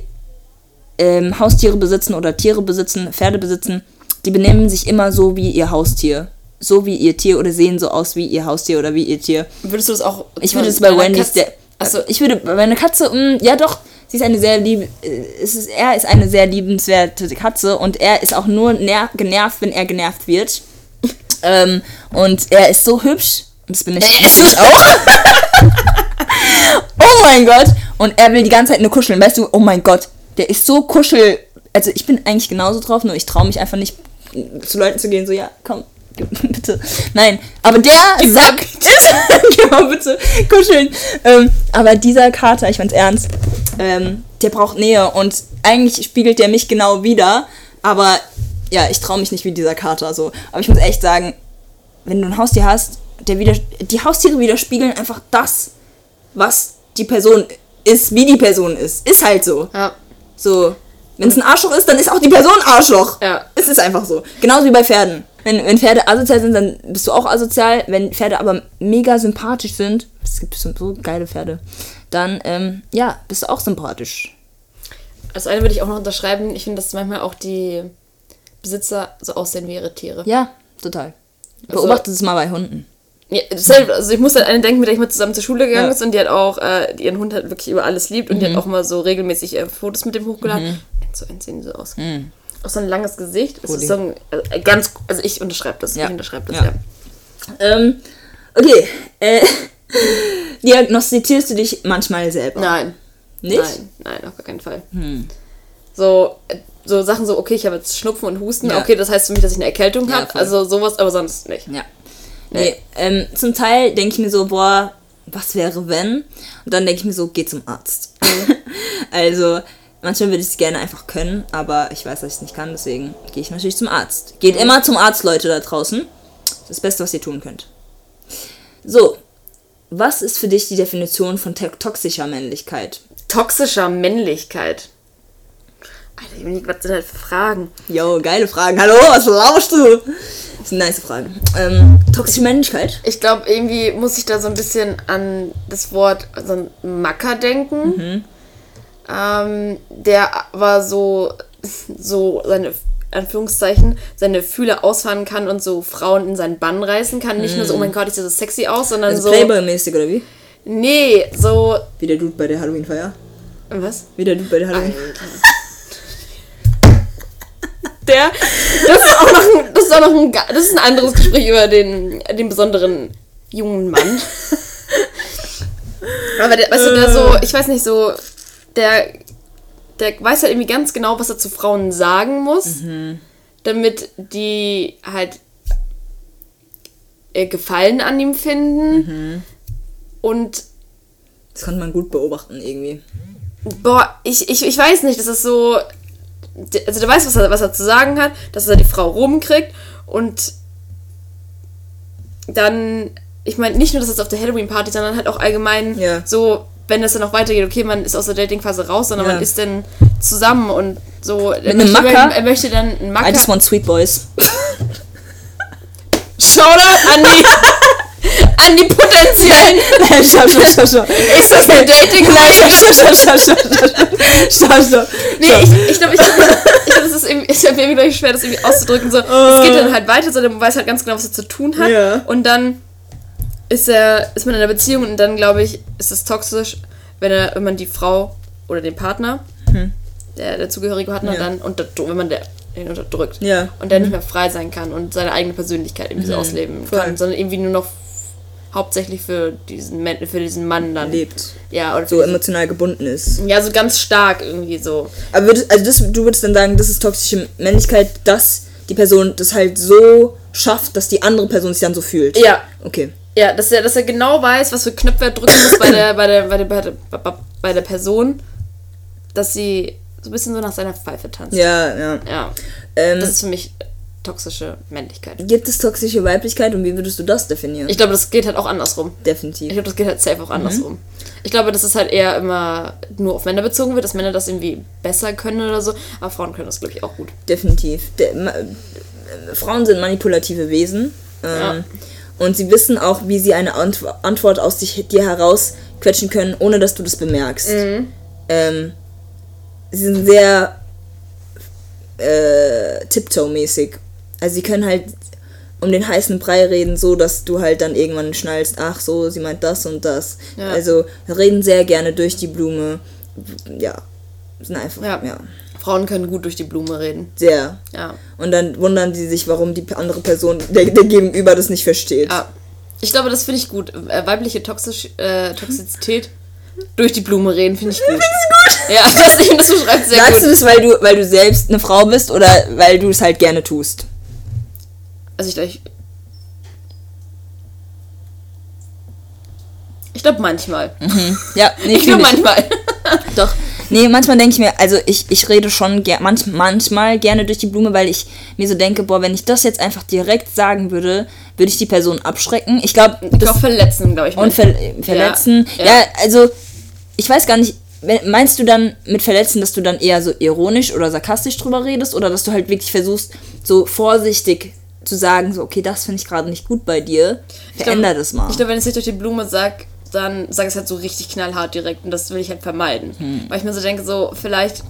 ähm, Haustiere besitzen oder Tiere besitzen, Pferde besitzen, die benehmen sich immer so wie ihr Haustier. So wie ihr Tier oder sehen so aus wie ihr Haustier oder wie ihr Tier. Würdest du das auch. Ich würde es bei Wendys. Achso, ich würde bei meiner Katze, mh, ja doch, sie ist eine sehr lieb, äh, es ist, er ist eine sehr liebenswerte Katze und er ist auch nur ner genervt, wenn er genervt wird. ähm, und er ist so hübsch und das bin ich, das bin ich auch. oh mein Gott! Und er will die ganze Zeit nur kuscheln, weißt du? Oh mein Gott, Der ist so kuschel. Also ich bin eigentlich genauso drauf, nur ich traue mich einfach nicht zu Leuten zu gehen, so, ja, komm, bitte. Nein, aber der Sack ist. Geh mal bitte kuscheln. Ähm, aber dieser Kater, ich mein's ernst, ähm, der braucht Nähe und eigentlich spiegelt der mich genau wieder, aber ja, ich traue mich nicht wie dieser Kater so. Aber ich muss echt sagen, wenn du ein Haustier hast, der wieder, die Haustiere widerspiegeln einfach das, was die Person ist, wie die Person ist. Ist halt so. Ja. So, wenn es ein Arschloch ist, dann ist auch die Person Arschloch. Ja. Es ist einfach so. Genauso wie bei Pferden. Wenn, wenn Pferde asozial sind, dann bist du auch asozial. Wenn Pferde aber mega sympathisch sind, es gibt so so geile Pferde, dann, ähm, ja, bist du auch sympathisch. Das eine würde ich auch noch unterschreiben. Ich finde, dass manchmal auch die Besitzer so aussehen wie ihre Tiere. Ja, total. Also- Beobachtet es mal bei Hunden. Ja, dasselbe, also ich muss an eine denken, mit der ich mal zusammen zur Schule gegangen Ja. ist und die hat auch äh, ihren Hund halt wirklich über alles liebt und die hat auch mal so regelmäßig äh, Fotos mit dem hochgeladen. Eins zu eins sehen die so aus. Auch so ein langes Gesicht. Es ist so ein, äh, ganz, also ich unterschreibe das. Ja. Ich unterschreibe das, Ja. ja. Ähm, okay. Äh, diagnostizierst du dich manchmal selber? Nein. Nicht? Nein, nein, auf gar keinen Fall. So, äh, so Sachen so, okay, ich habe jetzt Schnupfen und Husten, Ja. okay, das heißt für mich, dass ich eine Erkältung Ja, habe. Also sowas, aber sonst nicht. Ja. Nee, ähm, zum Teil denke ich mir so, boah, was wäre wenn? Und dann denke ich mir so, geh zum Arzt. also, manchmal würde ich es gerne einfach können, aber ich weiß, dass ich es nicht kann, deswegen gehe ich natürlich zum Arzt. Geht immer zum Arzt, Leute da draußen. Das ist das Beste, was ihr tun könnt. So, was ist für dich die Definition von to- toxischer Männlichkeit? Toxischer Männlichkeit. Alter, ich bin was sind halt für Fragen? Yo, geile Fragen. Hallo, was lauschst du? Das sind nice Fragen. Ähm, toxische Männlichkeit? Ich glaube, irgendwie muss ich da so ein bisschen an das Wort so ein Macker denken. Ähm, der war so, so seine Anführungszeichen, seine Fühler ausfahren kann und so Frauen in seinen Bann reißen kann. Nicht nur so, oh mein Gott, ich sehe so sexy aus, sondern Also so. Playboy-mäßig, oder wie? Nee, so. Wie der Dude bei der Halloween-Feier? Was? Wie der Dude bei der Halloween Der. Das ist auch noch ein, das ist auch noch ein, das ist ein anderes Gespräch über den, den besonderen jungen Mann. Aber der, weißt du, der so, ich weiß nicht, so, der, der weiß halt irgendwie ganz genau, was er zu Frauen sagen muss, damit die halt äh, Gefallen an ihm finden. Und Das konnte man gut beobachten irgendwie. Boah, ich, ich, ich weiß nicht, das ist so. Also, der weiß, was er, was er zu sagen hat, dass er die Frau rumkriegt und dann. Ich meine, nicht nur das ist auf der Halloween-Party, sondern halt auch allgemein Ja. so, wenn es dann noch weitergeht, okay, man ist aus der Datingphase raus, sondern ja. man ist dann zusammen und so. Mit einem Macker? Er möchte dann einen Macker. I just want Sweet Boys. Shoutout an die, an die potenziellen. Nein, schau, schau, schau, schau. Ist das eine dating Nein, schau, schau, schau, schau, schau, schau, schau. Nee, ich, glaube, ich, ich glaub, das ist mir irgendwie schwer, das irgendwie auszudrücken. So, uh. Es geht oh. dann halt weiter, so, man weiß halt ganz genau, was er zu tun hat. Yeah. Und dann ist er, ist man in einer Beziehung und dann, glaube ich, ist es toxisch, wenn er, wenn man die Frau oder den Partner, der, der zugehörige Partner, Hm. Ja. dann unter, wenn man der, den unterdrückt. Ja. Mhm. Und der nicht mehr frei sein kann und seine eigene Persönlichkeit irgendwie so ausleben Voll. kann, sondern irgendwie nur noch hauptsächlich für diesen, Man- für diesen Mann dann. Lebt. Ja, oder So emotional gebunden ist. ja, so ganz stark irgendwie so. Aber würdest, also das, du würdest dann sagen, das ist toxische Männlichkeit, dass die Person das halt so schafft, dass die andere Person sich dann so fühlt. Ja, Okay. Ja, dass er, dass er genau weiß, was für Knöpfe er drücken muss bei der, bei der, bei der, bei der, bei der Person, dass sie so ein bisschen so nach seiner Pfeife tanzt. Ja, ja. Ja. Ähm, Das ist für mich toxische Männlichkeit. gibt es toxische Weiblichkeit und wie würdest du das definieren? Ich glaube, das geht halt auch andersrum. Ich Definitiv. glaube, das geht halt safe auch andersrum. Ich glaube, dass es halt eher immer nur auf Männer bezogen wird, dass Männer das irgendwie besser können oder so. Aber Frauen können das, glaube ich, auch gut. Definitiv. Ma, äh, Frauen sind manipulative Wesen. Ähm, Ja. Und sie wissen auch, wie sie eine Ant Antwort aus dich, dir herausquetschen können, ohne dass du das bemerkst. Ähm, sie sind sehr äh, Tiptoe-mäßig. Also sie können halt um den heißen Brei reden, so dass du halt dann irgendwann schnallst, ach so, sie meint das und das. Ja. Also reden sehr gerne durch die Blume. Ja, sind einfach, Ja. ja, Frauen können gut durch die Blume reden. sehr. Ja. Und dann wundern sie sich, warum die andere Person, der, der Gegenüber, das nicht versteht. Ja. Ich glaube, das finde ich gut. Äh, weibliche Toxisch, äh, Toxizität durch die Blume reden finde ich gut. Ja, das, das beschreibt sehr Sagst gut. du das, weil du, weil du selbst eine Frau bist oder weil du es halt gerne tust? Also ich glaube, ich, ich glaube manchmal. Ja, nee, ich glaube manchmal. Doch. Nee, manchmal denke ich mir, also ich, ich rede schon ger manch, manchmal gerne durch die Blume, weil ich mir so denke, boah, wenn ich das jetzt einfach direkt sagen würde, würde ich die Person abschrecken. Ich glaube, Ich glaube, verletzen, glaube ich. und ver verletzen. Ja, ja. also ich weiß gar nicht, meinst du dann mit verletzen, dass du dann eher so ironisch oder sarkastisch drüber redest oder dass du halt wirklich versuchst, so vorsichtig zu sagen, so, okay, das finde ich gerade nicht gut bei dir, veränder das mal. Ich glaube, wenn ich es nicht durch die Blume sag, dann sage ich es halt so richtig knallhart direkt und das will ich halt vermeiden. Hm. Weil ich mir so denke, so, vielleicht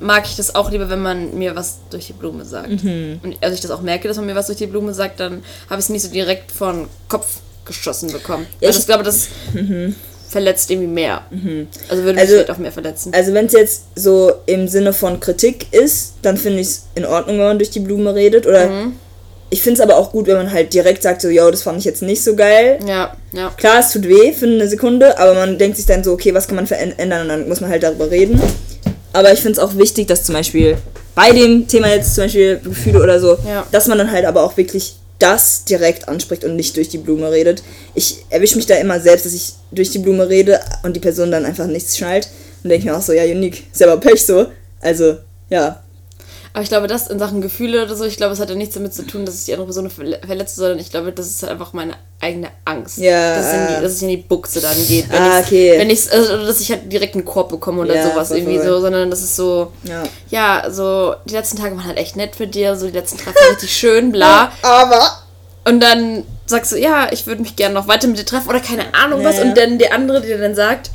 mag ich das auch lieber, wenn man mir was durch die Blume sagt. Mhm. Und als ich das auch merke, dass man mir was durch die Blume sagt, dann habe ich es nicht so direkt von Kopf geschossen bekommen. Ja, Weil ich- glaube, das verletzt irgendwie mehr. Also würde mich Also- vielleicht auch mehr verletzen. Also wenn es jetzt so im Sinne von Kritik ist, dann finde ich es in Ordnung, wenn man durch die Blume redet. Oder Mhm. Ich finde es aber auch gut, wenn man halt direkt sagt, so, yo, das fand ich jetzt nicht so geil. ja, ja. Klar, es tut weh für eine Sekunde, aber man denkt sich dann so, okay, was kann man verändern und dann muss man halt darüber reden. Aber ich finde es auch wichtig, dass zum Beispiel bei dem Thema jetzt zum Beispiel Gefühle oder so, Ja. dass man dann halt aber auch wirklich das direkt anspricht und nicht durch die Blume redet. Ich erwische mich da immer selbst, dass ich durch die Blume rede und die Person dann einfach nichts schnallt und denke mir auch so, ja, unique, ist aber Pech so. Also, ja. Aber ich glaube, das in Sachen Gefühle oder so, ich glaube, es hat ja nichts damit zu tun, dass ich die andere Person verle- verletze, sondern ich glaube, das ist halt einfach meine eigene Angst. Ja, Dass es in ah. die, dass es in die Buchse dann geht. Wenn Ah, okay. Wenn ich also, oder dass ich halt direkt einen Korb bekomme oder Ja, sowas voll, irgendwie voll. so, sondern das ist so, Ja. ja, so, die letzten Tage waren halt echt nett für dir, so die letzten Treffen waren richtig schön, bla. Aber. Und dann sagst du, ja, ich würde mich gerne noch weiter mit dir treffen oder keine Ahnung was. Ja. Und dann der andere, der dann sagt,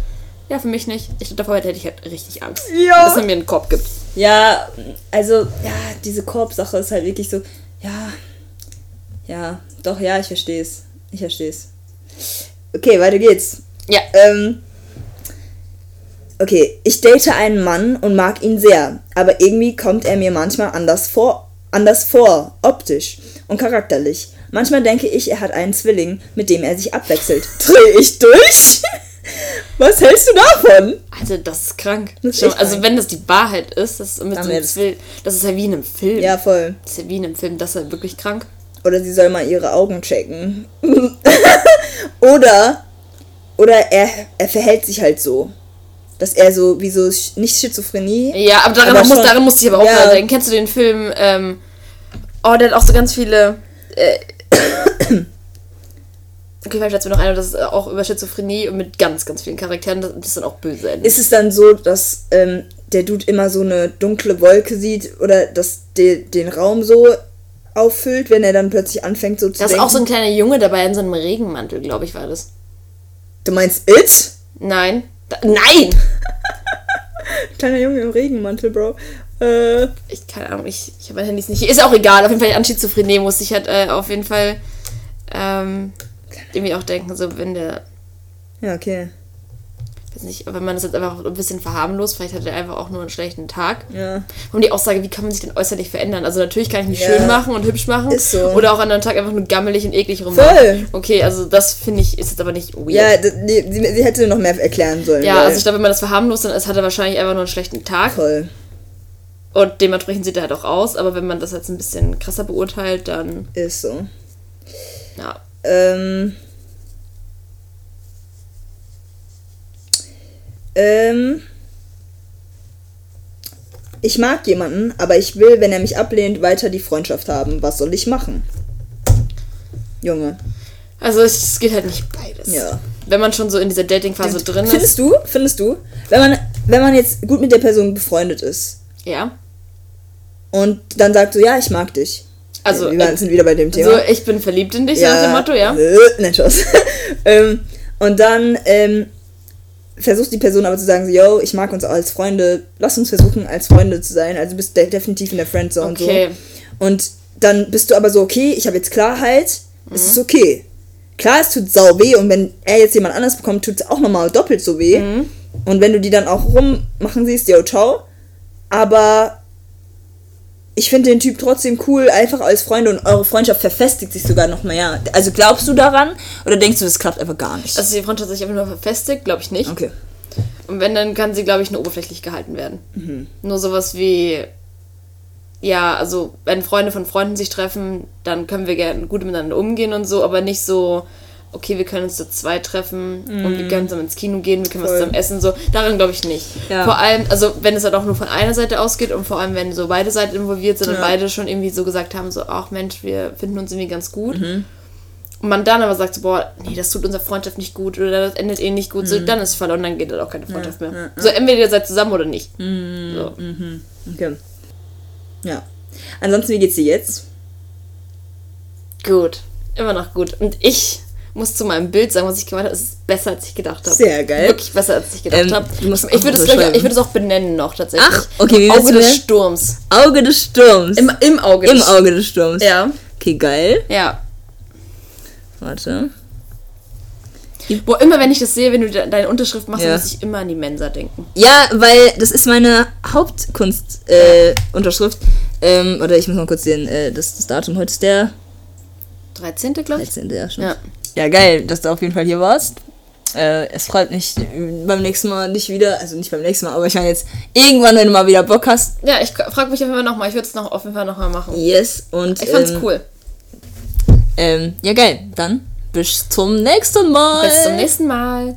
ja, für mich nicht. Ich davor hätte ich halt richtig Angst, Ja. dass er mir einen Korb gibt. Ja, also, ja, diese Korbsache ist halt wirklich so, ja, ja, doch, ja, ich verstehe es. Ich verstehe es. Okay, weiter geht's. Ja. Ähm, okay, ich date einen Mann und mag ihn sehr, aber irgendwie kommt er mir manchmal anders vor, anders vor, optisch und charakterlich. Manchmal denke ich, er hat einen Zwilling, mit dem er sich abwechselt. Dreh ich durch? Was hältst du davon? Also, das ist krank. Das ist also, krank. wenn das die Wahrheit ist, das ist, mit so Film, das ist ja wie in einem Film. Ja, voll. Das ist ja wie in einem Film, das ist ja wirklich krank. Oder sie soll mal ihre Augen checken. oder oder er, er verhält sich halt so. Dass er so, wie so, nicht Schizophrenie. Ja, aber daran, Aber muss, schon- daran musste ich aber auch Ja. denken. Kennst du den Film, ähm, oh, der hat auch so ganz viele, äh, okay, vielleicht dazu noch einer, das ist auch über Schizophrenie und mit ganz, ganz vielen Charakteren, das, das ist dann auch böse Ende. Ist es dann so, dass ähm, der Dude immer so eine dunkle Wolke sieht oder dass de, den Raum so auffüllt, wenn er dann plötzlich anfängt so zu Da ist denken? auch so ein kleiner Junge dabei in so einem Regenmantel, glaube ich, war das. du meinst It? Nein. Da, nein! Kleiner Junge im Regenmantel, Bro. Äh, Ich, keine Ahnung, ich, ich habe mein Handys nicht. Ist auch egal, auf jeden Fall an Schizophrenie musste ich halt äh, auf jeden Fall ähm, irgendwie auch denken, so wenn der, ja, okay. weiß nicht, wenn man das jetzt einfach ein bisschen verharmlost, vielleicht hat er einfach auch nur einen schlechten Tag. Ja. Und die Aussage, wie kann man sich denn äußerlich verändern? Also natürlich kann ich mich Ja. schön machen und hübsch machen. Ist so. Oder auch an einem Tag einfach nur gammelig und eklig rum. Voll. Okay, also das finde ich, ist jetzt aber nicht weird. Ja, d- die, sie, sie hätte noch mehr erklären sollen. Ja, also ich glaube, wenn man das verharmlost, dann ist, hat er wahrscheinlich einfach nur einen schlechten Tag. Voll. Und dementsprechend sieht er halt auch aus. Aber wenn man das jetzt ein bisschen krasser beurteilt, dann, Ist so. ja. Ähm. Ähm. Ich mag jemanden, aber ich will, wenn er mich ablehnt, weiter die Freundschaft haben. Was soll ich machen? Junge. Also es, geht halt nicht beides. Ja. Wenn man schon so in dieser Dating-Phase drin ist. Findest du? Findest du? Wenn man, wenn man jetzt gut mit der Person befreundet ist Ja. und dann sagt so, ja, ich mag dich. Also, wir sind wieder bei dem Thema. So, ich bin verliebt in dich, so nach dem Motto, ja. Äh, nein, Spaß. ähm, und dann ähm, versucht die Person aber zu sagen, so, yo, ich mag uns auch als Freunde, lass uns versuchen, als Freunde zu sein. Also bist de definitiv in der Friendzone Okay. und so. Und dann bist du aber so, okay, ich habe jetzt Klarheit, es ist okay. Klar, es tut sau weh und wenn er jetzt jemand anders bekommt, tut es auch nochmal doppelt so weh. Und wenn du die dann auch rummachen siehst, yo, ciao. Aber ich finde den Typ trotzdem cool, einfach als Freunde und eure Freundschaft verfestigt sich sogar noch mehr. Also glaubst du daran oder denkst du, das klappt einfach gar nicht? Also die Freundschaft sich einfach nur verfestigt, glaube ich nicht. okay. Und wenn, dann kann sie, glaube ich, nur oberflächlich gehalten werden. Mhm. Nur sowas wie, ja, also wenn Freunde von Freunden sich treffen, dann können wir gerne gut miteinander umgehen und so, aber nicht so, okay, wir können uns zu zweit treffen und wir können zusammen ins Kino gehen, wir können was Mhm. Voll. zusammen essen, so. Daran glaube ich nicht. Ja. Vor allem, also wenn es halt auch nur von einer Seite ausgeht und vor allem, wenn so beide Seiten involviert sind Ja. und beide schon irgendwie so gesagt haben, so, ach Mensch, wir finden uns irgendwie ganz gut. Mhm. Und man dann aber sagt so, boah, nee, das tut unserer Freundschaft nicht gut oder das endet eh nicht gut, Mhm. so, dann ist verloren, dann geht halt auch keine Freundschaft mehr. So, entweder ihr seid zusammen oder nicht. Mhm. So. Okay. Ja. Ansonsten, wie geht's dir jetzt? Gut, immer noch gut. Und ich muss zu meinem Bild sagen, was ich gemacht habe, es ist besser, als ich gedacht habe. Sehr geil. Wirklich besser, als ich gedacht Ähm, habe. Ich würde es, ich, es auch benennen noch tatsächlich. Ach, okay, wie Auge des? Sturms. Auge des Sturms. Im, Im Auge Im des Auge des Sturms. Ja. Okay, geil. Ja. Warte. Boah, immer wenn ich das sehe, wenn du de deine Unterschrift machst, Ja. muss ich immer an die Mensa denken. Ja, weil das ist meine Hauptkunst-Unterschrift. Äh, ähm, oder ich muss mal kurz sehen, äh, das, das Datum heute ist der 13. glaube ich. 13. Ja, schon. Ja. Ja, geil, dass du auf jeden Fall hier warst. Äh, es freut mich äh, beim nächsten Mal nicht wieder, also nicht beim nächsten Mal, aber ich meine jetzt irgendwann, wenn du mal wieder Bock hast. Ja, ich frage mich auf jeden Fall nochmal. Ich würde es noch auf jeden Fall nochmal machen. Yes, und. Ich fand's ähm, cool. Ähm, ja, geil. Dann bis zum nächsten Mal. Bis zum nächsten Mal.